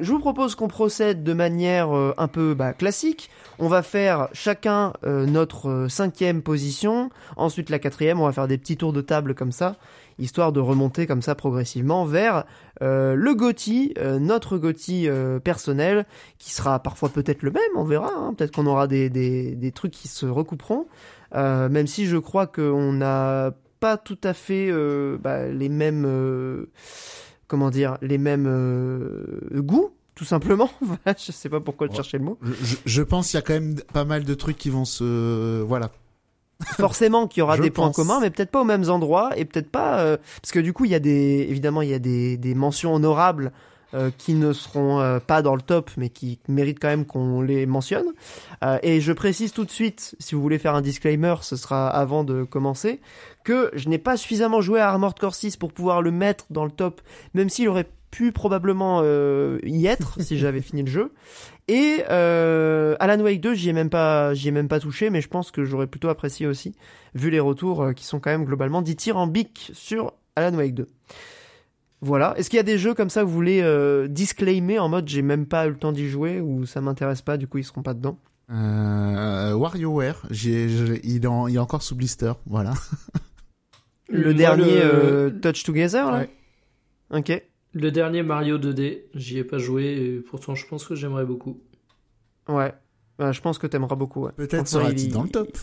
Je vous propose qu'on procède de manière euh, un peu bah, classique. On va faire chacun euh, notre euh, cinquième position, ensuite la quatrième. On va faire des petits tours de table comme ça, histoire de remonter comme ça progressivement vers le euh, notre euh, personnel, qui sera parfois peut-être le même, on verra. hein. Peut-être qu'on aura des, des, des trucs qui se recouperont, même si je crois qu'on n'a pas tout à fait bah, les mêmes, comment dire, les mêmes euh, goûts, tout simplement. Je sais pas pourquoi Ouais. chercher le mot. Je, pense qu'il y a quand même pas mal de trucs qui vont se, voilà. forcément qu'il y aura des points communs, mais peut-être pas aux mêmes endroits et peut-être pas euh, parce que du coup il y a des évidemment il y a des, des mentions honorables euh, qui ne seront euh, pas dans le top, mais qui méritent quand même qu'on les mentionne. Euh, et je précise tout de suite, si vous voulez faire un disclaimer, ce sera avant de commencer, que je n'ai pas suffisamment joué à Armored Core 6 pour pouvoir le mettre dans le top, même s'il aurait pu probablement euh, y être si j'avais fini le jeu. Et euh, Alan Wake 2, j'y ai même pas, j'y ai même pas touché, mais je pense que j'aurais plutôt apprécié aussi, vu les retours euh, qui sont quand même globalement dithyrambiques sur Alan Wake 2. Voilà. Est-ce qu'il y a des jeux comme ça que vous voulez euh, disclaimer en mode j'ai même pas eu le temps d'y jouer ou ça m'intéresse pas, du coup ils seront pas dedans? Euh, WarioWare, j'ai, j'ai- il, est en- il est encore sous blister, voilà. Le Moi, dernier le- euh, Touch Together là? Ouais. Ok. Le dernier Mario 2D, j'y ai pas joué et pourtant je pense que j'aimerais beaucoup. Ouais. Bah, je pense que t'aimeras beaucoup. Ouais. Peut-être sera-t-il il- dans le top.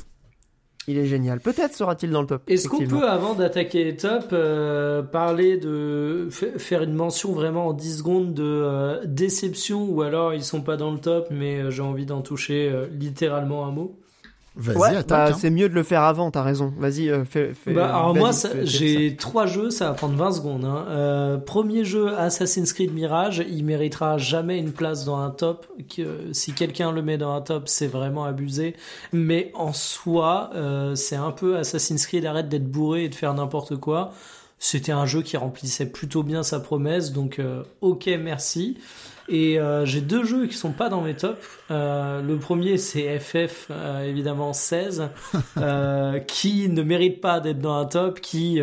Il est génial. Peut-être sera-t-il dans le top. Est-ce qu'on peut, avant d'attaquer les tops, euh, parler de fa- faire une mention vraiment en 10 secondes de euh, déception ou alors ils sont pas dans le top mais euh, j'ai envie d'en toucher euh, littéralement un mot? Vas-y, Ouais, bah, hein. c'est mieux de le faire avant, t'as raison. Vas-y, euh, fais, fais- Bah, alors moi, fais- ça- fais j'ai trois jeux, ça va prendre 20 secondes. hein. Euh, premier jeu, Assassin's Creed Mirage, il méritera jamais une place dans un top. Que, si quelqu'un le met dans un top, c'est vraiment abusé. Mais en soi, euh, c'est un peu Assassin's Creed arrête d'être bourré et de faire n'importe quoi. C'était un jeu qui remplissait plutôt bien sa promesse, donc euh, ok, merci. Et euh, j'ai deux jeux qui sont pas dans mes tops. Euh, le premier, c'est FF, euh, évidemment 16, euh, qui ne mérite pas d'être dans un top, qui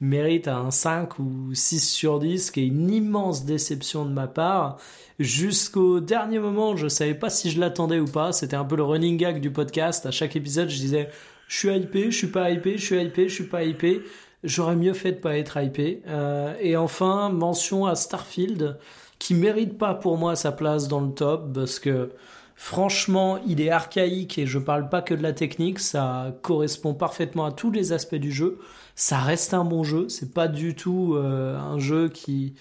mérite un 5 ou 6 sur 10, qui est une immense déception de ma part. Jusqu'au dernier moment, je savais pas si je l'attendais ou pas. C'était un peu le running gag du podcast. À chaque épisode, je disais, je suis hypé, je suis pas hypé, je suis hypé, je suis pas hypé. J'aurais mieux fait de pas être hypé. Et enfin, mention à Starfield, qui mérite pas pour moi sa place dans le top, parce que franchement, il est archaïque et je parle pas que de la technique, ça correspond parfaitement à tous les aspects du jeu. Ça reste un bon jeu, c'est pas du tout euh, un jeu qui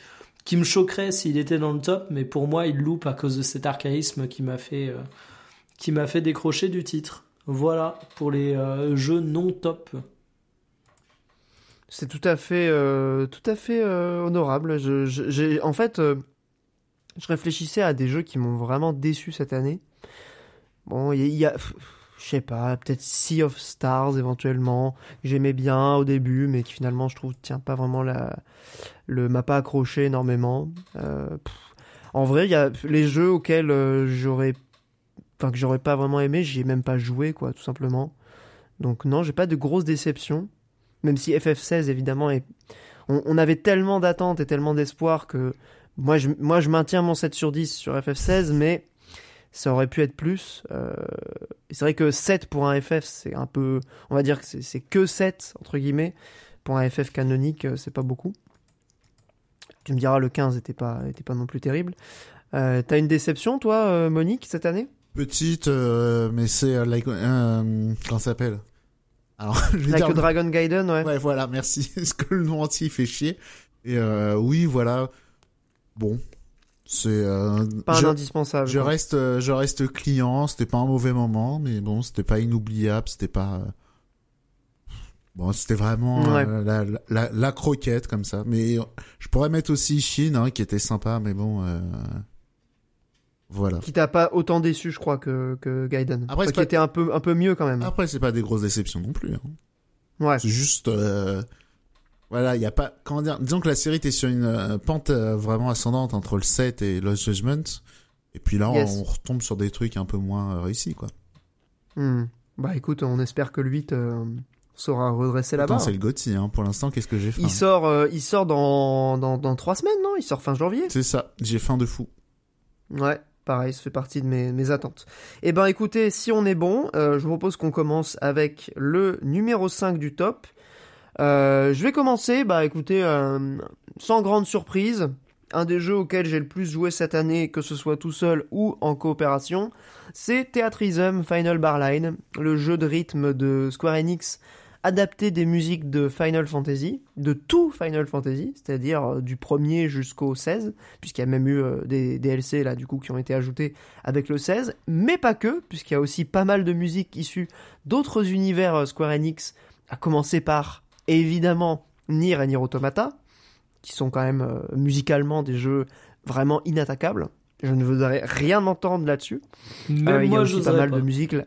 qui me choquerait s'il était dans le top, mais pour moi, il loupe à cause de cet archaïsme qui m'a fait euh, qui m'a fait décrocher du titre. Voilà pour les euh, jeux non top. C'est tout à fait, tout à fait honorable. Je, en fait, je réfléchissais à des jeux qui m'ont vraiment déçu cette année. Bon, il y a, je sais pas, peut-être Sea of Stars éventuellement. que J'aimais bien au début, mais qui finalement, je trouve, tient pas vraiment la, le m'a pas accroché énormément. Euh, en vrai, il y a les jeux auxquels euh, j'aurais, enfin que j'aurais pas vraiment aimé, j'y ai même pas joué, quoi, tout simplement. Donc non, j'ai pas de grosses déceptions. Même si FF16, évidemment, on avait tellement d'attentes et tellement d'espoir que moi je, moi, je maintiens mon 7 sur 10 sur FF16, mais ça aurait pu être plus. Euh, C'est vrai que 7 pour un FF, c'est un peu. On va dire que c'est- que 7, entre guillemets. Pour un FF canonique, euh, c'est pas beaucoup. Tu me diras, le 15 était pas, était pas non plus terrible. Euh, T'as une déception, toi, euh, Monique, cette année? Petite, euh, mais c'est euh, like, comment ça s'appelle? Alors, je vais Like dire. a Dragon Gaiden, ouais. Ouais, voilà, merci. Parce que le nom entier fait chier? Et euh, oui, voilà. Bon, c'est. Euh, Pas je, indispensable. je reste, euh, je reste client. C'était pas un mauvais moment, mais bon, c'était pas inoubliable. C'était pas. euh, Bon, c'était vraiment Ouais. euh, la, la, la, croquette comme ça. Mais je pourrais mettre aussi Chine, hein, qui était sympa, mais bon. Euh... Voilà. Qui t'a pas autant déçu, je crois, que, que Gaiden. Après, Enfin, qui pas- était un peu, un peu mieux quand même. Après, c'est pas des grosses déceptions non plus. Hein. Ouais. C'est juste, euh, voilà, il y a pas, comment dire, disons que la série était sur une euh, pente euh, vraiment ascendante entre le 7 et Lost Judgment. Et puis là, Yes. on retombe sur des trucs un peu moins euh, réussis, quoi. Hmm. Bah écoute, on espère que le 8 euh, saura redresser la barre. C'est le Gotti, hein. Pour l'instant, qu'est-ce que j'ai faim? Il sort, euh, il sort dans, dans, dans trois semaines, non? Il sort fin janvier. C'est ça, j'ai faim de fou. Ouais, pareil, ça fait partie de mes, mes attentes. Eh ben écoutez, si on est bon, euh, je vous propose qu'on commence avec le numéro 5 du top. Euh, je vais commencer, bah écoutez, euh, sans grande surprise, un des jeux auxquels j'ai le plus joué cette année, que ce soit tout seul ou en coopération, c'est Theatrism Final Barline, le jeu de rythme de Square Enix adapté des musiques de Final Fantasy, de tout Final Fantasy, c'est-à-dire euh, du premier jusqu'au 16, puisqu'il y a même eu euh, des DLC là du coup qui ont été ajoutés avec le 16, mais pas que, puisqu'il y a aussi pas mal de musiques issues d'autres univers Square Enix, à commencer par évidemment Nier et Nier Automata, qui sont quand même euh, musicalement des jeux vraiment inattaquables. Je ne voudrais rien entendre là-dessus. Même Euh, il y a moi, aussi pas mal de musique. là.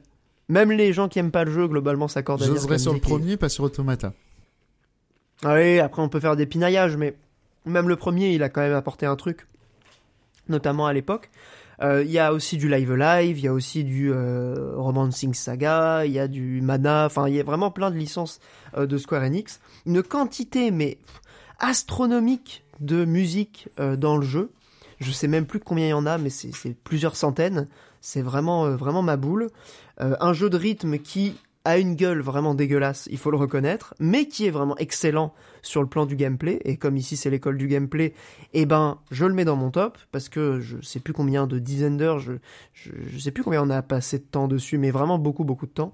Même les gens qui aiment pas le jeu, globalement, s'accordent à dire que J'oserais sur le premier, pas sur Automata. Ah oui, après on peut faire des pinaillages, mais même le premier, il a quand même apporté un truc, notamment à l'époque. Euh, Il y a aussi du live live, il y a aussi du euh, Romancing Saga, il y a du Mana, enfin il y a vraiment plein de licences euh, de Square Enix. Une quantité mais astronomique de musique dans le jeu. Je sais même plus combien il y en a, mais c'est plusieurs centaines. C'est vraiment vraiment ma boule. Un jeu de rythme qui a une gueule vraiment dégueulasse, il faut le reconnaître, mais qui est vraiment excellent sur le plan du gameplay. Et comme ici c'est l'école du gameplay, eh ben je le mets dans mon top parce que je sais plus combien de dizaines d'heures, je, je sais plus combien on a passé de temps dessus, mais vraiment beaucoup beaucoup de temps.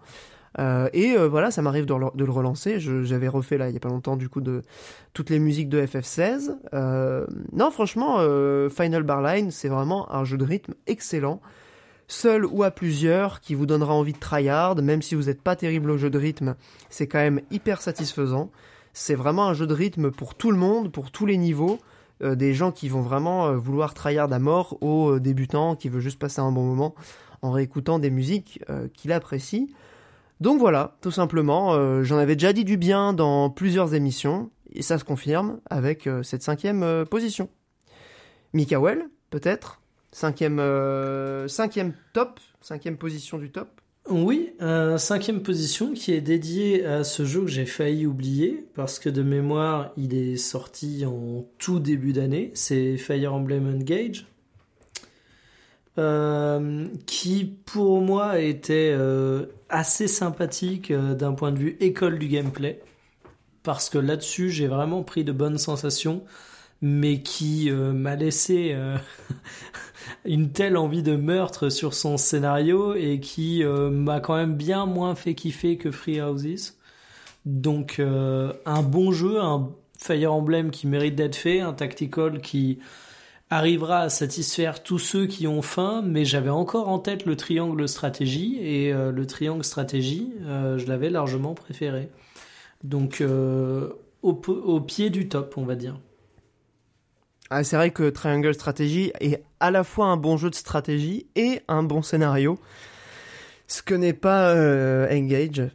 Euh, et euh, voilà, ça m'arrive de, le- relancer. J'avais refait là il y a pas longtemps du coup de toutes les musiques de FF16. Euh, non, franchement, Final Barline, c'est vraiment un jeu de rythme excellent seul ou à plusieurs, qui vous donnera envie de tryhard, même si vous n'êtes pas terrible au jeu de rythme, c'est quand même hyper satisfaisant. C'est vraiment un jeu de rythme pour tout le monde, pour tous les niveaux, euh, des gens qui vont vraiment euh, vouloir tryhard à mort, aux euh, débutants qui veulent juste passer un bon moment en réécoutant des musiques qu'il apprécie. Donc voilà, tout simplement, j'en avais déjà dit du bien dans plusieurs émissions, et ça se confirme avec cette cinquième position. Mikael, peut-être? Cinquième, euh, cinquième top, cinquième position du top. Oui, euh, cinquième position qui est dédiée à ce jeu que j'ai failli oublier parce que de mémoire il est sorti en tout début d'année. C'est Fire Emblem Engage. Euh, qui pour moi était assez sympathique d'un point de vue école du gameplay parce que là-dessus j'ai vraiment pris de bonnes sensations mais qui m'a laissé une telle envie de meurtre sur son scénario et qui euh, m'a quand même bien moins fait kiffer que Free Houses. Donc euh, un bon jeu, un Fire Emblem qui mérite d'être fait, un tactical qui arrivera à satisfaire tous ceux qui ont faim, mais j'avais encore en tête le triangle stratégie et euh, le triangle stratégie, je l'avais largement préféré. Donc au pied du top, on va dire. Ah, c'est vrai que Triangle Strategy est à la fois un bon jeu de stratégie et un bon scénario. Ce que n'est pas euh, Engage.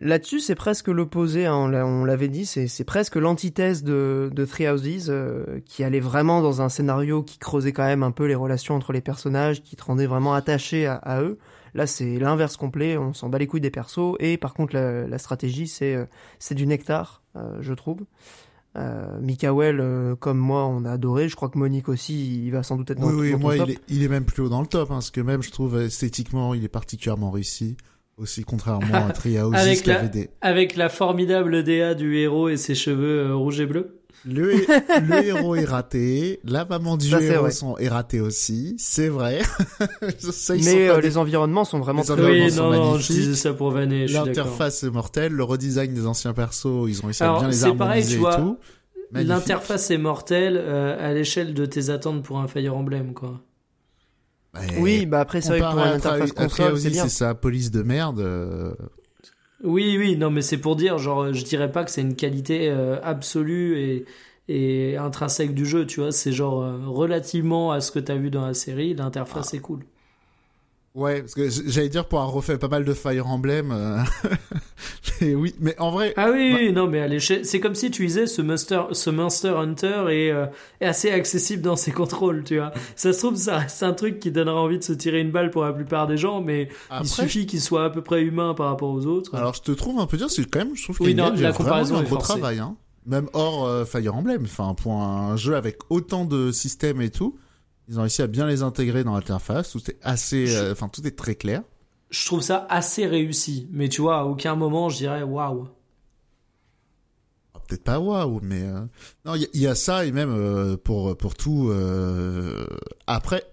Là-dessus, c'est presque l'opposé. hein, on l'a- on l'avait dit, c'est presque l'antithèse de, de Three Houses, euh, qui allait vraiment dans un scénario qui creusait quand même un peu les relations entre les personnages, qui te rendait vraiment attaché à, eux. Là, c'est l'inverse complet. On s'en bat les couilles des persos. Et par contre, la, stratégie, c'est euh, c'est du nectar, je trouve. Euh, Mikael, euh, comme moi, on a adoré. Je crois que Monique aussi, il va sans doute être dans, Oui, oui, dans ton moi, top. il est, il est même plus haut dans le top, hein, parce que même, je trouve, esthétiquement, il est particulièrement réussi. Aussi, contrairement à Treehouse, Avec qui la- avait des... Avec la formidable DA du héros et ses cheveux euh, rouges et bleus. Le, hé- le héros est raté, la maman du Ça, héros sont, est ratée aussi, c'est vrai. Ça, Mais euh, des- les environnements sont vraiment Les très environnements Oui, sont non, non, je disais ça pour vanner. L'interface est mortelle, le redesign des anciens persos, ils ont Alors, à bien les c'est pareil, harmoniser tu vois, tout. L'interface est mortelle euh, à l'échelle de tes attentes pour un Fire Emblem, quoi. Oui, bah après, c'est vrai que pour une interface console, c'est bien. c'est sa police de merde. euh, Oui, oui, non, mais c'est pour dire, genre, je dirais pas que c'est une qualité euh, absolue et, et intrinsèque du jeu, tu vois. C'est genre, euh, relativement à ce que t'as vu dans la série, l'interface Ah. est cool. Ouais, parce que j'allais dire pour avoir refait pas mal de Fire Emblem. euh, mais oui, mais en vrai, Ah oui, oui, non, mais à l'échelle, c'est comme si tu disais ce Monster, ce Monster Hunter est, euh, est assez accessible dans ses contrôles, tu vois. Ça se trouve, ça reste un truc qui donnera envie de se tirer une balle pour la plupart des gens, mais après, il suffit qu'il soit à peu près humain par rapport aux autres. alors je te trouve un peu dur, c'est quand même, je trouve Oui, qu'il non, y a la vraiment comparaison un est gros travail, hein. Même hors euh, Fire Emblem, enfin pour un jeu avec autant de systèmes et tout, ils ont réussi à bien les intégrer dans l'interface. Tout est assez, euh, enfin tout est très clair. je trouve ça assez réussi, mais tu vois, à aucun moment je dirais waouh. Ah, Peut-être pas waouh, mais euh, non, il y, a- il y a ça et même euh, pour pour tout. euh, Après,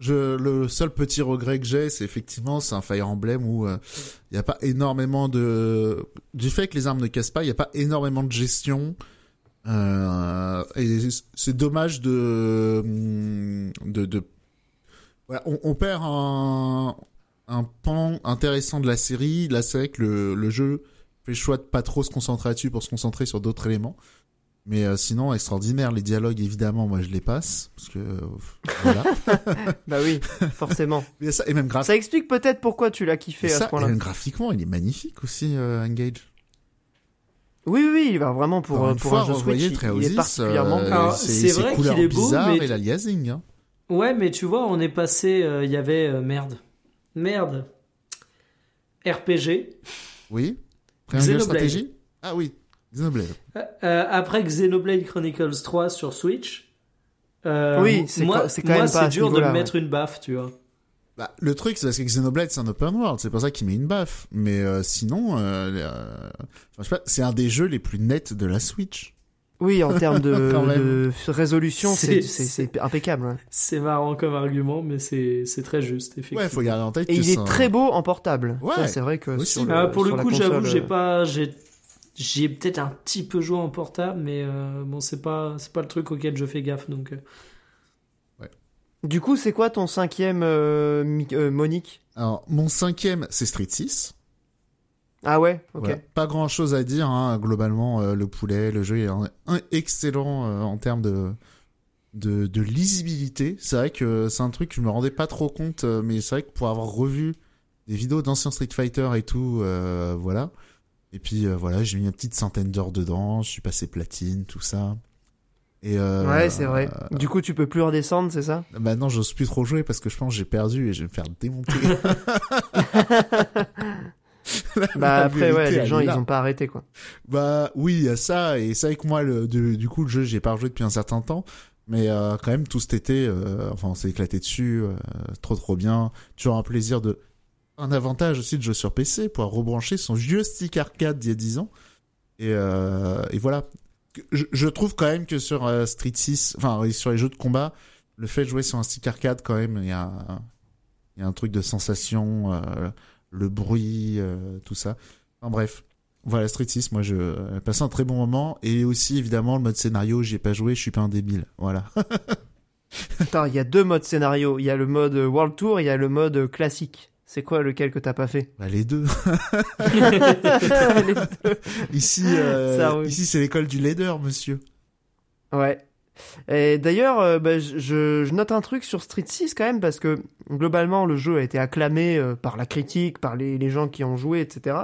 je le seul petit regret que j'ai, c'est effectivement c'est un Fire Emblem où il n'y a pas énormément de du fait que les armes ne cassent pas, il n'y a pas énormément de gestion. Euh, et c'est dommage de de, de... Voilà, on, on perd un un pan intéressant de la série. Là, c'est vrai que le, le jeu fait le choix de pas trop se concentrer là-dessus pour se concentrer sur d'autres éléments. Mais euh, sinon, extraordinaire. Les dialogues, évidemment, moi, je les passe. Parce que, euh, voilà. Bah oui, forcément. Mais ça, et même, graph- Ça explique peut-être pourquoi tu l'as kiffé et à ce point-là. et même graphiquement, il est magnifique aussi, euh, Engage. Oui, oui, oui, bah vraiment pour, Encore euh, une pour fois, un jeu Switch, il- il est particulièrement... euh, c'est vrai qu'il est beau, mais et l'aliasing. Hein. Ouais, mais tu vois, on est passé, euh, il y avait euh, merde, merde, RPG. Oui. Triangle Xenoblade. Strategy Ah oui, Xenoblade. Euh, euh, après Xenoblade Chronicles 3 sur Switch. euh, Oui, c'est moi, quand- moi, même pas à c'est ce dur de me mettre une baffe, tu vois. Bah, le truc, c'est parce que Xenoblade, c'est un open world, c'est pour ça qu'il met une baffe. Mais euh, sinon, euh, euh, enfin, je sais pas, c'est un des jeux les plus nets de la Switch. Oui, en termes de, résolution, C'est- impeccable. ouais. C'est marrant comme argument, mais c'est très juste, effectivement. Ouais, faut garder en tête Et que il est un- très beau en portable. Ouais, c'est vrai que sur le, Ah, pour le sur coup, j'avoue, j'ai pas, j'ai, j'y ai peut-être un petit peu joué en portable, mais euh, bon, c'est pas, c'est pas le truc auquel je fais gaffe, donc. Du coup, c'est quoi ton cinquième euh, euh, Monique? Alors, mon cinquième, c'est Street 6. Ah ouais, ok. Voilà. Pas grand chose à dire, hein. globalement, euh, le poulet, le jeu est un, un excellent euh, en termes de, de, de lisibilité. C'est vrai que c'est un truc que je me rendais pas trop compte, euh, mais c'est vrai que pour avoir revu des vidéos d'anciens Street Fighter et tout, euh, voilà. Et puis euh, voilà, j'ai mis une petite centaine d'heures dedans, je suis passé platine, tout ça. Et euh, Ouais, c'est vrai. euh, Du coup, tu peux plus redescendre, c'est ça bah non, j'ose plus trop jouer parce que je pense que j'ai perdu et je vais me faire démonter. Bah La après, ouais, les gens, ils ont pas arrêté, quoi. Bah oui, il y a ça et c'est vrai que moi le de- du coup le jeu j'ai pas rejoué depuis un certain temps, mais euh, quand même tout cet été, euh, enfin on s'est éclaté dessus, euh, trop trop bien, toujours un plaisir de un avantage aussi de jouer sur PC pour rebrancher son vieux stick arcade d'il y a 10 ans et euh, et voilà. Je, trouve quand même que sur euh, Street 6, enfin sur les jeux de combat, le fait de jouer sur un stick arcade quand même, il y a y a un truc de sensation, euh, le bruit, euh, tout ça. Enfin bref. Voilà, Street 6, moi je euh, passé un très bon moment et aussi évidemment le mode scénario, j'y ai pas joué, je suis pas un débile. Voilà. Attends, il y a deux modes scénario. Il y a le mode euh, World Tour, il y a le mode classique. C'est quoi lequel que t'as pas fait? Bah, les deux. Les deux. Ici euh, Ça ici c'est l'école du leader, monsieur. Ouais. Et d'ailleurs, euh, bah, je, je note un truc sur Street 6 quand même, parce que globalement, le jeu a été acclamé euh, par la critique, par les, les gens qui ont joué, etc.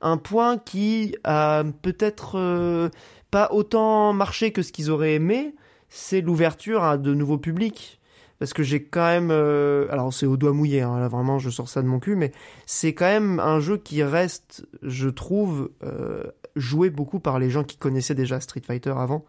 Un point qui a peut-être pas autant marché que ce qu'ils auraient aimé, c'est l'ouverture à de nouveaux publics. Parce que j'ai quand même... euh, alors c'est au doigt mouillé, hein, là vraiment je sors ça de mon cul, mais c'est quand même un jeu qui reste, je trouve, euh, joué beaucoup par les gens qui connaissaient déjà Street Fighter avant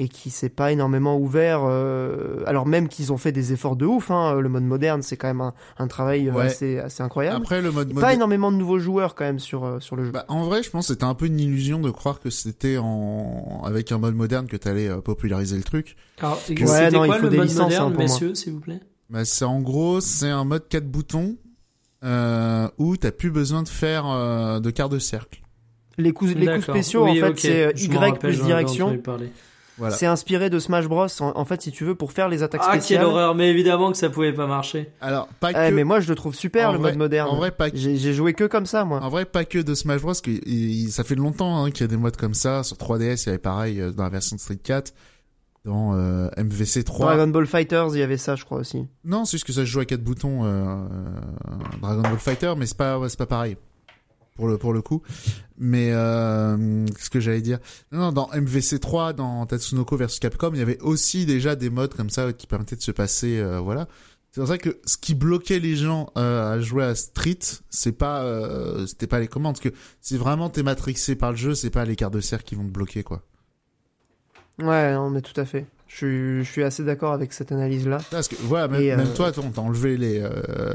et qui s'est pas énormément ouvert. euh, alors même qu'ils ont fait des efforts de ouf, hein, le mode moderne, c'est quand même un, un travail euh, Ouais. assez, assez incroyable. Après le mode pas moderne- énormément de nouveaux joueurs quand même sur euh, sur le jeu. Bah, en vrai, je pense que c'était un peu une illusion de croire que c'était en avec un mode moderne que t'allais euh, populariser le truc. Alors, Ouais, c'était non, il quoi faut le des mode licences, hein, moderne, pour messieurs, s'il vous plaît? Bah, c'est en gros, c'est un mode 4 boutons euh, où t'as plus besoin de faire euh, de quart de cercle. Les coups les coups D'accord. spéciaux Oui, en fait c'est Y plus direction. Voilà. C'est inspiré de Smash Bros. En, en fait, si tu veux, pour faire les attaques Ah, quelle spéciales. horreur, mais évidemment que ça pouvait pas marcher. Alors pas Eh, que mais moi, je le trouve super en le vrai- mode moderne. en vrai pas que J'ai joué que comme ça, moi. En vrai, pas que de Smash Bros. Que, il- ça fait longtemps hein, qu'il y a des modes comme ça. Sur 3DS, il y avait pareil euh, dans la version de Street 4. dans euh, MVC 3. Dragon Ball Fighters, il y avait ça, je crois aussi. Non, c'est juste que ça se joue à quatre boutons euh, euh, Dragon Ball Fighter, mais c'est pas ouais, c'est pas pareil pour le pour le coup. Mais euh, ce que j'allais dire, non, non, dans MVC 3, dans Tatsunoko versus Capcom, il y avait aussi déjà des modes comme ça qui permettaient de se passer, euh, voilà. C'est pour ça que ce qui bloquait les gens euh, à jouer à Street, c'est pas euh, c'était pas les commandes, parce que si vraiment t'es matrixé par le jeu, c'est pas les quarts de cercle qui vont te bloquer quoi. Ouais, non, mais tout à fait. Je suis, je suis assez d'accord avec cette analyse-là. Parce que voilà, même, Et, euh, même toi, t'as enlevé les euh,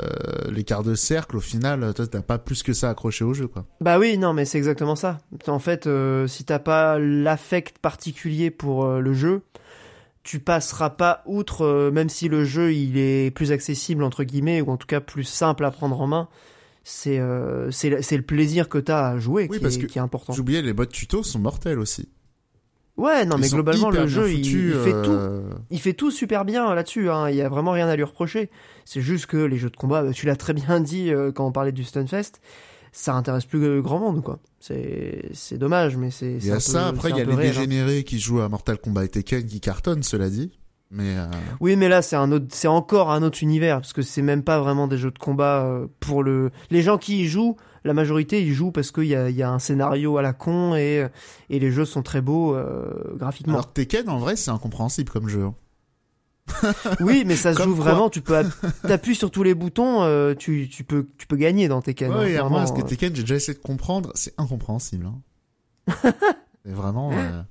les quarts de cercle, au final, toi t'as pas plus que ça accroché au jeu quoi. Bah oui, non, mais c'est exactement ça. En fait, euh, si t'as pas l'affect particulier pour euh, le jeu, tu passeras pas outre, euh, même si le jeu il est plus accessible entre guillemets ou en tout cas plus simple à prendre en main. C'est euh, c'est le- plaisir que t'as à jouer Oui, qui, parce est, que qui est important. J'oubliais, les bots tuto sont mortels aussi. Ouais, non, Ils mais globalement le jeu il, foutus, il fait tout. euh, Il fait tout super bien là-dessus, hein. il y a vraiment rien à lui reprocher. C'est juste que les jeux de combat, bah, tu l'as très bien dit euh, quand on parlait du Stunfest, ça intéresse plus grand monde quoi. C'est dommage, mais c'est. Il y a peu- ça, après il y a les réel, hein. dégénérés qui jouent à Mortal Kombat et Tekken qui cartonnent, cela dit. Mais euh, Oui, mais là c'est un autre, c'est encore un autre univers parce que c'est même pas vraiment des jeux de combat pour le. Les gens qui y jouent, la majorité ils jouent parce qu'il y a, il y a un scénario à la con et et les jeux sont très beaux euh, graphiquement. alors Tekken en vrai c'est incompréhensible comme jeu. hein. oui, mais ça se joue quoi. vraiment. Tu peux app- t'appuies sur tous les boutons, euh, tu tu peux tu peux gagner dans Tekken. hein, Ouais, et vraiment, moi, parce que euh. Tekken, j'ai déjà essayé de comprendre, c'est incompréhensible. Hein. c'est vraiment. euh,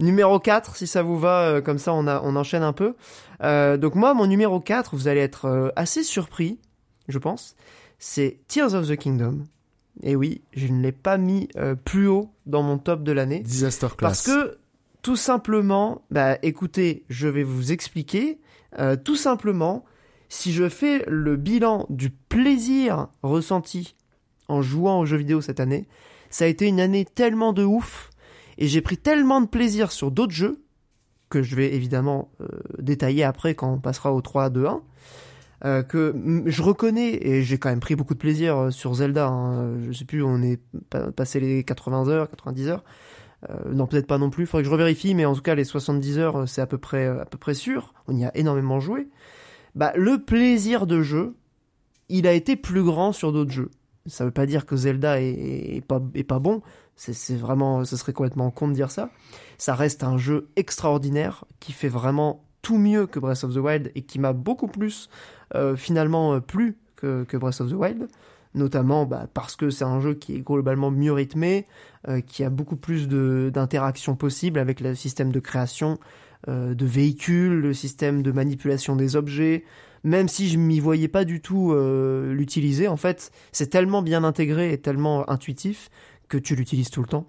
Numéro 4, si ça vous va, euh, comme ça on, a, on enchaîne un peu. Euh, donc moi, mon numéro 4, vous allez être euh, assez surpris, je pense, c'est Tears of the Kingdom. Et oui, je ne l'ai pas mis euh, plus haut dans mon top de l'année. Disaster Parce Class. que, tout simplement, bah écoutez, je vais vous expliquer. Euh, tout simplement, si je fais le bilan du plaisir ressenti en jouant aux jeux vidéo cette année, ça a été une année tellement de ouf et j'ai pris tellement de plaisir sur d'autres jeux que je vais évidemment euh, détailler après quand on passera au 3, 2, 1. Euh, que je reconnais et j'ai quand même pris beaucoup de plaisir euh, sur Zelda. hein. Je sais plus, on est pa- passé les 80 heures, 90 heures. Euh, non, peut-être pas non plus. Faudrait que je revérifie, mais en tout cas, les 70 heures, c'est à peu près, à peu près sûr. On y a énormément joué. Bah, le plaisir de jeu, il a été plus grand sur d'autres jeux. Ça veut pas dire que Zelda est, pas, est pas bon. C'est, vraiment, ce serait complètement con de dire ça. Ça reste un jeu extraordinaire qui fait vraiment tout mieux que Breath of the Wild et qui m'a beaucoup plus finalement euh, plu que, Breath of the Wild. Notamment bah, parce que c'est un jeu qui est globalement mieux rythmé, euh, qui a beaucoup plus d'interactions possibles avec le système de création euh, de véhicules, le système de manipulation des objets. Même si je m'y voyais pas du tout euh, l'utiliser, en fait, c'est tellement bien intégré et tellement intuitif que tu l'utilises tout le temps.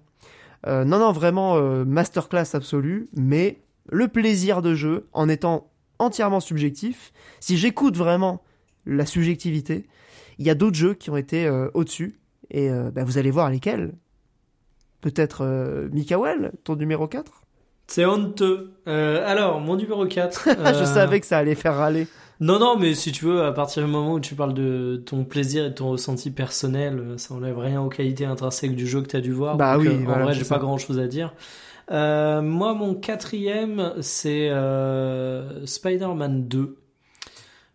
Euh, non, non, vraiment euh, masterclass absolue, mais le plaisir de jeu, en étant entièrement subjectif, si j'écoute vraiment la subjectivité, il y a d'autres jeux qui ont été euh, au-dessus, et euh, bah, vous allez voir lesquels. Peut-être euh, Mikael, ton numéro 4 C'est honteux. Euh, alors, mon numéro 4. Je savais que ça allait faire râler. Non, non, mais si tu veux, à partir du moment où tu parles de ton plaisir et de ton ressenti personnel, ça enlève rien aux qualités intrinsèques du jeu que tu as dû voir. Bah Donc, oui, euh, voilà, en vrai, j'ai pas grand chose à dire. Euh, moi, mon quatrième, c'est euh, Spider-Man 2.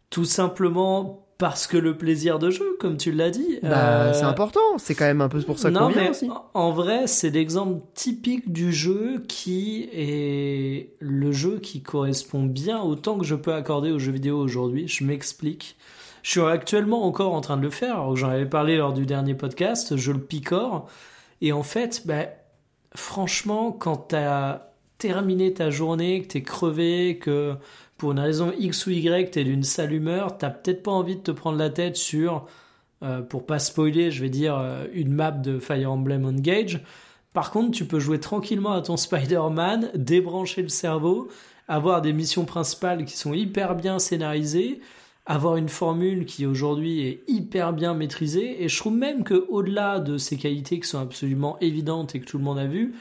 Tout simplement parce que le plaisir de jeu, comme tu l'as dit. Bah, euh, c'est important, c'est quand même un peu pour ça qu'on vient aussi. en- vrai, c'est l'exemple typique du jeu qui est le jeu qui correspond bien autant que je peux accorder aux jeux vidéo aujourd'hui. Je m'explique. Je suis actuellement encore en train de le faire. J'en avais parlé lors du dernier podcast. Je le picore. Et en fait, bah, franchement, quand t'as terminé ta journée, que t'es crevé, que pour une raison X ou Y, t'es d'une sale humeur, t'as peut-être pas envie de te prendre la tête sur euh, pour pas spoiler, je vais dire euh, une map de Fire Emblem Engage. Par contre, tu peux jouer tranquillement à ton Spider-Man, débrancher le cerveau, avoir des missions principales qui sont hyper bien scénarisées, avoir une formule qui aujourd'hui est hyper bien maîtrisée. Et je trouve même que au-delà de ces qualités qui sont absolument évidentes et que tout le monde a vu,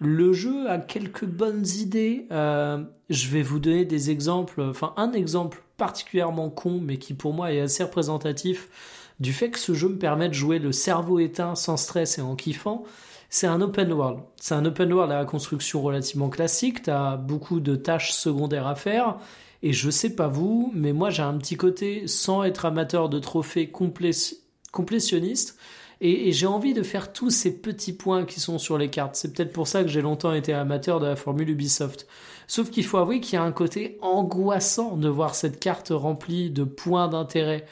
le jeu a quelques bonnes idées. Euh, je vais vous donner des exemples, enfin un exemple particulièrement con, mais qui pour moi est assez représentatif du fait que ce jeu me permet de jouer le cerveau éteint sans stress et en kiffant. C'est un open world. C'est un open world à la construction relativement classique. T'as beaucoup de tâches secondaires à faire. Et je sais pas vous, mais moi j'ai un petit côté, sans être amateur de trophées complé- complétionniste, et, j'ai envie de faire tous ces petits points qui sont sur les cartes. C'est peut-être pour ça que j'ai longtemps été amateur de la formule Ubisoft. Sauf qu'il faut avouer qu'il y a un côté angoissant de voir cette carte remplie de points d'intérêt.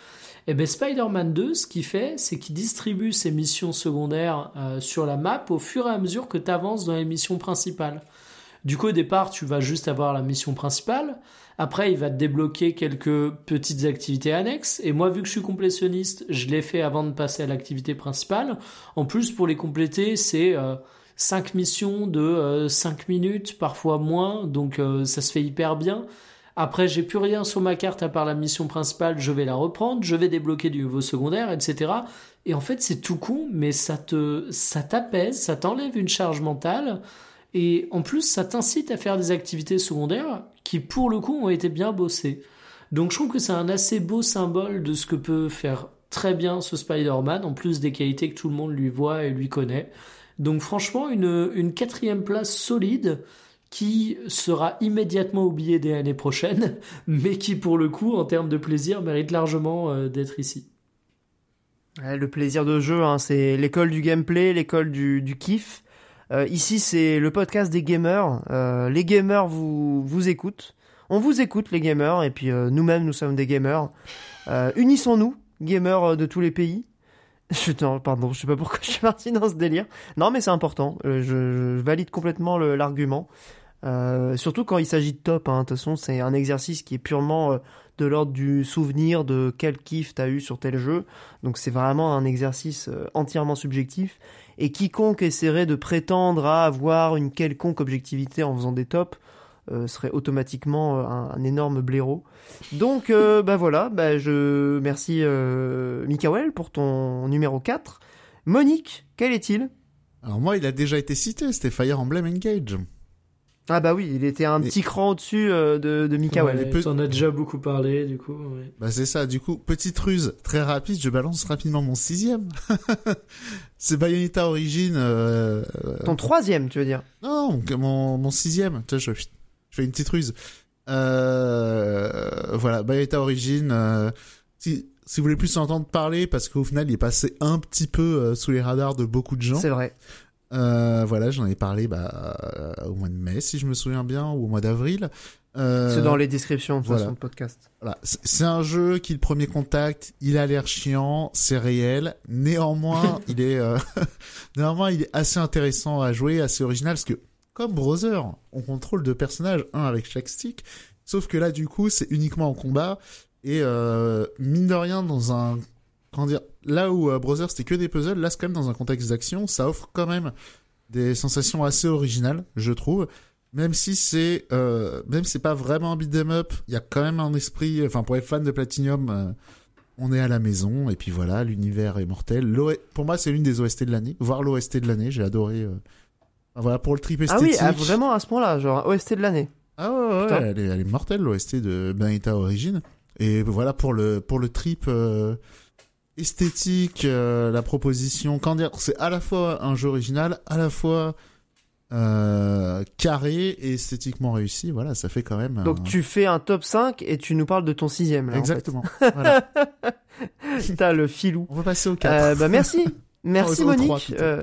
Et bien Spider-Man 2, ce qu'il fait, c'est qu'il distribue ses missions secondaires euh, sur la map au fur et à mesure que tu avances dans les missions principales. Du coup, au départ, tu vas juste avoir la mission principale. Après, il va te débloquer quelques petites activités annexes. Et moi, vu que je suis complétionniste, je l'ai fait avant de passer à l'activité principale. En plus, pour les compléter, c'est euh, 5 missions de euh, 5 minutes, parfois moins. Donc, euh, ça se fait hyper bien. Après, j'ai plus rien sur ma carte à part la mission principale. Je vais la reprendre. Je vais débloquer du nouveau secondaire, etc. Et en fait, c'est tout con, mais ça te, ça t'apaise, ça t'enlève une charge mentale. Et en plus, ça t'incite à faire des activités secondaires qui, pour le coup, ont été bien bossées. Donc je trouve que c'est un assez beau symbole de ce que peut faire très bien ce Spider-Man, en plus des qualités que tout le monde lui voit et lui connaît. Donc franchement, une, quatrième place solide qui sera immédiatement oubliée dès l'année prochaine, mais qui pour le coup, en termes de plaisir, mérite largement euh, d'être ici. Le plaisir de jeu, hein, c'est l'école du gameplay, l'école du kiff. Euh, ici, c'est le podcast des gamers. Euh, les gamers vous, vous écoutent. On vous écoute, les gamers, et puis euh, nous-mêmes, nous sommes des gamers. Unissons-nous, gamers de tous les pays. Je, non, pardon, je sais pas pourquoi je suis parti dans ce délire. Non, mais c'est important. Je, valide complètement l'argument. Surtout quand il s'agit de top. hein. De toute façon, c'est un exercice qui est purement de l'ordre du souvenir de quel kiff t'as eu sur tel jeu. Donc c'est vraiment un exercice entièrement subjectif. Et quiconque essaierait de prétendre à avoir une quelconque objectivité en faisant des tops euh, serait automatiquement euh, un, un énorme blaireau. Donc euh, bah voilà, bah je merci euh, Mikael pour ton numéro 4. Monique, quel est-il? Alors moi, il a déjà été cité, c'était Fire Emblem Engage. Ah bah oui, il était un Et- petit cran au-dessus euh, de, de Mikael. Ouais, as déjà beaucoup parlé, du coup. ouais. Bah c'est ça, du coup, petite ruse, très rapide, je balance rapidement mon sixième. c'est Bayonetta Origin. Euh... Ton troisième, tu veux dire? Non, mon, mon, mon sixième. Tu je, je fais une petite ruse. Euh... Voilà, Bayonetta Origin. Euh... Si, si vous voulez plus entendre parler, parce qu'au final, il est passé un petit peu euh, sous les radars de beaucoup de gens. C'est vrai. Euh, voilà, j'en ai parlé bah, euh, au mois de mai, si je me souviens bien, ou au mois d'avril. Euh, C'est dans les descriptions de voilà. façon de podcast. Voilà, c'est c'est un jeu qui le premier contact, il a l'air chiant, c'est réel. Néanmoins, il est euh, néanmoins il est assez intéressant à jouer, assez original parce que comme Brother, on contrôle deux personnages, un avec chaque stick. Sauf que là, du coup, c'est uniquement en combat et euh, mine de rien dans un comment dire, là où euh, Brother c'était que des puzzles, là c'est quand même dans un contexte d'action, ça offre quand même des sensations assez originales, je trouve même si c'est euh, même si c'est pas vraiment un beat'em up, il y a quand même un esprit. Enfin, pour les fans de Platinum, euh, on est à la maison et puis voilà, l'univers est mortel. Pour moi, c'est l'une des OST de l'année, voire l'OST de l'année. J'ai adoré. euh, enfin, voilà pour le trip Ah esthétique. oui, ah, vraiment à ce point-là, genre OST de l'année. Ah ouais, ouais, elle est, elle est mortelle l'OST de Bayonetta Origin. Et voilà pour le pour le trip euh, esthétique, euh, la proposition. Quand dire, c'est à la fois un jeu original, à la fois euh, carré et esthétiquement réussi. Voilà, ça fait quand même. Donc tu fais un top 5 et tu nous parles de ton sixième. Là, Exactement. En fait. T'as le filou. On va passer au 4. Euh, bah merci, merci Monique. Euh,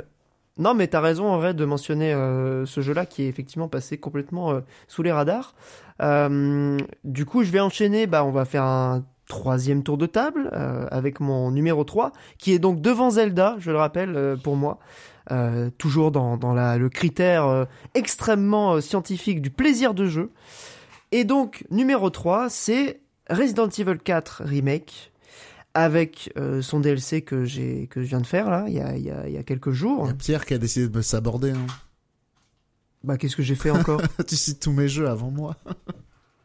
non mais t'as raison en vrai de mentionner euh, ce jeu-là qui est effectivement passé complètement euh, sous les radars. Euh, du coup je vais enchaîner, bah on va faire un troisième tour de table euh, avec mon numéro 3 qui est donc devant Zelda, je le rappelle euh, pour moi. Euh, toujours dans, dans la, le critère extrêmement scientifique du plaisir de jeu. Et donc, numéro 3, c'est Resident Evil 4 Remake, avec euh, son DLC que, j'ai, que je viens de faire, là, il y a, il y a, il y a quelques Il jours. y a Pierre qui a décidé de me saborder. Hein. Bah, qu'est-ce que j'ai fait encore? Tu cites tous mes jeux avant moi.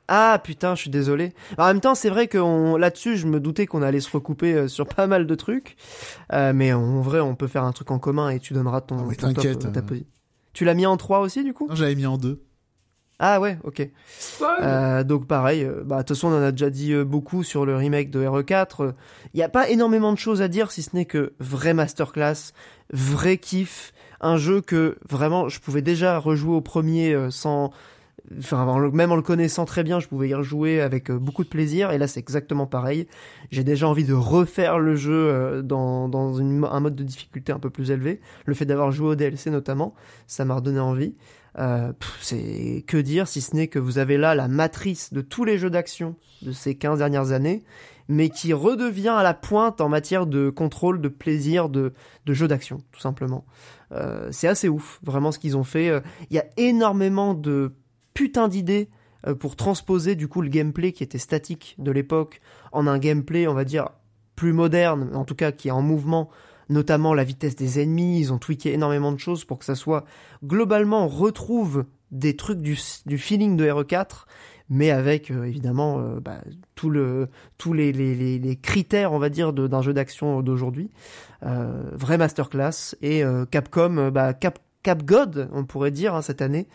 Ah, putain, je suis désolé. En même temps, c'est vrai que là-dessus, je me doutais qu'on allait se recouper euh, sur pas mal de trucs. Euh, mais en vrai, on peut faire un truc en commun et tu donneras ton, Ah oui, ton top, euh, ta euh. posi- Tu l'as mis en 3 aussi, du coup? Non, j'avais mis en deux. Ah ouais, ok. Euh, donc pareil, euh, bah de toute façon on en a déjà dit euh, beaucoup sur le remake de RE4. Il n'y a pas énormément de choses à dire si ce n'est que vrai masterclass, vrai kiff, un jeu que vraiment je pouvais déjà rejouer au premier euh, sans enfin même en le connaissant très bien, je pouvais y rejouer avec euh, beaucoup de plaisir et là c'est exactement pareil. J'ai déjà envie de refaire le jeu euh, dans un mode de difficulté un peu plus élevé. Le fait d'avoir joué au DLC notamment, ça m'a redonné envie. Euh, c'est que dire si ce n'est que vous avez là la matrice de tous les jeux d'action de ces 15 dernières années, mais qui redevient à la pointe en matière de contrôle, de plaisir, de, de jeux d'action, tout simplement. Euh, c'est assez ouf, vraiment ce qu'ils ont fait. Euh, Il y a énormément de putain d'idées euh, pour transposer du coup le gameplay qui était statique de l'époque en un gameplay, on va dire, plus moderne, en tout cas qui est en mouvement, notamment la vitesse des ennemis, ils ont tweaké énormément de choses pour que ça soit globalement retrouve des trucs du, feeling de RE4 mais avec euh, évidemment euh, bah, tout le, tous les, critères, on va dire, d'un jeu d'action d'aujourd'hui. Vraie masterclass. Et Capcom, bah, Cap God, on pourrait dire, hein, cette année,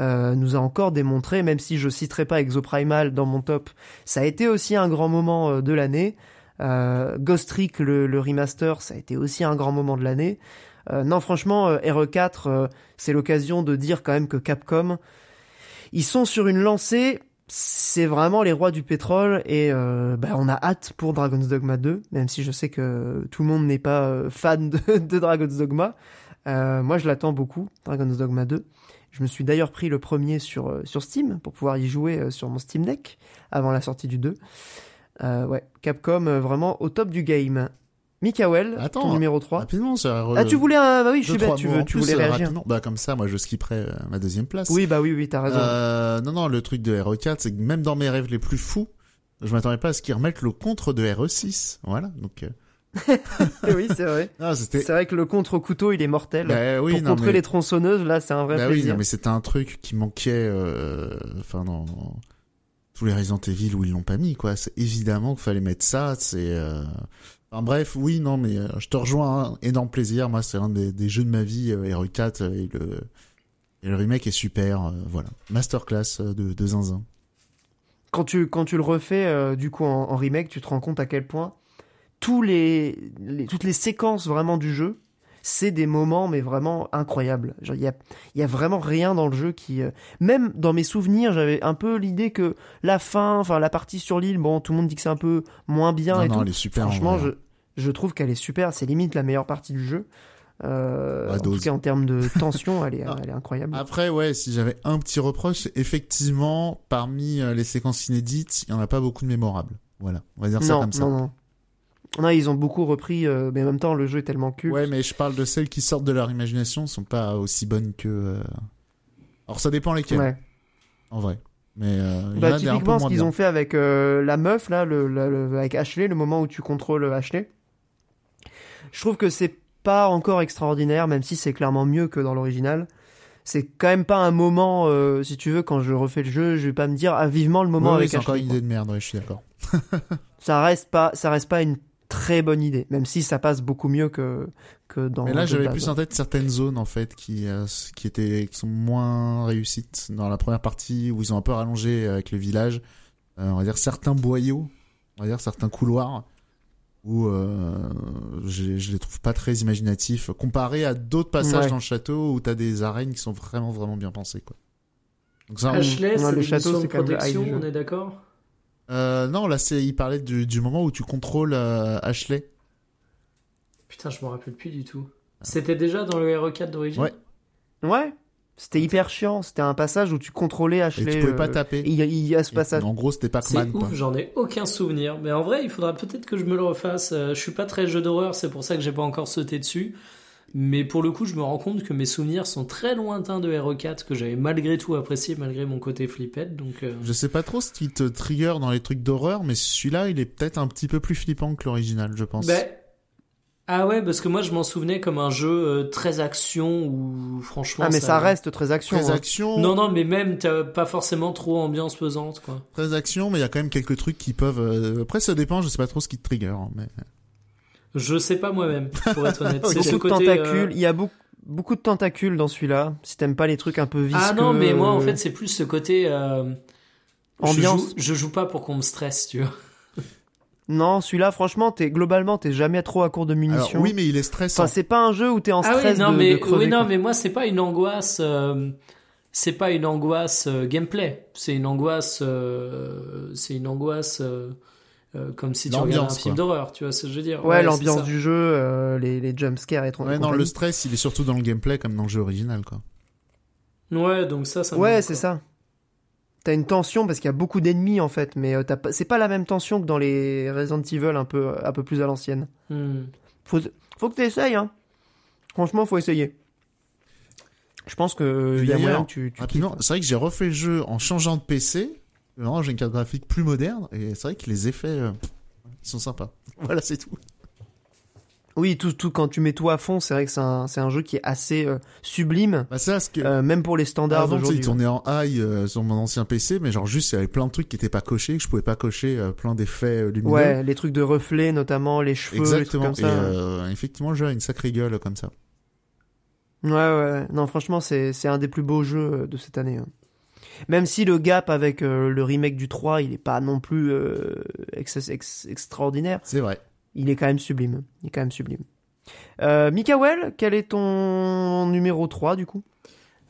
euh, nous a encore démontré, même si je citerai pas Exoprimal dans mon top, ça a été aussi un grand moment euh, de l'année. Euh, Ghost Trick, le, remaster, ça a été aussi un grand moment de l'année. Non, franchement, euh, RE4, euh, c'est l'occasion de dire quand même que Capcom, ils sont sur une lancée. C'est vraiment les rois du pétrole et bah, on a hâte pour Dragon's Dogma 2, même si je sais que tout le monde n'est pas fan de Dragon's Dogma. Euh, moi, je l'attends beaucoup, Dragon's Dogma 2. Je me suis d'ailleurs pris le premier sur, euh, sur Steam pour pouvoir y jouer euh, sur mon Steam Deck avant la sortie du 2. Euh, ouais, Capcom vraiment au top du game. Mikael, Attends, ton numéro 3. Rapidement, ça re- Ah, tu voulais un... Bah oui, je suis bête, tu, veux, tu plus, voulais réagir. rapidement. Bah comme ça, moi je skipperais ma deuxième place. Oui, bah oui, oui, t'as raison. Euh, non, non, le truc de RE4, c'est que même dans mes rêves les plus fous, je m'attendais pas à ce qu'ils remettent le contre de RE6. Voilà, donc... euh, oui, c'est vrai. Ah. C'est vrai que le contre-couteau, il est mortel. Bah oui, Pour non, contrer mais... les tronçonneuses, là, c'est un vrai bah oui, plaisir. non, mais c'était un truc qui manquait, euh, enfin, dans tous les Resident Evil où ils l'ont pas mis, quoi. C'est évidemment qu'il fallait mettre ça, c'est... Euh... Enfin, bref, oui, non, mais euh, je te rejoins, hein, énorme plaisir. Moi, c'est un des, des jeux de ma vie, euh, RE4, euh, et le... Et le remake est super, euh, voilà. Masterclass de, de Zinzin. Quand tu, quand tu le refais, euh, du coup, en, en remake, tu te rends compte à quel point tous les, les- toutes les séquences vraiment du jeu, c'est des moments, mais vraiment incroyables. Il y a, il y a vraiment rien dans le jeu qui, euh, même dans mes souvenirs, j'avais un peu l'idée que la fin, enfin, la partie sur l'île, bon, tout le monde dit que c'est un peu moins bien Non, et non, tout. elle est super. en Franchement, je, je trouve qu'elle est super. C'est limite la meilleure partie du jeu. Euh, en tout cas, en termes de tension, elle est, Ah. elle est incroyable. Après, ouais, si j'avais un petit reproche, c'est effectivement, parmi euh, les séquences inédites, il y en a pas beaucoup de mémorables. Voilà, on va dire ça comme ça. non, non. Non, ils ont beaucoup repris, euh, mais en même temps, le jeu est tellement culte. Ouais, mais je parle de celles qui sortent de leur imagination, sont pas aussi bonnes que. euh, Alors ça dépend lesquelles, Ouais. en vrai. Mais euh, il y en Bah, a des un peu typiquement, ce moins qu'ils bien. ont fait avec euh, la meuf, là, le, avec Ashley, le moment où tu contrôles Ashley, je trouve que c'est pas encore extraordinaire, même si c'est clairement mieux que dans l'original. C'est quand même pas un moment, euh, si tu veux, quand je refais le jeu, je vais pas me dire ah, vivement le moment Ouais, ouais, avec c'est encore Ashley. une quoi. idée de merde, ouais, je suis d'accord. Ça reste pas, ça reste pas une très bonne idée, même si ça passe beaucoup mieux que que dans. Mais là, j'avais plus en tête certaines zones, en fait, qui, euh, qui étaient, qui sont moins réussites. Dans la première partie, où ils ont un peu rallongé avec le village, euh, on va dire certains boyaux, on va dire certains couloirs, où euh, je, je les trouve pas très imaginatifs, comparé à d'autres passages Ouais. dans le château où t'as des arènes qui sont vraiment, vraiment bien pensées, quoi. Donc ça, on- Ashley, Ouais, c'est le une château, c'est protection, on est d'accord? Euh, non, là, c'est, il parlait du, du moment où tu contrôles euh, Ashley. Putain, je me rappelle plus du tout. C'était déjà dans le RE4 d'origine Ouais. Ouais, c'était hyper chiant. C'était un passage où tu contrôlais Et Ashley. tu pouvais pas euh, taper. Il y, y a ce Et passage. En gros, c'était C'est Pac-Man, quoi. ouf, j'en ai aucun souvenir. Mais en vrai, il faudra peut-être que je me le refasse. Je suis pas très jeu d'horreur, c'est pour ça que j'ai pas encore sauté dessus. Mais pour le coup, je me rends compte que mes souvenirs sont très lointains de RE4, que j'avais malgré tout apprécié, malgré mon côté flippette. Donc, euh, Je sais pas trop ce qui te trigger dans les trucs d'horreur, mais celui-là, il est peut-être un petit peu plus flippant que l'original, je pense. ben, Ah ouais, parce que moi, je m'en souvenais comme un jeu euh, très action où, franchement. Ah, mais ça reste très action. très hein. action, Non, non, mais même, t'as pas forcément trop ambiance pesante, quoi. très action, mais il y a quand même quelques trucs qui peuvent. euh, Après, ça dépend. Je sais pas trop ce qui te trigger, hein, mais Je sais pas moi-même, pour être honnête. C'est ce Beaucoup de côté. tentacules. euh, Il y a beaucoup, beaucoup de tentacules dans celui-là. Si t'aimes pas les trucs un peu visqueux. Ah non, mais moi, en euh, fait, c'est plus ce côté. euh, Ambiance. Je joue, je joue pas pour qu'on me stresse, tu vois. Non, celui-là, franchement, t'es globalement, t'es jamais trop à court de Alors, munitions. oui, mais il est stressant. Enfin, c'est pas un jeu où t'es en Ah stress oui, non, de, mais, de crever, oui, non, quoi. mais moi, c'est pas une angoisse. euh, c'est pas une angoisse euh, gameplay. C'est une angoisse. euh, c'est une angoisse. Euh, comme si tu regardais un film d'horreur, tu vois ce que je veux dire. Ouais, l'ambiance du jeu, euh, les, les jumpscares et tout. Ouais, non, le stress, il est surtout dans le gameplay comme dans le jeu original, quoi. Ouais, donc ça, ça me Ouais, c'est ça. T'as une tension parce qu'il y a beaucoup d'ennemis en fait, mais euh, t'as pas- c'est pas la même tension que dans les Resident Evil un peu, un peu plus à l'ancienne. Hmm. Faut, faut que t'essayes, hein. Franchement, faut essayer. Je pense que il y a moyen que tu, tu c'est vrai que j'ai refait le jeu en changeant de PC. Vraiment, j'ai une carte graphique plus moderne et c'est vrai que les effets, euh, ils sont sympas. Voilà, c'est tout. Oui, tout, tout quand tu mets tout à fond, c'est vrai que c'est un, un jeu qui est assez euh, sublime, Bah, ça, ce que. euh, même pour les standards sais, il d'aujourd'hui. tournait en high euh, sur mon ancien PC, mais genre juste, il y avait plein de trucs qui étaient pas cochés, que je pouvais pas cocher, plein d'effets lumineux. Ouais, les trucs de reflets notamment, les cheveux, les trucs Exactement. comme Et ça. effectivement, le jeu a une sacrée gueule comme ça. Ouais, ouais. Non, franchement, c'est un des plus beaux jeux de cette année. hein. Même si le gap avec euh, le remake du 3, il est pas non plus euh, ex- ex- extraordinaire, C'est vrai. il est quand même sublime. Il est quand même sublime. Euh, Mikael, quel est ton numéro 3 du coup?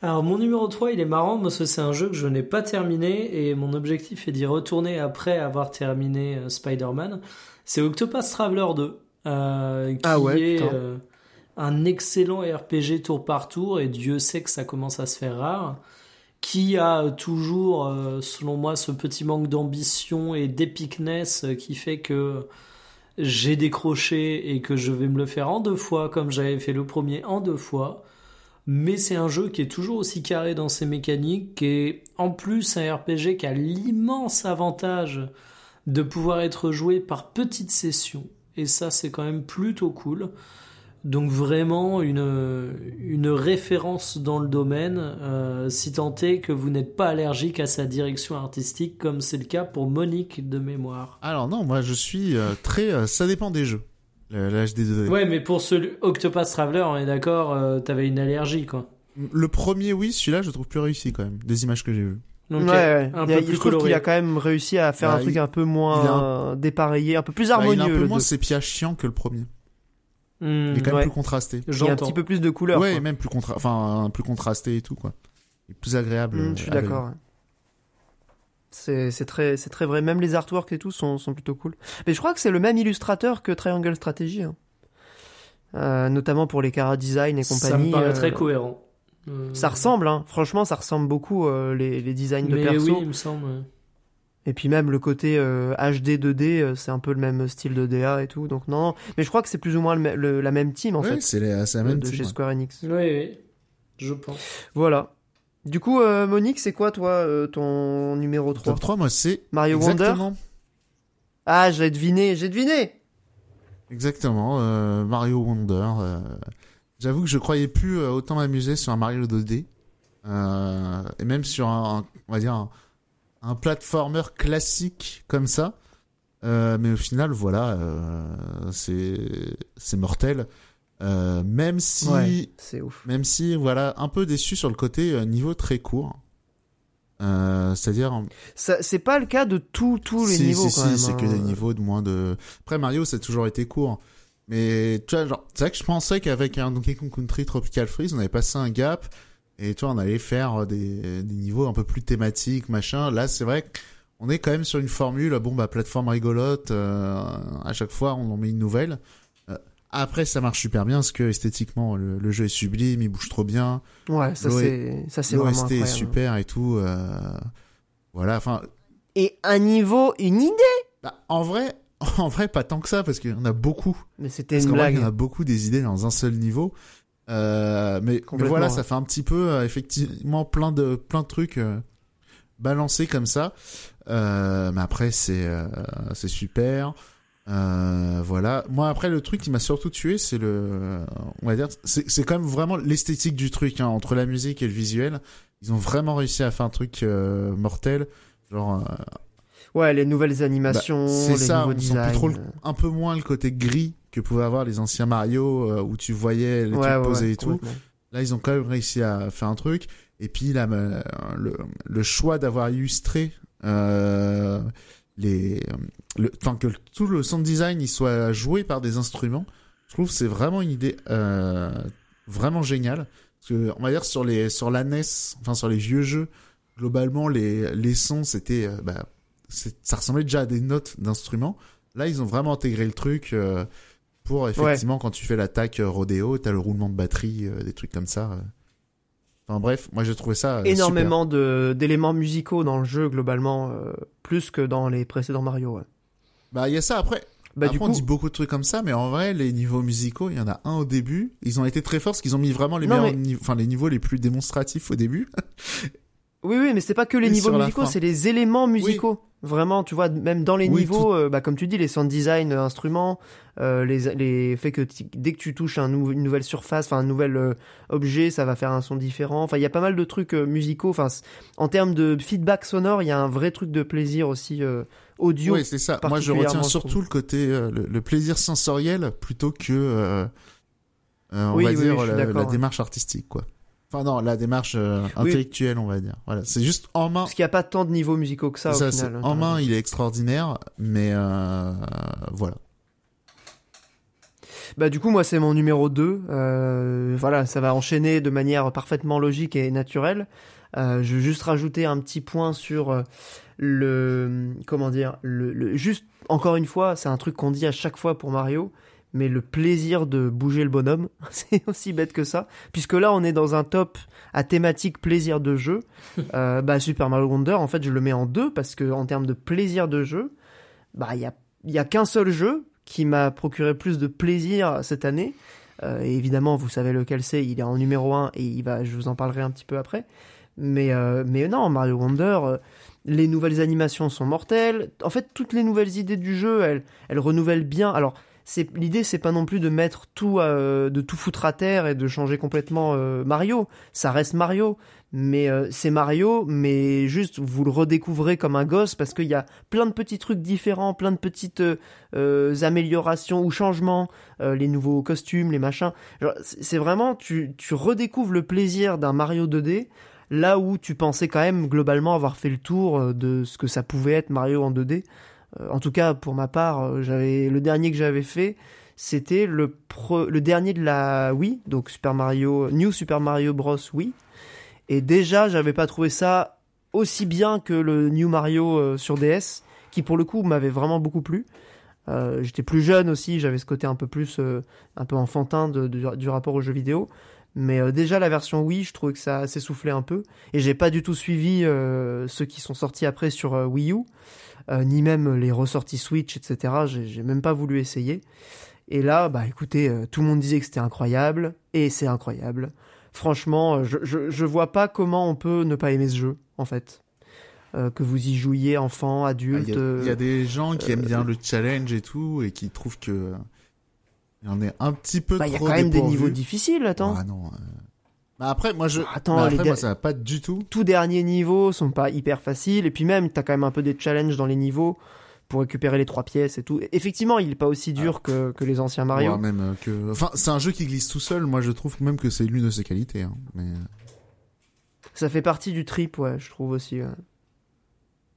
Alors mon numéro 3 il est marrant parce que c'est un jeu que je n'ai pas terminé et mon objectif est d'y retourner après avoir terminé euh, Spider-Man. C'est Octopath Traveler 2 euh, qui Ah ouais, est euh, un excellent RPG tour par tour et Dieu sait que ça commence à se faire rare. Qui a toujours, euh, selon moi, ce petit manque d'ambition et d'épicness euh, qui fait que j'ai décroché et que je vais me le faire en deux fois comme j'avais fait le premier en deux fois. Mais c'est un jeu qui est toujours aussi carré dans ses mécaniques et en plus un RPG qui a l'immense avantage de pouvoir être joué par petites sessions. Et ça c'est quand même plutôt cool donc vraiment une, une référence dans le domaine euh, si tant est que vous n'êtes pas allergique à sa direction artistique comme c'est le cas pour Monique de mémoire Alors non, moi je suis euh, très. euh, ça dépend des jeux. Le, le HD2D. ouais mais pour ce Octopath Traveler on est d'accord euh, t'avais une allergie quoi Le premier, oui, celui-là, je le trouve plus réussi quand même. Des images que j'ai vues. Ouais, ouais. un Il y a- peu plus je trouve qu'il a quand même réussi à faire Bah, un truc il- un peu il moins dépareillé, un peu plus Bah, harmonieux. il a un peu le moins deux. sépia chiant que le premier. Il est quand même ouais. plus contrasté. Il y a un petit peu plus de couleurs. ouais, quoi. même plus contra... enfin plus contrasté et tout quoi. Il est plus agréable. Mm, euh, je suis l'œil. d'accord. ouais. C'est c'est très c'est très vrai. Même les artworks et tout sont sont plutôt cool. Mais je crois que c'est le même illustrateur que Triangle Strategy, hein. Euh, notamment pour les Cara Design et Ça compagnie. me paraît euh, très cohérent. Euh, Ça ressemble, hein. franchement, ça ressemble beaucoup euh, les, les designs de Mais perso. oui, il me semble. Et puis même le côté euh, HD 2D, euh, c'est un peu le même style de DA et tout. Donc non, non. mais je crois que c'est plus ou moins le la même team en Ouais, fait c'est la, c'est la même de team, chez. Square Enix. Oui, oui, je pense. Voilà. Du coup, euh, Monique, c'est quoi toi euh, ton numéro 3 Top 3, moi c'est Mario Wonder? exactement, Ah, j'ai deviné, j'ai deviné. exactement euh, Mario Wonder. euh, J'avoue que je croyais plus euh, autant m'amuser sur un Mario 2D euh, et même sur un, un- on va dire un, un platformer classique comme ça. Euh, mais au final, voilà, euh, c'est c'est mortel. Euh, même si Ouais, c'est ouf. Même si, voilà, un peu déçu sur le côté euh, niveau très court. Euh, C'est-à-dire, Ça, c'est pas le cas de tous tous les si, niveaux si, quand si, même. c'est hein. que des niveaux de moins de. Après Mario, a toujours été court. Mais tu vois, genre, c'est vrai que je pensais qu'avec un Donkey Kong Country Tropical Freeze, on avait passé un gap et tu vois, on allait faire des, des niveaux un peu plus thématiques, machin. Là, c'est vrai qu'on est quand même sur une formule, bon bah plateforme rigolote. euh, à chaque fois, on en met une nouvelle. Euh, après, ça marche super bien parce que esthétiquement, le, le jeu est sublime, il bouge trop bien. Ouais, ça c'est ça c'est vraiment L'OST est incroyable. super et tout. euh, Voilà, enfin, Et un niveau, une idée? bah, en vrai, en vrai, pas tant que ça parce qu'il y en a beaucoup. Mais c'était une qu'en vrai, blague. il y en a beaucoup des idées dans un seul niveau. Euh, mais, mais voilà, ça fait un petit peu euh, effectivement plein de plein de trucs euh, balancés comme ça. Euh, mais après, c'est euh, c'est super. Euh, voilà. Moi, après, le truc qui m'a surtout tué, c'est le, on va dire, c'est c'est quand même vraiment l'esthétique du truc hein, entre la musique et le visuel. Ils ont vraiment réussi à faire un truc euh, mortel. Genre, euh, Ouais, les nouvelles animations, Bah, les ça, nouveaux on sent plus designs. trop le- un peu moins le côté gris que pouvaient avoir les anciens Mario euh, où tu voyais les Ouais, trucs ouais, posés ouais, et tout. Là, ils ont quand même réussi à faire un truc. Et puis là, le, le choix d'avoir illustré euh, les, le, enfin que tout le sound design il soit joué par des instruments. Je trouve que c'est vraiment une idée euh, vraiment géniale. Parce que on va dire sur les sur la NES, enfin sur les vieux jeux, globalement les les sons c'était euh, bah, ça ressemblait déjà à des notes d'instruments. Là ils ont vraiment intégré le truc. euh, pour effectivement quand tu fais l'attaque euh, rodéo, t'as le roulement de batterie, euh, des trucs comme ça. euh. Enfin bref, moi j'ai trouvé ça super. Énormément de d'éléments musicaux dans le jeu globalement, euh, plus que dans les précédents Mario. ouais. Bah il y a ça après. Bah après du on coup, dit beaucoup de trucs comme ça, mais en vrai les niveaux musicaux, il y en a un au début. Ils ont été très forts parce qu'ils ont mis vraiment les Non, meilleurs mais- enfin les niveaux les plus démonstratifs au début. oui oui, mais c'est pas que les niveaux musicaux, c'est les éléments musicaux. Vraiment, tu vois, même dans les Oui, niveaux, euh, bah, comme tu dis, les sound design euh, instruments, euh, les, les fait que dès que tu touches un nou- une nouvelle surface, enfin un nouvel euh, objet, ça va faire un son différent. Enfin, il y a pas mal de trucs musicaux. Enfin, en termes de feedback sonore, il y a un vrai truc de plaisir aussi euh, audio. Oui, c'est ça. Moi je retiens surtout le côté euh, le, le plaisir sensoriel plutôt que euh, euh, on Oui, va oui, dire la, la démarche artistique quoi. Enfin non, la démarche euh, Oui. intellectuelle, on va dire. Voilà, c'est juste en main. Parce qu'il n'y a pas tant de niveaux musicaux que ça, Ça, au final. hein, en main, il est extraordinaire, mais euh, voilà. Bah du coup moi c'est mon numéro 2 euh, voilà ça va enchaîner de manière parfaitement logique et naturelle Euh, je veux juste rajouter un petit point sur euh, le comment dire le, le- juste encore une fois c'est un truc qu'on dit à chaque fois pour Mario mais le plaisir de bouger le bonhomme c'est aussi bête que ça puisque là on est dans un top à thématique plaisir de jeu euh, bah Super Mario Wonder en fait je le mets en deux parce que en termes de plaisir de jeu bah il y a y a qu'un seul jeu qui m'a procuré plus de plaisir cette année. Euh, évidemment, vous savez lequel c'est, il est en numéro 1 et il va, je vous en parlerai un petit peu après. Mais, euh, mais non, Mario Wonder, euh, les nouvelles animations sont mortelles. En fait, toutes les nouvelles idées du jeu, elles, elles renouvellent bien. Alors, c'est l'idée, c'est pas non plus de mettre tout, euh, de tout foutre à terre et de changer complètement euh, Mario. Ça reste Mario, mais euh, c'est Mario, mais juste vous le redécouvrez comme un gosse parce qu'il y a plein de petits trucs différents, plein de petites euh, euh, améliorations ou changements, euh, les nouveaux costumes, les machins. C'est vraiment, tu, tu redécouvres le plaisir d'un Mario 2D, là où tu pensais quand même globalement avoir fait le tour de ce que ça pouvait être Mario en 2D. Euh, en tout cas, pour ma part, euh, j'avais le dernier que j'avais fait, c'était le, pre- le dernier de la Wii, donc Super Mario, New Super Mario Bros. Wii. Et déjà, j'avais pas trouvé ça aussi bien que le New Mario euh, sur DS, qui pour le coup m'avait vraiment beaucoup plu. Euh, J'étais plus jeune aussi, j'avais ce côté un peu plus, euh, un peu enfantin du rapport aux jeux vidéo. Mais déjà la version Wii, je trouvais que ça s'essoufflait un peu. Et j'ai pas du tout suivi ceux qui sont sortis après sur Wii U, ni même les ressorties Switch, etc. J'ai même pas voulu essayer. Et là, bah écoutez, euh, tout le monde disait que c'était incroyable, et c'est incroyable. Franchement, euh, je, je, je vois pas comment on peut ne pas aimer ce jeu, en fait. Euh, que vous y jouiez enfant, Ah, adulte. Il y, a- euh, il y a des gens qui aiment bien le challenge et tout, et qui trouvent que euh, il y en est un petit peu bah, il y a quand même des niveaux difficiles, attends. Ah non. Bah après, moi je. Attends, bah les après, der- moi ça va pas du tout. Tout derniers niveaux sont pas hyper faciles, et puis même, t'as quand même un peu des challenges dans les niveaux pour récupérer les trois pièces et tout. Effectivement, il est pas aussi dur que, que les anciens Mario. Ouais, même euh, que. Enfin, c'est un jeu qui glisse tout seul. Moi, je trouve même que c'est l'une de ses qualités. Hein. Mais euh, Ça fait partie du trip, ouais, je trouve aussi. ouais.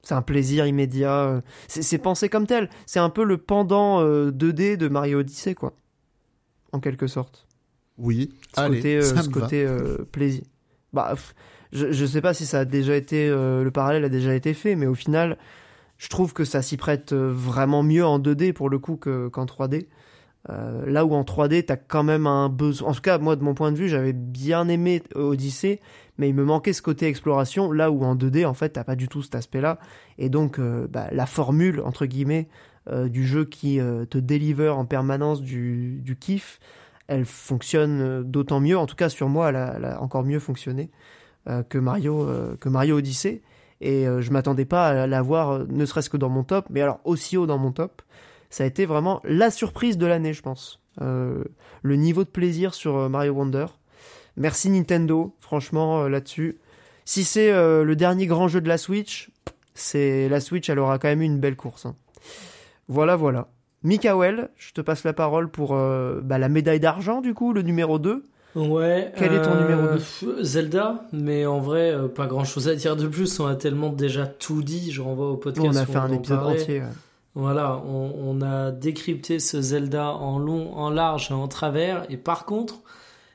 C'est un plaisir immédiat. euh, C'est c'est pensé comme tel. C'est un peu le pendant euh, 2D de Mario Odyssey, quoi. En quelque sorte. Oui. Ce Allez, côté, euh, ça ce me côté euh, plaisir. Bah, je, je sais pas si ça a déjà été. euh, le parallèle a déjà été fait, mais au final, je trouve que ça s'y prête vraiment mieux en 2D pour le coup que- qu'en 3D. Euh, là où en 3D, t'as quand même un besoin. En tout cas, moi, de mon point de vue, j'avais bien aimé Odyssey, mais il me manquait ce côté exploration. Là où en 2D, en fait, t'as pas du tout cet aspect-là. Et donc, euh, bah, la formule, entre guillemets, euh, du jeu qui te deliver en permanence du, du kiff, elle fonctionne euh, d'autant mieux. En tout cas, sur moi, elle a, encore mieux fonctionné euh, que, Mario, euh, que Mario Odyssey. Et je m'attendais pas à l'avoir, euh, ne serait-ce que dans mon top, mais alors aussi haut dans mon top. Ça a été vraiment la surprise de l'année, je pense. Le niveau de plaisir sur Mario Wonder. Merci Nintendo, franchement, là-dessus. Si c'est le dernier grand jeu de la Switch, c'est la Switch, elle aura quand même eu une belle course. hein. Voilà, voilà. Mikael, je te passe la parole pour euh, bah, la médaille d'argent, du coup, le numéro 2. Ouais. Quel est ton numéro deux deux Zelda, mais en vrai, euh, pas grand chose à dire de plus. On a tellement déjà tout dit. Je renvoie au podcast. on a fait un épisode parlait. entier. ouais. Voilà, on, on a décrypté ce Zelda en long, en large et en travers. Et par contre,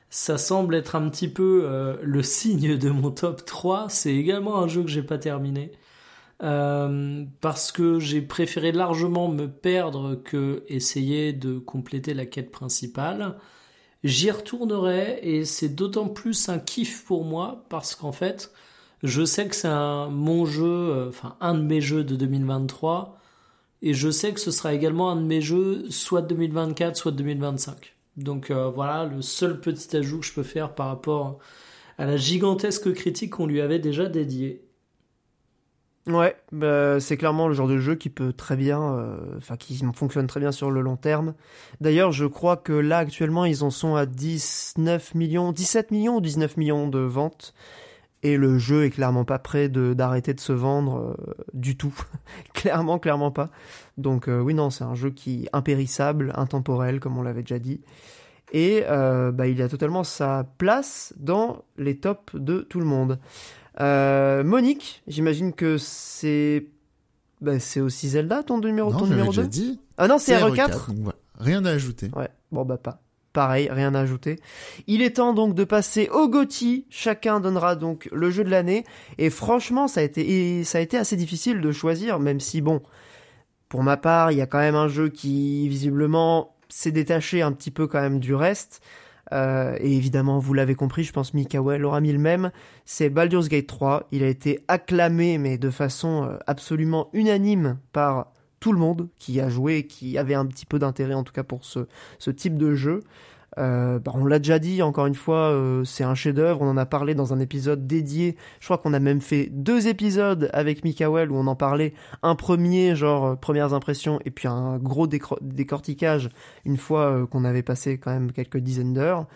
ça semble être un petit peu euh, le signe de mon top 3. C'est également un jeu que j'ai pas terminé. Euh, parce que j'ai préféré largement me perdre que essayer de compléter la quête principale. J'y retournerai et c'est d'autant plus un kiff pour moi parce qu'en fait, je sais que c'est un mon jeu, euh, enfin un de mes jeux de 2023 et je sais que ce sera également un de mes jeux soit de 2024 soit de 2025. Donc euh, voilà le seul petit ajout que je peux faire par rapport à la gigantesque critique qu'on lui avait déjà dédiée. Ouais, bah, c'est clairement le genre de jeu qui peut très bien, euh, enfin qui fonctionne très bien sur le long terme. D'ailleurs, je crois que là actuellement ils en sont à 19 millions, 17 millions ou 19 millions de ventes. Et le jeu est clairement pas prêt d'arrêter de se vendre euh, du tout. clairement, clairement pas. Donc euh, oui, non, c'est un jeu qui est impérissable, intemporel, comme on l'avait déjà dit. Et bah, il a totalement sa place dans les tops de tout le monde. Euh, Monique, j'imagine que c'est bah, c'est aussi Zelda ton numéro, Non, ton numéro déjà 2 dit. Ah non, c'est RE4, RE4. donc voilà. Rien à ajouter. Ouais, bon bah pas. Pareil, rien à ajouter. Il est temps donc de passer au GOTY. Chacun donnera donc le jeu de l'année. Et franchement, ça a été, et ça a été assez difficile de choisir, même si bon, pour ma part, il y a quand même un jeu qui visiblement s'est détaché un petit peu quand même du reste. Euh, et évidemment, vous l'avez compris, je pense Mikael aura mis le même. C'est Baldur's Gate 3. Il a été acclamé, mais de façon euh, absolument unanime par tout le monde qui a joué, qui avait un petit peu d'intérêt en tout cas pour ce, ce type de jeu. Euh, bah, on l'a déjà dit, encore une fois, euh, c'est un chef-d'œuvre. On en a parlé dans un épisode dédié. Je crois qu'on a même fait deux épisodes avec Mikael où on en parlait. Un premier, genre euh, premières impressions, et puis un gros décortiquage une fois euh, qu'on avait passé quand même quelques dizaines d'heures.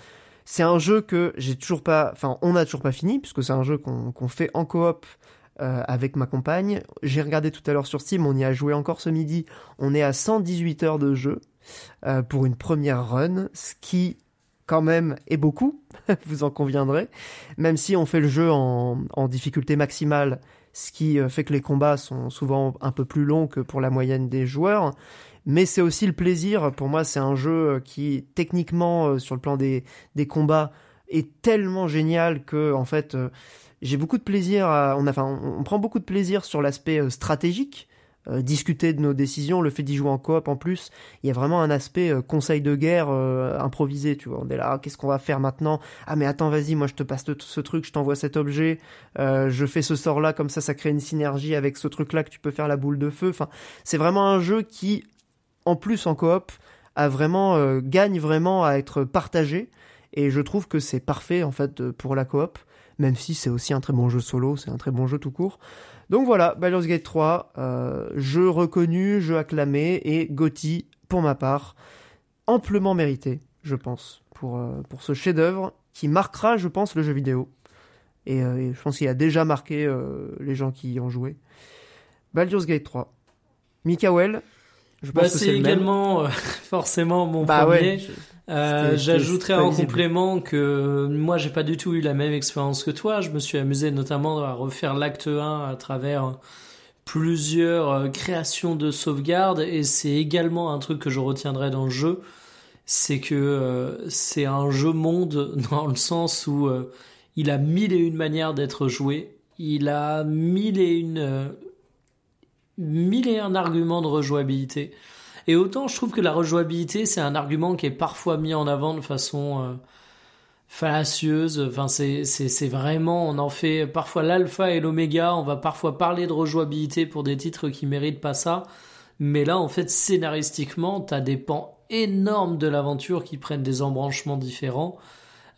C'est un jeu que j'ai toujours pas, enfin, on n'a toujours pas fini puisque c'est un jeu qu'on qu'on fait en coop euh, avec ma compagne. J'ai regardé tout à l'heure sur Steam, on y a joué encore ce midi. On est à 118 heures de jeu euh, pour une première run, ce qui quand même est beaucoup, vous en conviendrez. Même si on fait le jeu en, difficulté maximale, ce qui euh, fait que les combats sont souvent un peu plus longs que pour la moyenne des joueurs. Mais c'est aussi le plaisir. Pour moi, c'est un jeu euh, qui, techniquement, sur le plan des, combats, est tellement génial que, en fait, j'ai beaucoup de plaisir. À, enfin, on, prend beaucoup de plaisir sur l'aspect stratégique, euh, discuter de nos décisions, le fait d'y jouer en coop en plus. Il y a vraiment un aspect euh, conseil de guerre euh, improvisé. Tu vois, on est là, ah, qu'est-ce qu'on va faire maintenant? Ah, mais attends, vas-y, moi je te passe ce, truc, je t'envoie cet objet, euh, je fais ce sort-là, comme ça, ça crée une synergie avec ce truc-là que tu peux faire la boule de feu. Enfin, c'est vraiment un jeu qui, en plus en coop, a vraiment euh, gagne vraiment à être partagé. Et je trouve que c'est parfait en fait euh, pour la coop, même si c'est aussi un très bon jeu solo, c'est un très bon jeu tout court. Donc voilà, Baldur's Gate 3, euh, jeu reconnu, jeu acclamé et Gotti pour ma part, amplement mérité, je pense, pour, euh, pour ce chef-d'œuvre qui marquera, je pense, le jeu vidéo. Et, euh, et je pense qu'il a déjà marqué euh, les gens qui y ont joué. Baldur's Gate 3. Mikael, je pense Bah, que c'est c'est le même. également forcément mon Bah premier. ouais, je- Euh, J'ajouterais en complément que moi j'ai pas du tout eu la même expérience que toi. Je me suis amusé notamment à refaire l'acte 1 à travers plusieurs euh, créations de sauvegarde et c'est également un truc que je retiendrai dans le jeu. C'est que euh, c'est un jeu monde dans le sens où euh, il a mille et une manières d'être joué. Il a mille et une euh, mille et un arguments de rejouabilité. Et autant je trouve que la rejouabilité, c'est un argument qui est parfois mis en avant de façon euh, fallacieuse. Enfin, c'est, vraiment, on en fait parfois l'alpha et l'oméga. On va parfois parler de rejouabilité pour des titres qui méritent pas ça. Mais là, en fait, scénaristiquement, t'as des pans énormes de l'aventure qui prennent des embranchements différents.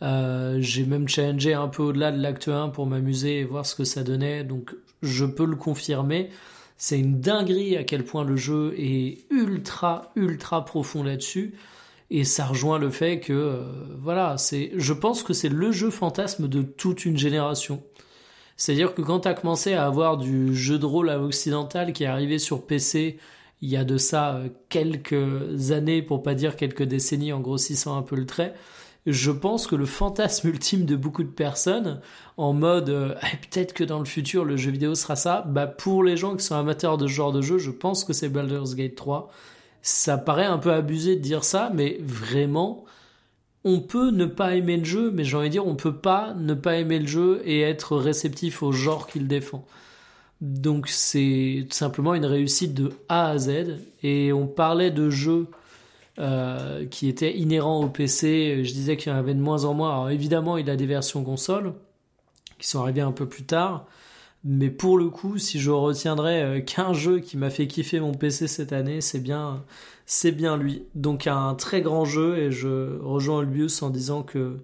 Euh, j'ai même challengé un peu au-delà de l'acte 1 pour m'amuser et voir ce que ça donnait. Donc, je peux le confirmer. C'est une dinguerie à quel point le jeu est ultra, ultra profond là-dessus. Et ça rejoint le fait que, euh, voilà, c'est, je pense que c'est le jeu fantasme de toute une génération. C'est-à-dire que quand tu as commencé à avoir du jeu de rôle à occidental qui est arrivé sur PC il y a de ça euh, quelques années, pour pas dire quelques décennies en grossissant un peu le trait, je pense que le fantasme ultime de beaucoup de personnes, en mode euh, Ah, peut-être que dans le futur le jeu vidéo sera ça, bah pour les gens qui sont amateurs de ce genre de jeu, je pense que c'est Baldur's Gate 3. Ça paraît un peu abusé de dire ça, mais vraiment, on peut ne pas aimer le jeu, mais j'ai envie de dire, on peut pas ne pas aimer le jeu et être réceptif au genre qu'il défend. Donc c'est tout simplement une réussite de A à Z. Et on parlait de jeux euh, qui étaient inhérents au PC. Je disais qu'il y en avait de moins en moins. Alors évidemment, il a des versions console qui sont arrivées un peu plus tard. Mais pour le coup, si je retiendrais euh, qu'un jeu qui m'a fait kiffer mon PC cette année, c'est bien, c'est bien lui. Donc un très grand jeu et je rejoins Ulbius en disant que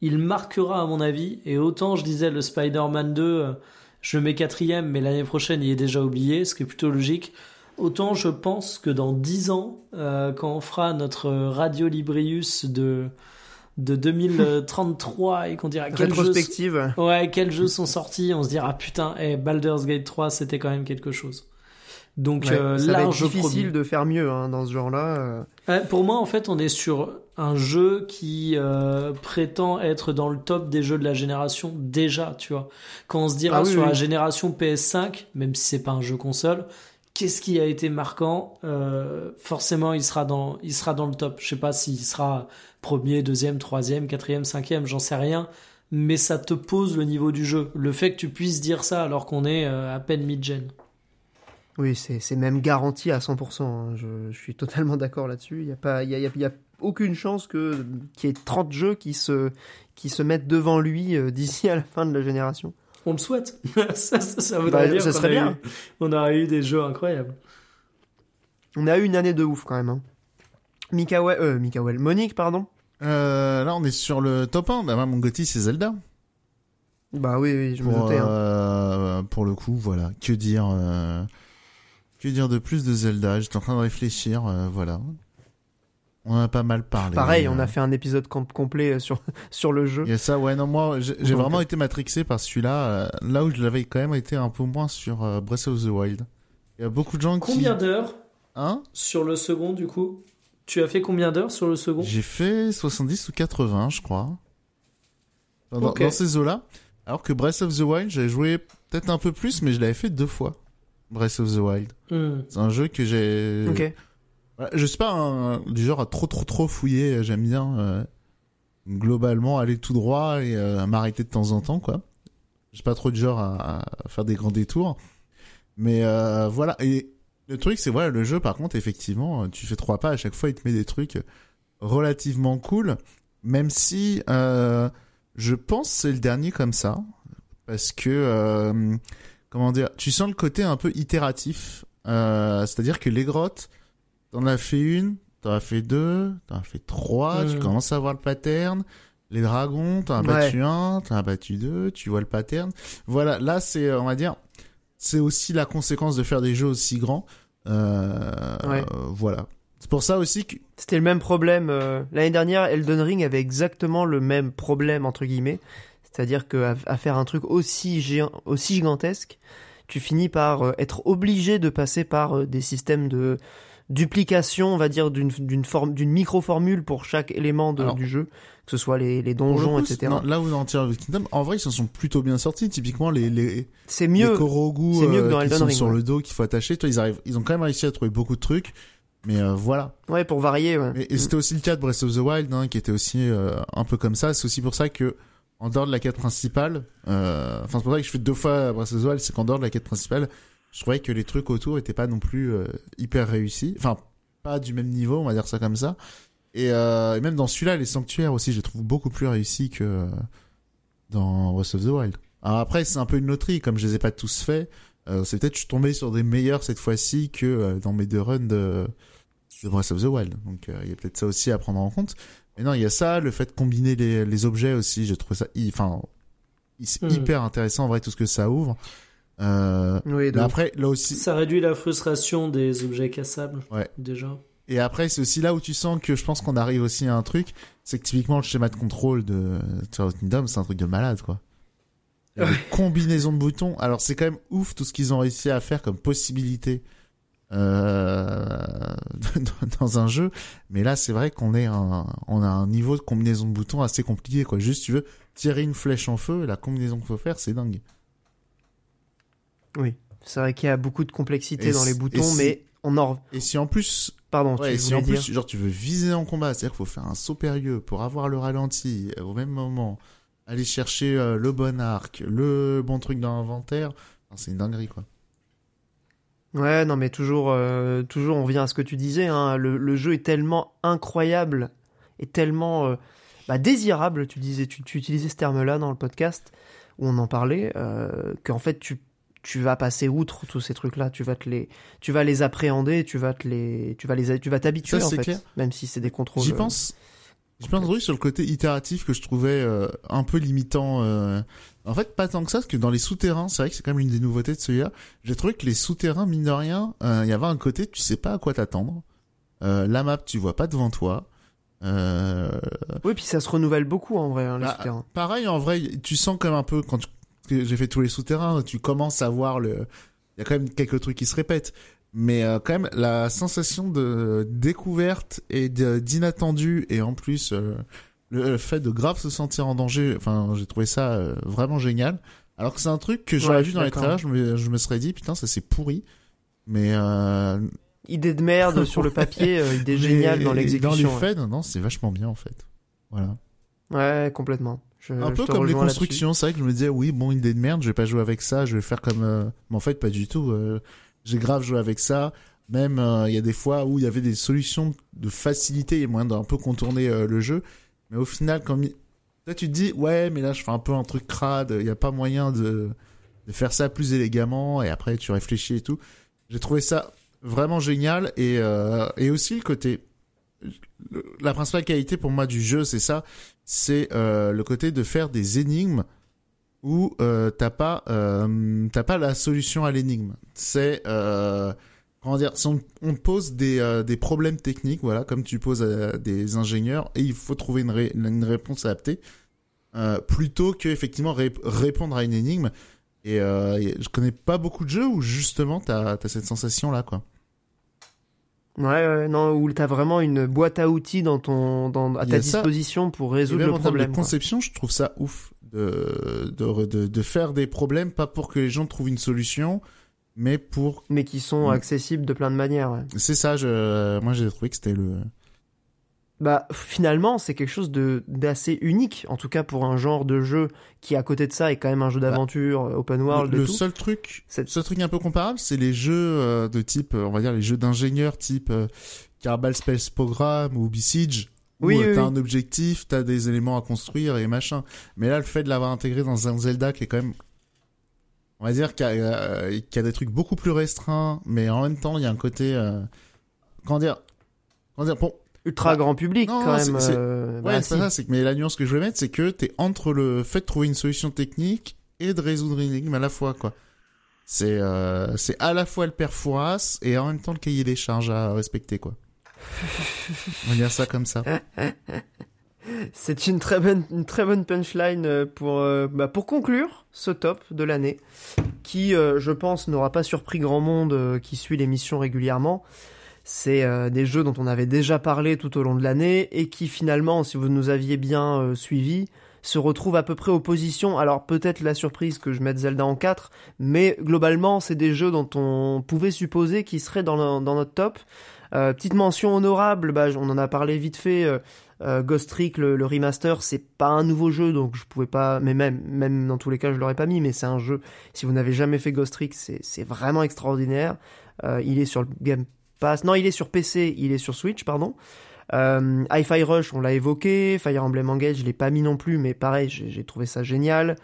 il marquera à mon avis. Et autant je disais le Spider-Man 2, euh, je mets quatrième, mais l'année prochaine il est déjà oublié, ce qui est plutôt logique. Autant je pense que dans 10 ans, euh, quand on fera notre radio Librius de de 2033 et qu'on dira quel jeu Rétrospective. Ouais, quels jeux sont sortis On se dira, ah putain, eh, Baldur's Gate 3, c'était quand même quelque chose. Donc Ouais, euh, ça va être large difficile de faire mieux hein, dans ce genre-là. euh. Ouais, pour moi, en fait, on est sur un jeu qui euh, prétend être dans le top des jeux de la génération déjà, tu vois. Quand on se dira Ah oui, sur oui. la génération PS5, même si c'est pas un jeu console, qu'est-ce qui a été marquant Euh, Forcément, il sera dans, il sera dans le top. Je sais pas s'il sera premier, deuxième, troisième, quatrième, cinquième, j'en sais rien. Mais ça te pose le niveau du jeu. Le fait que tu puisses dire ça alors qu'on est euh, à peine mid-gen. Oui, c'est même garanti à 100%. hein. Je, je suis totalement d'accord là-dessus. Il n'y a, pas- y a, y a- y a aucune chance qu'il y ait 30 jeux qui se, qui se mettent devant lui euh, d'ici à la fin de la génération. On le souhaite. ça, ça, ça voudrait Bah, dire ça qu'on serait bien. eu- on aurait eu des jeux incroyables. On a eu une année de ouf quand même. Hein. Mikael, euh, Mikael, Monique, pardon. Euh, là, on est sur le top 1. Bah, mon Gotti, c'est Zelda. Bah oui, oui, je me Pour, doutais. hein. euh, pour le coup, voilà. Que dire, euh, que dire de plus de Zelda? J'étais en train de réfléchir, euh, voilà. On en a pas mal parlé. Pareil, on euh, a fait un épisode com- complet euh, sur, sur le jeu. Il y a ça, ouais, non, moi, j'ai vraiment euh, été matrixé par celui-là, euh, là où je l'avais quand même été un peu moins sur euh, Breath of the Wild. Il y a beaucoup de gens qui... Combien d'heures Hein sur le second, du coup? Tu as fait combien d'heures sur le second? J'ai fait 70 ou 80, je crois. Dans, dans- Ok. dans ces eaux-là. Alors que Breath of the Wild, j'ai joué peut-être un peu plus, mais je l'avais fait deux fois. Breath of the Wild. Hmm. C'est un jeu que j'ai... Ok. Je suis pas un- du genre à trop trop trop fouiller. J'aime bien euh, globalement aller tout droit et euh, m'arrêter de temps en temps, quoi. Je suis pas trop du genre à, à faire des grands détours. Mais euh, voilà. Et le truc, c'est voilà, le jeu, par contre, effectivement, tu fais trois pas à chaque fois, il te met des trucs relativement cool. Même si euh, je pense c'est le dernier comme ça, parce que euh, comment dire, tu sens le côté un peu itératif. Euh, C'est-à-dire que les grottes, T'en as fait une, t'en as fait deux, t'en as fait trois, tu commences à voir le pattern. Les dragons, t'en as Ouais. battu un, t'en as battu deux, tu vois le pattern. Voilà, là c'est, on va dire, c'est aussi la conséquence de faire des jeux aussi grands. Euh, Ouais. euh, voilà. C'est pour ça aussi que C'était le même problème. euh, L'année dernière, Elden Ring avait exactement le même problème, entre guillemets. C'est-à-dire qu'à à faire un truc aussi, géant, aussi gigantesque, tu finis par euh, être obligé de passer par euh, des systèmes de duplication, on va dire, d'une d'une forme, d'une micro-formule pour chaque élément de- Alors, du jeu, que ce soit les, les le donjons, coup, etc. non, là où dans Tears of the Kingdom, en vrai ils s'en sont plutôt bien sortis. Typiquement les les, C'est les mieux. Korogu c'est mieux que euh, dans qui Elden sont Ring, sur ouais. le dos qu'il faut attacher. Toi ils arrivent, ils ont quand même réussi à trouver beaucoup de trucs. Mais euh, voilà. Ouais, pour varier. Ouais. Et, et c'était aussi le cas de Breath of the Wild, hein, qui était aussi euh, un peu comme ça. C'est aussi pour ça que, en dehors de la quête principale, euh, enfin c'est pour ça que je fais deux fois Breath of the Wild, c'est qu'en dehors de la quête principale, je trouvais que les trucs autour étaient pas non plus euh, hyper réussis. Enfin, pas du même niveau, on va dire ça comme ça. Et, euh, et même dans celui-là, les sanctuaires aussi, je les trouve beaucoup plus réussis que euh, dans Breath of the Wild. Alors après, c'est un peu une loterie, comme je les ai pas tous faits. Euh, c'est peut-être que je suis tombé sur des meilleurs cette fois-ci que euh, dans mes deux runs de, de Breath of the Wild. Donc euh, il y a peut-être ça aussi à prendre en compte. Mais non, il y a ça, le fait de combiner les, les objets aussi, j'ai trouvé ça, enfin, c'est Hmm. hyper intéressant en vrai tout ce que ça ouvre. Euh, Oui, mais après, là aussi, Ça réduit la frustration des objets cassables. Ouais. Déjà. et après c'est aussi là où tu sens que je pense qu'on arrive aussi à un truc, c'est que typiquement le schéma de contrôle de the Kingdom, c'est un truc de malade quoi. Combinaisons de boutons. Alors c'est quand même ouf tout ce qu'ils ont réussi à faire comme possibilité euh, dans un jeu. Mais là, c'est vrai qu'on est un, on a un niveau de combinaison de boutons assez compliqué, quoi. Juste, tu veux tirer une flèche en feu, la combinaison qu'il faut faire, c'est dingue. Oui, c'est vrai qu'il y a beaucoup de complexité Et dans les boutons, si- mais on en... Et si en plus, Pardon, ouais, tu et si en dire... plus, genre, tu veux viser en combat, c'est-à-dire qu'il faut faire un saut périlleux pour avoir le ralenti au même moment, aller chercher euh, le bon arc, le bon truc dans l'inventaire, Enfin, c'est une dinguerie, quoi. Ouais, non, mais toujours, euh, toujours, on revient à ce que tu disais. Hein, le, le jeu est tellement incroyable et tellement euh, bah, désirable. Tu disais, tu, tu utilisais ce terme-là dans le podcast où on en parlait, euh, qu'en fait tu tu vas passer outre tous ces trucs-là. Tu vas te les, tu vas les appréhender. Tu vas te les, tu vas les, tu vas t'habituer Ça, en fait, clair. même si c'est des contrôles. J'y euh, pense. J'y pense oui, sur le côté itératif que je trouvais euh, un peu limitant. euh. En fait, pas tant que ça, parce que dans les souterrains, c'est vrai que c'est quand même une des nouveautés de celui-là. J'ai trouvé que les souterrains, mine de rien, euh, il y avait un côté, tu sais pas à quoi t'attendre. Euh, la map, tu vois pas devant toi. Euh, Oui, puis ça se renouvelle beaucoup en vrai, hein, les Bah, souterrains. Pareil, en vrai, tu sens quand même un peu quand tu- j'ai fait tous les souterrains, tu commences à voir le. Il y a quand même quelques trucs qui se répètent, mais euh, quand même la sensation de découverte et d'inattendu et en plus euh, le fait de grave se sentir en danger. Enfin, j'ai trouvé ça euh, vraiment génial. Alors que c'est un truc que j'aurais Ouais, vu dans les trailers, je me, je me serais dit putain ça c'est pourri. Mais euh, Idée de merde sur le papier, euh, idée géniale dans Dans l'exécution. les ouais. faits, non, non, c'est vachement bien en fait. Voilà. Ouais, complètement. Je, Un peu comme les constructions, c'est vrai que je me disais oui bon idée de merde, je vais pas jouer avec ça, je vais faire comme euh, mais en fait pas du tout. euh, J'ai grave joué avec ça. Même euh, il y a des fois où il y avait des solutions de facilité et moyen d'un peu contourner euh, le jeu, mais au final quand mi- là tu te dis ouais mais là je fais un peu un truc crade, il y a pas moyen de de faire ça plus élégamment et après tu réfléchis et tout. J'ai trouvé ça vraiment génial et euh, et aussi le côté la principale qualité pour moi du jeu c'est ça c'est euh, le côté de faire des énigmes où euh, t'as pas euh, t'as pas la solution à l'énigme. C'est euh, comment dire, on, on pose des euh, des problèmes techniques, voilà, comme tu poses à des ingénieurs, et il faut trouver une, ré- une réponse adaptée, euh, plutôt que effectivement ré- répondre à une énigme. Et euh, et je connais pas beaucoup de jeux où justement t'as as cette sensation là, quoi. Ouais, ouais, non, où t'as vraiment une boîte à outils dans ton, dans, à ta ça. disposition pour résoudre le en problème. de quoi. conception, je trouve ça ouf de, de, de, de faire des problèmes, pas pour que les gens trouvent une solution, mais pour... Mais qui sont Mm. accessibles de plein de manières. ouais. C'est ça, je, moi j'ai trouvé que c'était le... Bah, finalement, c'est quelque chose de d'assez unique, en tout cas pour un genre de jeu qui, à côté de ça, est quand même un jeu d'aventure, euh, open world le, et le tout. seul truc, le seul truc un peu comparable, c'est les jeux euh, de type, euh, on va dire les jeux d'ingénieurs type euh, Kerbal Space Program ou Besiege, où Oui, euh, oui, t'as oui. un objectif, t'as des éléments à construire et machin. Mais là, le fait de l'avoir intégré dans un Zelda qui est quand même, on va dire qu'il y, a, euh, y a des trucs beaucoup plus restreints, mais en même temps, il y a un côté, euh, comment dire, comment dire, bon, Ultra Bah, grand public, non, quand même. euh, Ouais, bah, c'est si. ça, c'est que, mais la nuance que je voulais mettre, c'est que t'es entre le fait de trouver une solution technique et de résoudre une énigme à la fois, quoi. C'est, euh, c'est à la fois le père Fouras et en même temps le cahier des charges à respecter, quoi. On va dire ça comme ça. C'est une très bonne, une très bonne punchline euh, pour, euh, bah, pour conclure ce top de l'année, qui, euh, je pense, n'aura pas surpris grand monde euh, qui suit l'émission régulièrement. C'est euh, des jeux dont on avait déjà parlé tout au long de l'année et qui finalement, si vous nous aviez bien euh, suivis, se retrouvent à peu près aux positions. Alors peut-être la surprise que je mette Zelda en 4, mais globalement, c'est des jeux dont on pouvait supposer qu'ils seraient dans, le- dans notre top. Euh, petite mention honorable, bah, on en a parlé vite fait. euh, euh, Ghost Trick, le, le remaster, c'est pas un nouveau jeu, donc je pouvais pas. Mais même, même dans tous les cas, je l'aurais pas mis. Mais c'est un jeu. Si vous n'avez jamais fait Ghost Trick, c'est vraiment extraordinaire. Euh, il est sur le Game Non, il est sur PC. Il est sur Switch, pardon. Euh, Hi-Fi Rush, on l'a évoqué. Fire Emblem Engage, je l'ai pas mis non plus, mais pareil, j'ai trouvé ça génial.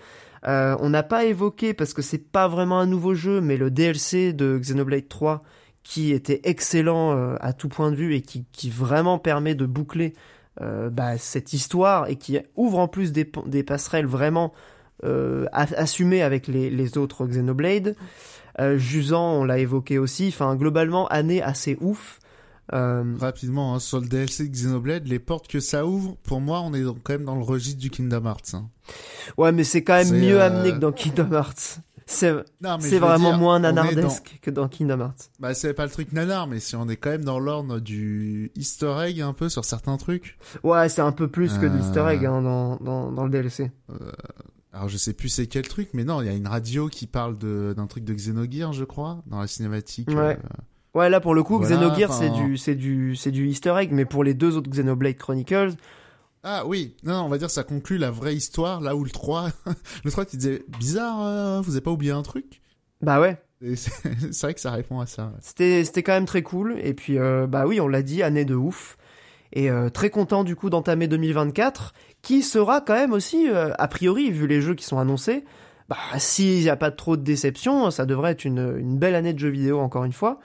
Euh, on n'a pas évoqué parce que c'est pas vraiment un nouveau jeu, mais le DLC de Xenoblade 3 qui était excellent euh, à tout point de vue et qui, vraiment permet de boucler bah, cette histoire et qui ouvre en plus des, passerelles vraiment assumées avec les, les autres Xenoblade. Euh, Jusant, on l'a évoqué aussi. Enfin, globalement, année assez ouf. Euh, Rapidement, hein, sur le DLC de Xenoblade, les portes que ça ouvre, pour moi, on est donc quand même dans le registre du Kingdom Hearts. hein. ouais, mais c'est quand même mieux euh, amené que dans Kingdom Hearts. C'est vraiment dire, moins dans- nanardesque que dans Kingdom Hearts. Bah, c'est pas le truc nanar, mais si on est quand même dans l'ordre du easter egg un peu sur certains trucs. Ouais, c'est un peu plus que de l'easter egg hein, dans, dans, dans le DLC. Alors, je sais plus c'est quel truc, mais non, il y a une radio qui parle de, d'un truc de Xenogears, je crois, dans la cinématique. Ouais. euh, Ouais, là pour le coup, Voilà, Xenogears c'est du c'est du c'est du Easter egg, mais pour les deux autres Xenoblade Chronicles, Ah oui, non, non, on va dire ça conclut la vraie histoire, là où le 3, le 3 qui disait bizarre, euh, vous avez pas oublié un truc? Bah ouais, c'est c'est vrai que ça répond à ça. ouais. c'était c'était quand même très cool. Et puis euh, bah oui, on l'a dit, année de ouf. Et euh, très content du coup d'entamer 2024, qui sera quand même aussi, euh, a priori, vu les jeux qui sont annoncés, bah s'il n'y a pas trop de déception, ça devrait être une, une belle année de jeux vidéo encore une fois.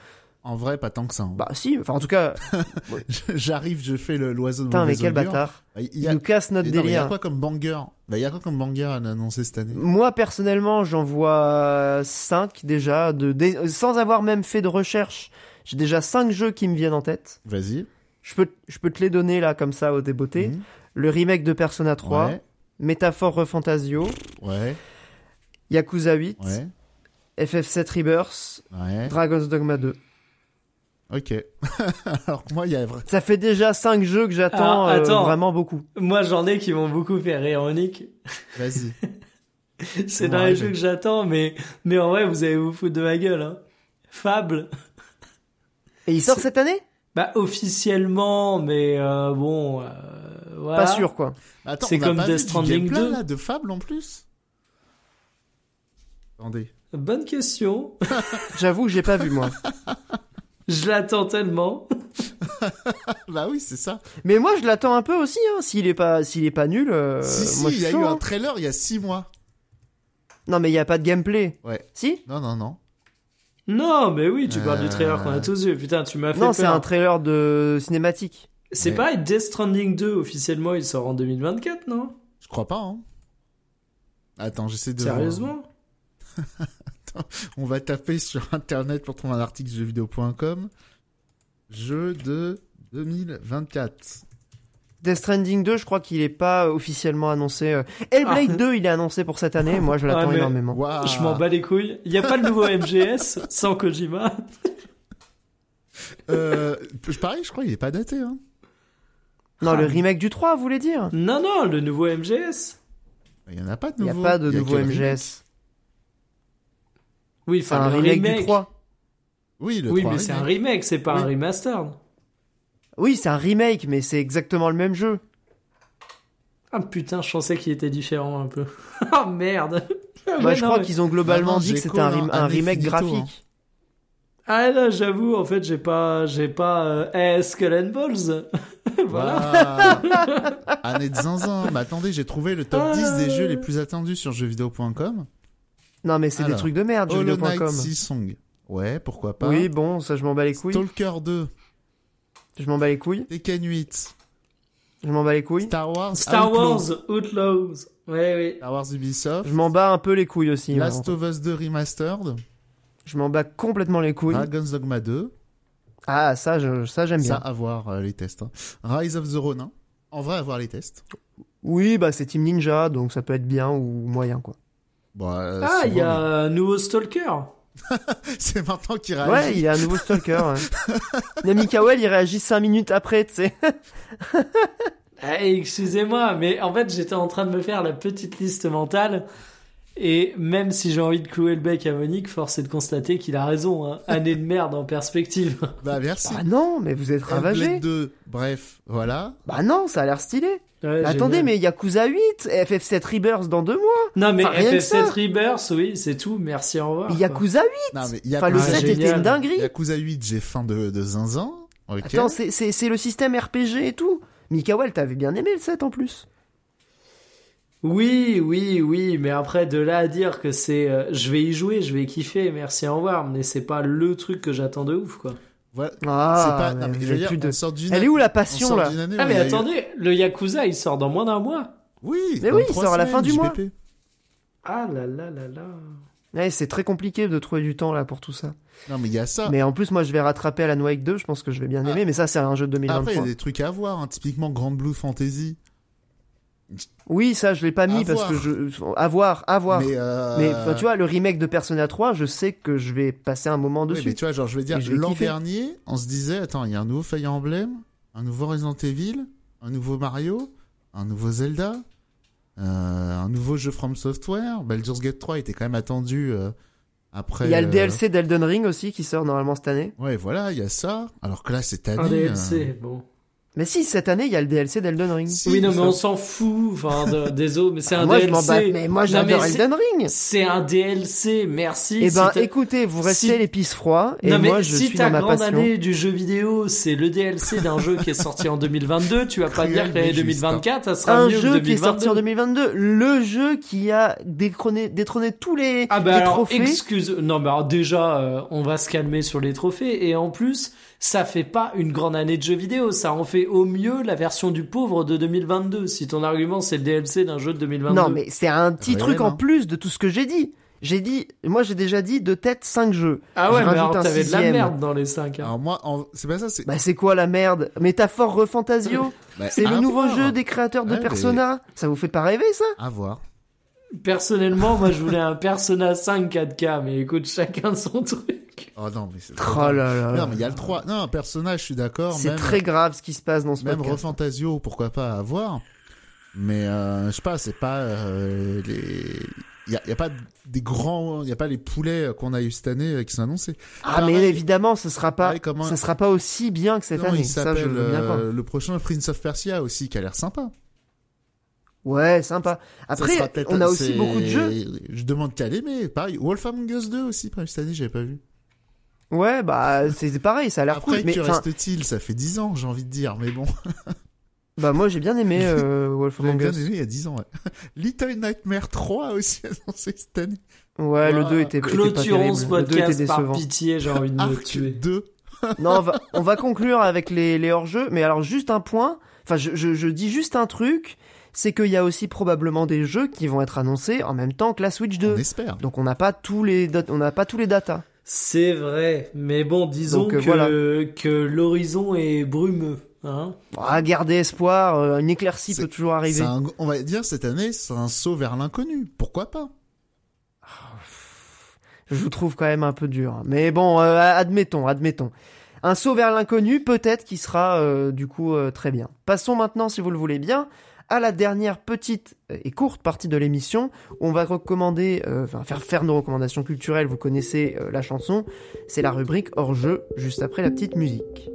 En vrai, pas tant que ça. hein. Bah si, enfin en tout cas, J'arrive, je fais l'oiseau de putain mais quel bâtard. Bah, Il Il y a, nous casse notre non, il y a quoi comme banger? Bah, il y a quoi comme banger à annoncer cette année? Moi personnellement, j'en vois 5 déjà, de, sans avoir même fait de recherche. J'ai déjà 5 jeux qui me viennent en tête. Vas-y. Je peux, je peux te les donner là comme ça au débeauté. Mhm. Le remake de Persona 3, Ouais, Métaphore Refantasio, ouais, Yakuza 8, ouais, FF7 Rebirth, ouais. Dragon's Dogma 2. Ok. Alors moi, il y a vrai. Ça fait déjà 5 jeux que j'attends Ah, euh, vraiment beaucoup. Moi, j'en ai qui m'ont beaucoup fait rire. Vas-y. C'est dans les jeux que j'attends, mais, mais en vrai, vous allez vous foutre de ma gueule, hein. Fable. Et il sort cette année? Bah, officiellement, mais euh, bon, euh, voilà. Pas sûr quoi. Attends, C'est comme Death Stranding gameplay, 2. là, de Fable en plus? Attendez. Bonne question. J'avoue que j'ai pas vu moi. Je l'attends tellement. bah oui, c'est ça. Mais moi je l'attends un peu aussi. Hein. S'il est pas, s'il est pas nul, euh, si, si, moi il y a chaud, eu hein. un trailer il y a six mois. Non mais il y a pas de gameplay. Ouais. Si? Non, non, non. Non, mais oui, tu parles Euh. du trailer qu'on a tous vu. Putain, tu m'as fait Non, peur. c'est un trailer de cinématique. C'est Ouais. pareil, Death Stranding 2, officiellement, il sort en 2024, non? Je crois pas, hein. Attends, j'essaie de. Sérieusement? On va taper sur internet pour trouver un article jeuxvideo.com. Jeu de 2024. Death Stranding 2, je crois qu'il est pas officiellement annoncé. euh. Hellblade Ah. 2, il est annoncé pour cette année. Moi, je l'attends mais- énormément. Je m'en bats les couilles. Il y a pas le nouveau MGS sans Kojima. Euh, pareil, je crois qu'il est pas daté, hein. Non, le Ah. remake du 3, vous voulez dire? Non, non, le nouveau MGS. Il y en a pas de Il y a nouveau. pas de nouveau que le remake. MGS. Oui, enfin, un le remake, du 3. Oui, le Oui, 3 mais c'est un remake. remake, c'est pas Oui. un remastered. Oui, c'est un remake, mais c'est exactement le même jeu. Ah putain, je pensais qu'il était différent un peu. Ah merde. Bah, je non, crois mais- qu'ils ont globalement Non, non, dit que c'était un, hein, année remake graphique. Ah là, j'avoue, en fait, j'ai pas, j'ai pas, euh, eh, Skull and Balls. voilà. Waouh. Année de zinzin. Mais attendez, j'ai trouvé le top 10 des jeux les plus attendus sur jeuxvideo.com. Non, mais c'est des trucs de merde, jeuxvideo.com. Song. Ouais, pourquoi pas. Oui, bon, ça, je m'en bats les couilles. Stalker 2. Je m'en bats les couilles. Tekken 8. Je m'en bats les couilles. Star Wars. Star Wars Outlaws. Ouais, oui. Star Wars Ubisoft. Je m'en bats un peu les couilles aussi. Last of Us 2 Remastered. Je m'en bats complètement les couilles. Dragon's Dogma 2. Ah, ça, je- ça j'aime Ça, bien. à voir euh, les tests. hein. Rise of the Ronin. En vrai, à voir les tests. Oui, bah c'est Team Ninja, donc ça peut être bien ou moyen, quoi. Bon, euh, Ah, il y a un nouveau Stalker. mais- C'est maintenant qu'il Ouais, réagit. il y a un nouveau Stalker. ouais. Nami Kawel, il réagit 5 minutes après, tu sais. Eh, excusez-moi, mais en fait, j'étais en train de me faire la petite liste mentale. Et même si j'ai envie de clouer le bec à Monique, force est de constater qu'il a raison. Hein. Année de merde en perspective. Bah, merci. Bah non, mais vous êtes ravagé. 2. Bref, voilà. Bah non, ça a l'air stylé. Ouais, Mais attendez, mais Yakuza 8, FF7 Rebirth dans deux mois. Non, mais Enfin, rien que FF7 ça. Rebirth, oui, c'est tout. Merci, au revoir. Yakuza 8 Non, mais Enfin, le Yakuza, Ah, 7 était une dinguerie. Yakuza 8, j'ai faim de, de zinzin. Attends, c'est- c'est c'est le système RPG et tout. Mikawel, t'avais bien aimé le 7 en plus. Oui, oui, oui, mais après, de là à dire que c'est. euh, je vais y jouer, je vais kiffer, merci, au revoir. Mais c'est pas le truc que j'attends de ouf, quoi. Voilà. Ah, c'est pas. mais Non, mais vous je veux dire, de- on sort d'une. Elle est où la on passion là année Ah, mais eu- attendez, le Yakuza, il sort dans moins d'un mois. Oui. Mais oui, il sort à la fin du mois. Ah là là là là. Ouais, c'est très compliqué de trouver du temps là pour tout ça. Non, mais il y a ça. Mais en plus, moi, je vais rattraper Alan Wake 2. Je pense que je vais bien Ah. aimer. Mais ça, c'est un jeu de Après, il y 2023. a des trucs à voir. hein. Typiquement, Grand Blue Fantasy. Oui, ça, je l'ai pas mis À parce voir. que je. À voir, à voir. Mais, euh, tu vois, le remake de Persona 3, je sais que je vais passer un moment oui, dessus. mais tu vois, genre, je vais dire, l'an dernier, on se disait, attends, il y a un nouveau Fire Emblem, un nouveau Resident Evil, un nouveau Mario, un nouveau Zelda, euh, un nouveau jeu From Software. Baldur's Gate 3 était quand même attendu euh, après. Il y a le euh, DLC d'Elden Ring aussi qui sort normalement cette année. Ouais, voilà, il y a ça. Alors que là, cette année. Un euh, DLC, bon. Mais si, cette année, il y a le DLC d'Elden Ring. si, oui, non, mais ça- on s'en fout, enfin, de- des autres, mais c'est un moi, DLC. je m'en bats. Mais moi, Non, j'adore Elden Ring. C'est un DLC, merci. Eh ben, écoutez, vous restez si- pisse froids et non, mais moi, je si suis ta dans ma grande passion. année du jeu vidéo, c'est le DLC d'un jeu qui est sorti en 2022, tu vas pas dire que l'année mais juste, 2024, ça sera Un mieux jeu que qui est sorti en 2022. 2022, le jeu qui a détrôné, détrôné tous les, Ah bah les alors, trophées. excuse, non mais alors déjà, euh, on va se calmer sur les trophées, et en plus, ça fait pas une grande année de jeux vidéo, ça en fait au mieux la version du pauvre de 2022, si ton argument c'est le DLC d'un jeu de 2022. Non, mais c'est un petit Ouais, truc non. en plus de tout ce que j'ai dit. J'ai dit, moi j'ai déjà dit de tête 5 jeux. Ah Je ouais, mais alors t'avais de la merde dans les 5. Alors moi, en- c'est pas ça, c'est. Bah c'est quoi la merde? Métaphore Refantasio? Bah, C'est le nouveau voir. jeu des créateurs de Ouais, mais- Persona? Ça vous fait pas rêver ça? À voir. Personnellement, moi je voulais un Persona 5 4K, mais écoute, chacun son truc. Oh non, mais c'est. Oh là là Non, mais il y a le 3. Non, un personnage, je suis d'accord. C'est même- très grave ce qui se passe dans ce Même podcast. Refantasio, pourquoi pas à voir. Mais euh, je sais pas, c'est pas euh, les. Il y a, y a pas des grands, il y a pas les poulets qu'on a eu cette année euh, qui sont annoncés. Ah mais évidemment, ce sera pas, ça sera pas aussi bien que cette année. il s'appelle euh, le prochain Prince of Persia aussi qui a l'air sympa. Ouais, sympa. Après, on a aussi beaucoup de jeux. Je demande qu'à l'aimer. Pareil, Wolf Among Us 2 aussi, cette année, j'avais pas vu. Ouais, bah c'est pareil, ça a l'air Après, cool. Mais que reste-t-il? Ça fait 10 ans, j'ai envie de dire, mais bon. bah moi j'ai bien aimé euh, Wolf Among bien Us. aimé il y a 10 ans, ouais. Little Nightmare 3 aussi annoncé cette année. Ouais, le Ouah. 2 était, était pas Clôturons ce 2 était podcast par décevant. pitié, j'ai envie de me Arc tuer. 2. Non, on va, on va conclure avec les, les hors-jeux. Mais alors, juste un point. Enfin, je, je, je dis juste un truc. C'est qu'il y a aussi probablement des jeux qui vont être annoncés en même temps que la Switch 2. On espère. Donc, on n'a pas tous les, on n'a pas tous les datas. C'est vrai, mais bon, disons Donc, euh, que, voilà. que l'horizon est brumeux. Hein Ah, garder espoir. euh, une éclaircie peut toujours arriver. un- on va dire cette année, c'est un saut vers l'inconnu. Pourquoi pas? Je vous trouve quand même un peu dur. Mais bon, euh, admettons, admettons. Un saut vers l'inconnu, peut-être qui sera euh, du coup euh, très bien. Passons maintenant, si vous le voulez bien, à la dernière petite et courte partie de l'émission. On va recommander, euh, enfin faire faire nos recommandations culturelles. Vous connaissez euh, la chanson. C'est la rubrique hors jeu, juste après la petite musique.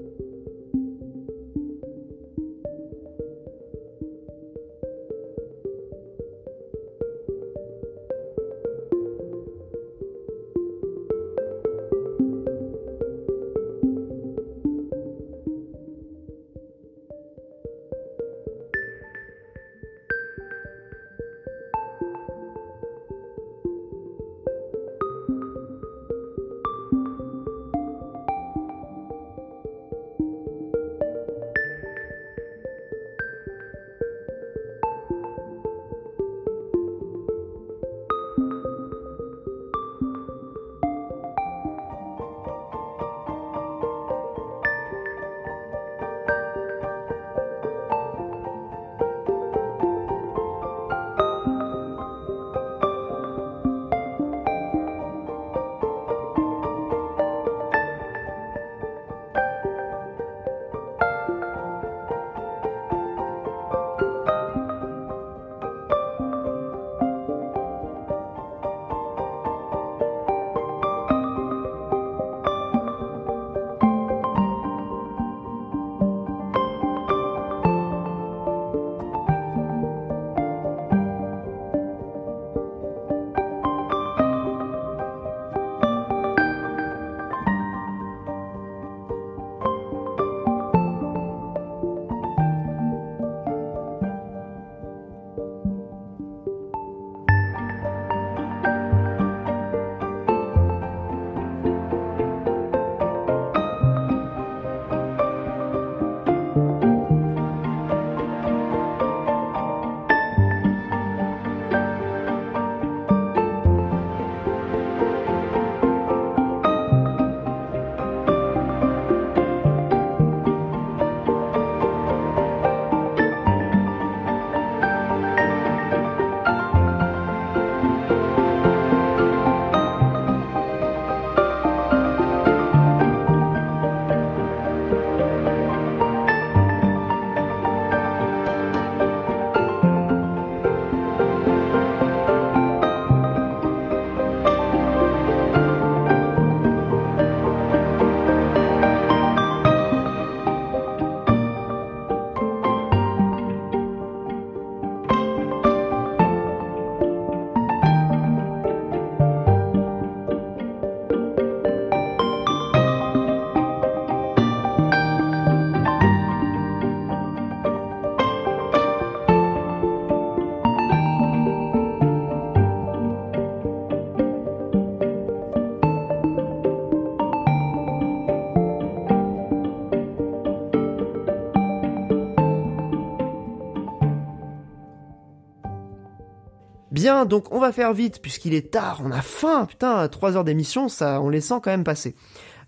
Donc on va faire vite puisqu'il est tard, on a faim, putain, 3 heures d'émission, ça, on les sent quand même passer.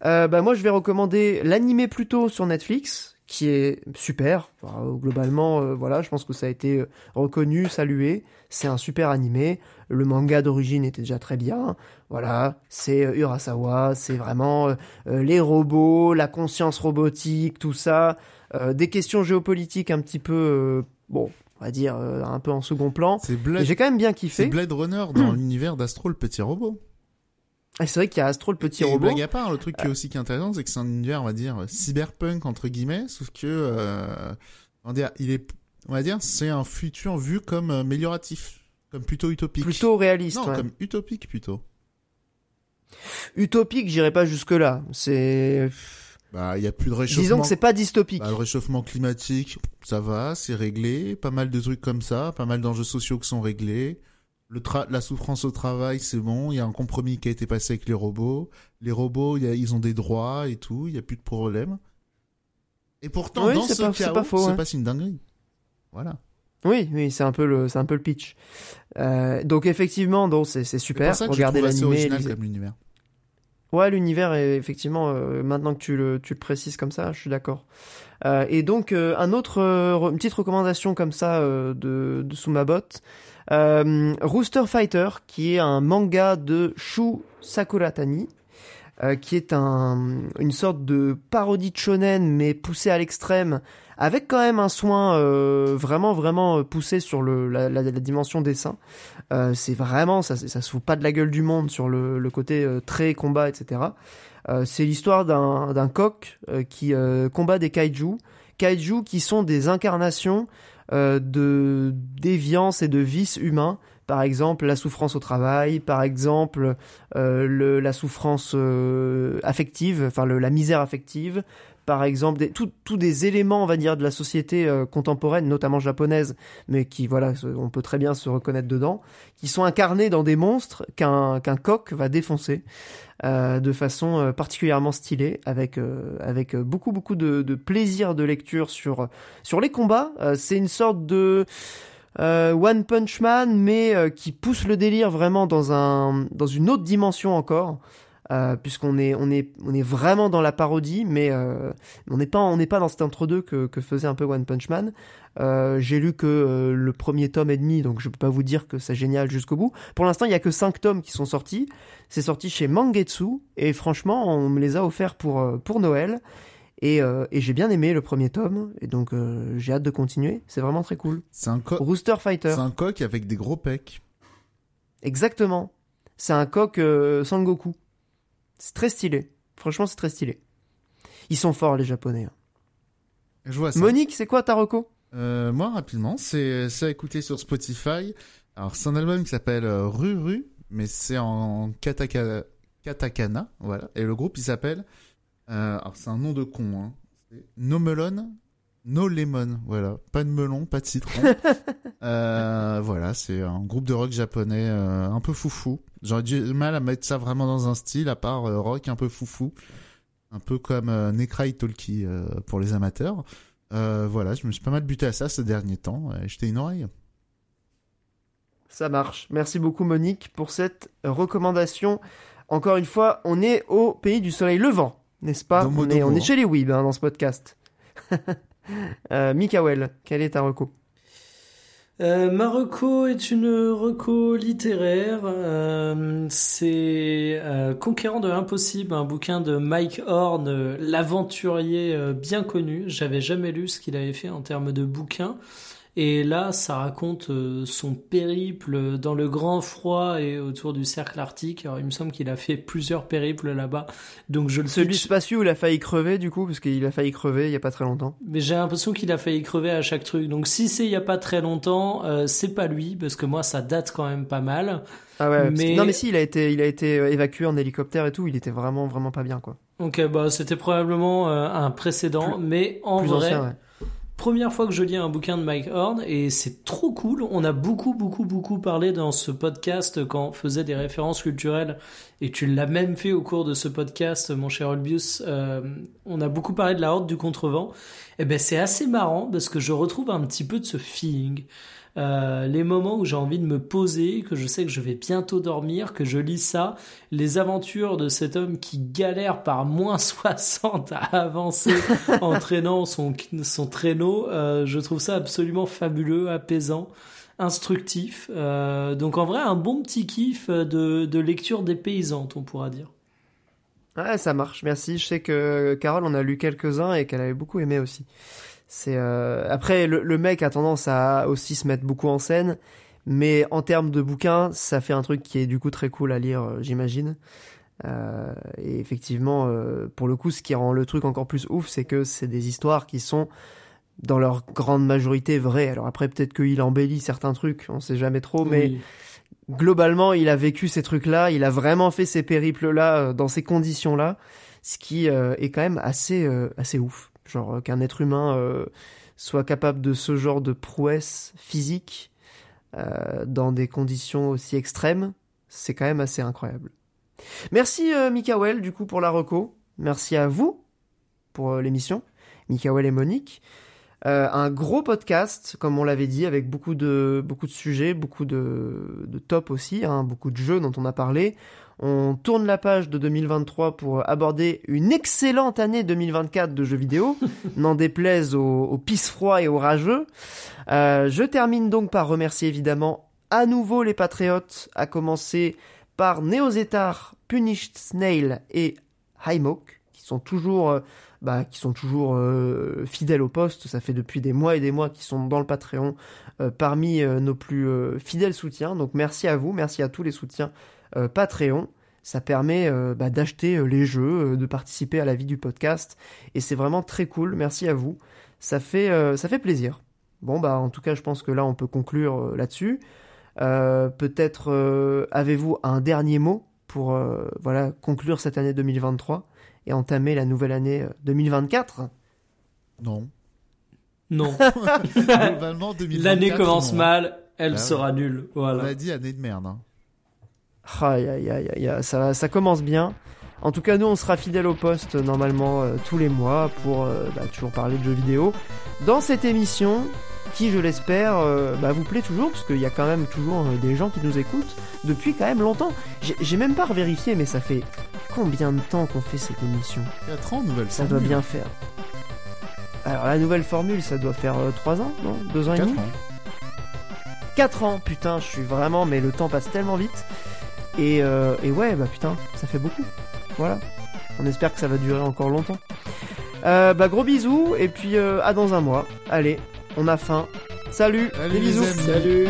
Euh, bah moi je vais recommander l'animé plutôt sur Netflix, qui est super. Globalement, euh, voilà, je pense que ça a été euh, reconnu, salué. C'est un super animé. Le manga d'origine était déjà très bien. Voilà, c'est Urasawa, c'est vraiment les robots, la conscience robotique, tout ça. Des questions géopolitiques un petit peu, bon, on va dire euh, un peu en second plan. C'est Blade, J'ai quand même bien c'est kiffé. Blade Runner dans l'univers d'Astro le petit robot. Ah, c'est vrai qu'il y a Astro le petit Et robot. blague à part, le truc qui est aussi qui est intéressant, c'est que c'est un univers, on va dire, cyberpunk entre guillemets, sauf que, euh, on va dire, il est, on va dire, c'est un futur vu comme euh, amélioratif, comme plutôt utopique. Plutôt réaliste. non, ouais. comme utopique plutôt. Utopique, j'irai pas jusque là. C'est, Bah, il y a plus de réchauffement. disons que c'est pas dystopique. Bah, le réchauffement climatique, ça va, c'est réglé. Pas mal de trucs comme ça, pas mal d'enjeux sociaux qui sont réglés. Le tra- la souffrance au travail, c'est bon. Il y a un compromis qui a été passé avec les robots. Les robots, y a- ils ont des droits et tout. Il y a plus de problème. Et pourtant, Oui, dans c'est ce pas- c'est chaos, pas faux, se passe une dinguerie. Voilà. Oui, oui, c'est un peu le, c'est un peu le pitch. Euh, donc effectivement, donc c'est c'est C'est super. Regardez assez l'animé. original comme l'univers. Ouais, l'univers est effectivement euh, maintenant que tu le, tu le précises comme ça, je suis d'accord. Euh, et donc euh, un autre, euh, une petite recommandation comme ça de, de sous ma botte, Rooster Fighter, qui est un manga de Shu Sakuratani, euh, qui est un, une sorte de parodie de shonen mais poussé à l'extrême, avec quand même un soin euh, vraiment vraiment euh, poussé sur le, la, la, dimension dessin. Euh, c'est vraiment ça, ça se fout pas de la gueule du monde sur le, le côté euh, trait, combat, etc. C'est l'histoire d'un coq qui combat des kaiju, kaiju qui sont des incarnations de déviance et de vices humains. Par exemple, la souffrance au travail, par exemple, euh, le, la souffrance euh, affective, enfin le- la misère affective, par exemple, tous des éléments, on va dire, de la société euh, contemporaine, notamment japonaise, mais qui, voilà, on peut très bien se reconnaître dedans, qui sont incarnés dans des monstres qu'un qu'un coq va défoncer euh, de façon euh, particulièrement stylée, avec euh, avec beaucoup beaucoup de, de plaisir de lecture sur sur les combats. C'est une sorte de euh, One Punch Man, mais euh, qui pousse le délire vraiment dans un dans une autre dimension encore. Euh, puisqu'on est on est on est vraiment dans la parodie mais euh, on n'est pas on n'est pas dans cet entre-deux que, que faisait un peu One Punch Man. Euh, j'ai lu que euh, le premier tome et demi donc je peux pas vous dire que c'est génial jusqu'au bout. Pour l'instant il y a que cinq tomes qui sont sortis. C'est sorti chez Mangetsu et franchement on me les a offerts pour pour Noël et, euh, et j'ai bien aimé le premier tome et donc euh, j'ai hâte de continuer c'est vraiment très cool C'est un, co- Rooster Fighter c'est un coq avec des gros pecs. Exactement. C'est un coq euh, Sangoku. C'est très stylé. Franchement, c'est très stylé. Ils sont forts, les Japonais. hein. Je vois ça. Monique, c'est quoi ta reco Euh, moi, rapidement, c'est c'est à écouter sur Spotify. Alors, c'est un album qui s'appelle euh, Ruru, mais c'est en kataka- katakana, voilà. Et le groupe, il s'appelle... Euh, alors, c'est un nom de con, hein. C'est No Melon, No Lemon, voilà. Pas de melon, pas de citron. euh, voilà, c'est un groupe de rock japonais euh, un peu foufou. J'aurais du mal à mettre ça vraiment dans un style, à part rock un peu foufou. Un peu comme Nekrai Tolki pour les amateurs. Voilà, je me suis pas mal buté à ça ces derniers temps. et Jeter une oreille. Ça marche. Merci beaucoup, Monique, pour cette recommandation. Encore une fois, on est au pays du soleil levant, n'est-ce pas Domo on, est, domo, on est chez les Weeb hein, dans ce podcast. euh, Mikael, quelle est ta reco Euh, Marocco est une reco littéraire. Euh, c'est euh, Conquérant de l'impossible, un bouquin de Mike Horn, l'aventurier euh, bien connu. J'avais jamais lu ce qu'il avait fait en termes de bouquin. Et là, ça raconte euh, son périple dans le grand froid et autour du cercle arctique. Alors, il me semble qu'il a fait plusieurs périples là-bas. Donc, je le Celui pitch. où il a failli crever, du coup, parce qu'il a failli crever il y a pas très longtemps. Mais j'ai l'impression qu'il a failli crever à chaque truc. Donc si c'est il y a pas très longtemps, euh, c'est pas lui parce que moi ça date quand même pas mal. Ah ouais, que- Mais- non mais si, il a été, il a été euh, évacué en hélicoptère et tout, il était vraiment, vraiment pas bien, quoi. Donc bah c'était probablement euh, un précédent, mais en Plus vrai, ancien, ouais. Première fois que je lis un bouquin de Mike Horn et c'est trop cool. On a beaucoup beaucoup beaucoup parlé dans ce podcast quand on faisait des références culturelles et tu l'as même fait au cours de ce podcast, mon cher Olbius. Euh, on a beaucoup parlé de la horde du contrevent. Et ben c'est assez marrant parce que je retrouve un petit peu de ce feeling. Euh, les moments où j'ai envie de me poser, que je sais que je vais bientôt dormir, que je lis ça, les aventures de cet homme qui galère par moins 60 à avancer en traînant son, son traîneau, euh, je trouve ça absolument fabuleux, apaisant, instructif. Euh, donc en vrai, un bon petit kiff de, de lecture des paysantes, on pourra dire. Ouais, ça marche, merci. Je sais que Carole en a lu quelques-uns et qu'elle avait beaucoup aimé aussi. C'est euh, après le, le mec a tendance à aussi se mettre beaucoup en scène, mais en termes de bouquin, ça fait un truc qui est du coup très cool à lire, euh, j'imagine. Euh, et effectivement, euh, pour le coup, ce qui rend le truc encore plus ouf, c'est que c'est des histoires qui sont dans leur grande majorité vraies. Alors après, peut-être qu'il embellit certains trucs, on sait jamais trop, mais Oui. globalement, il a vécu ces trucs-là, il a vraiment fait ces périples-là euh, dans ces conditions-là, ce qui est quand même assez euh, assez ouf. Genre euh, qu'un être humain euh, soit capable de ce genre de prouesse physique euh, dans des conditions aussi extrêmes, c'est quand même assez incroyable. Merci Mikael du coup pour la reco. Merci à vous pour l'émission, Mikael et Monique. Un gros podcast, comme on l'avait dit, avec beaucoup de, beaucoup de sujets, beaucoup de, de top aussi, hein, beaucoup de jeux dont on a parlé. On tourne la page de 2023 pour aborder une excellente année 2024 de jeux vidéo, n'en déplaise aux, aux pisse-froids et aux rageux. Euh, je termine donc par remercier évidemment à nouveau les patriotes, à commencer par Neozetar, Punished Snail et Highmoke, qui sont toujours, euh, bah, qui sont toujours euh, fidèles au poste. Ça fait depuis des mois et des mois qu'ils sont dans le Patreon euh, parmi euh, nos plus fidèles soutiens. Donc merci à vous, merci à tous les soutiens Patreon. Ça permet euh, bah, d'acheter euh, les jeux, euh, de participer à la vie du podcast, et c'est vraiment très cool. Merci à vous. Ça fait, euh, ça fait plaisir. Bon bah en tout cas, je pense que là on peut conclure euh, là-dessus. Euh, Peut-être euh, avez-vous un dernier mot pour euh, voilà conclure cette année 2023 et entamer la nouvelle année euh, 2024. Non. Non. Globalement, 2024, L'année commence non. mal, elle Ah ouais. sera nulle. On Voilà. a dit année de merde. Hein. Aïe, aïe, aïe, aïe, aïe, ça, ça commence bien. En tout cas, nous, on sera fidèles au poste normalement euh, tous les mois pour euh, bah, toujours parler de jeux vidéo. Dans cette émission, qui, je l'espère, euh, bah, vous plaît toujours, parce qu'il y a quand même toujours des gens qui nous écoutent depuis quand même longtemps. J'ai- même pas revérifié, mais ça fait combien de temps qu'on fait cette émission? 4 ans, nouvelle Ça formule. doit bien faire. Alors, la nouvelle formule, ça doit faire 3 ans, non? 2 ans et 4 demi? ans. 4 ans, putain, je suis vraiment, mais le temps passe tellement vite. Et, euh, et ouais, bah putain, ça fait beaucoup. Voilà. On espère que ça va durer encore longtemps. Euh, bah gros bisous, et puis euh, à dans un mois. Allez, on a faim. Salut, Allez, les bisous. amis. Salut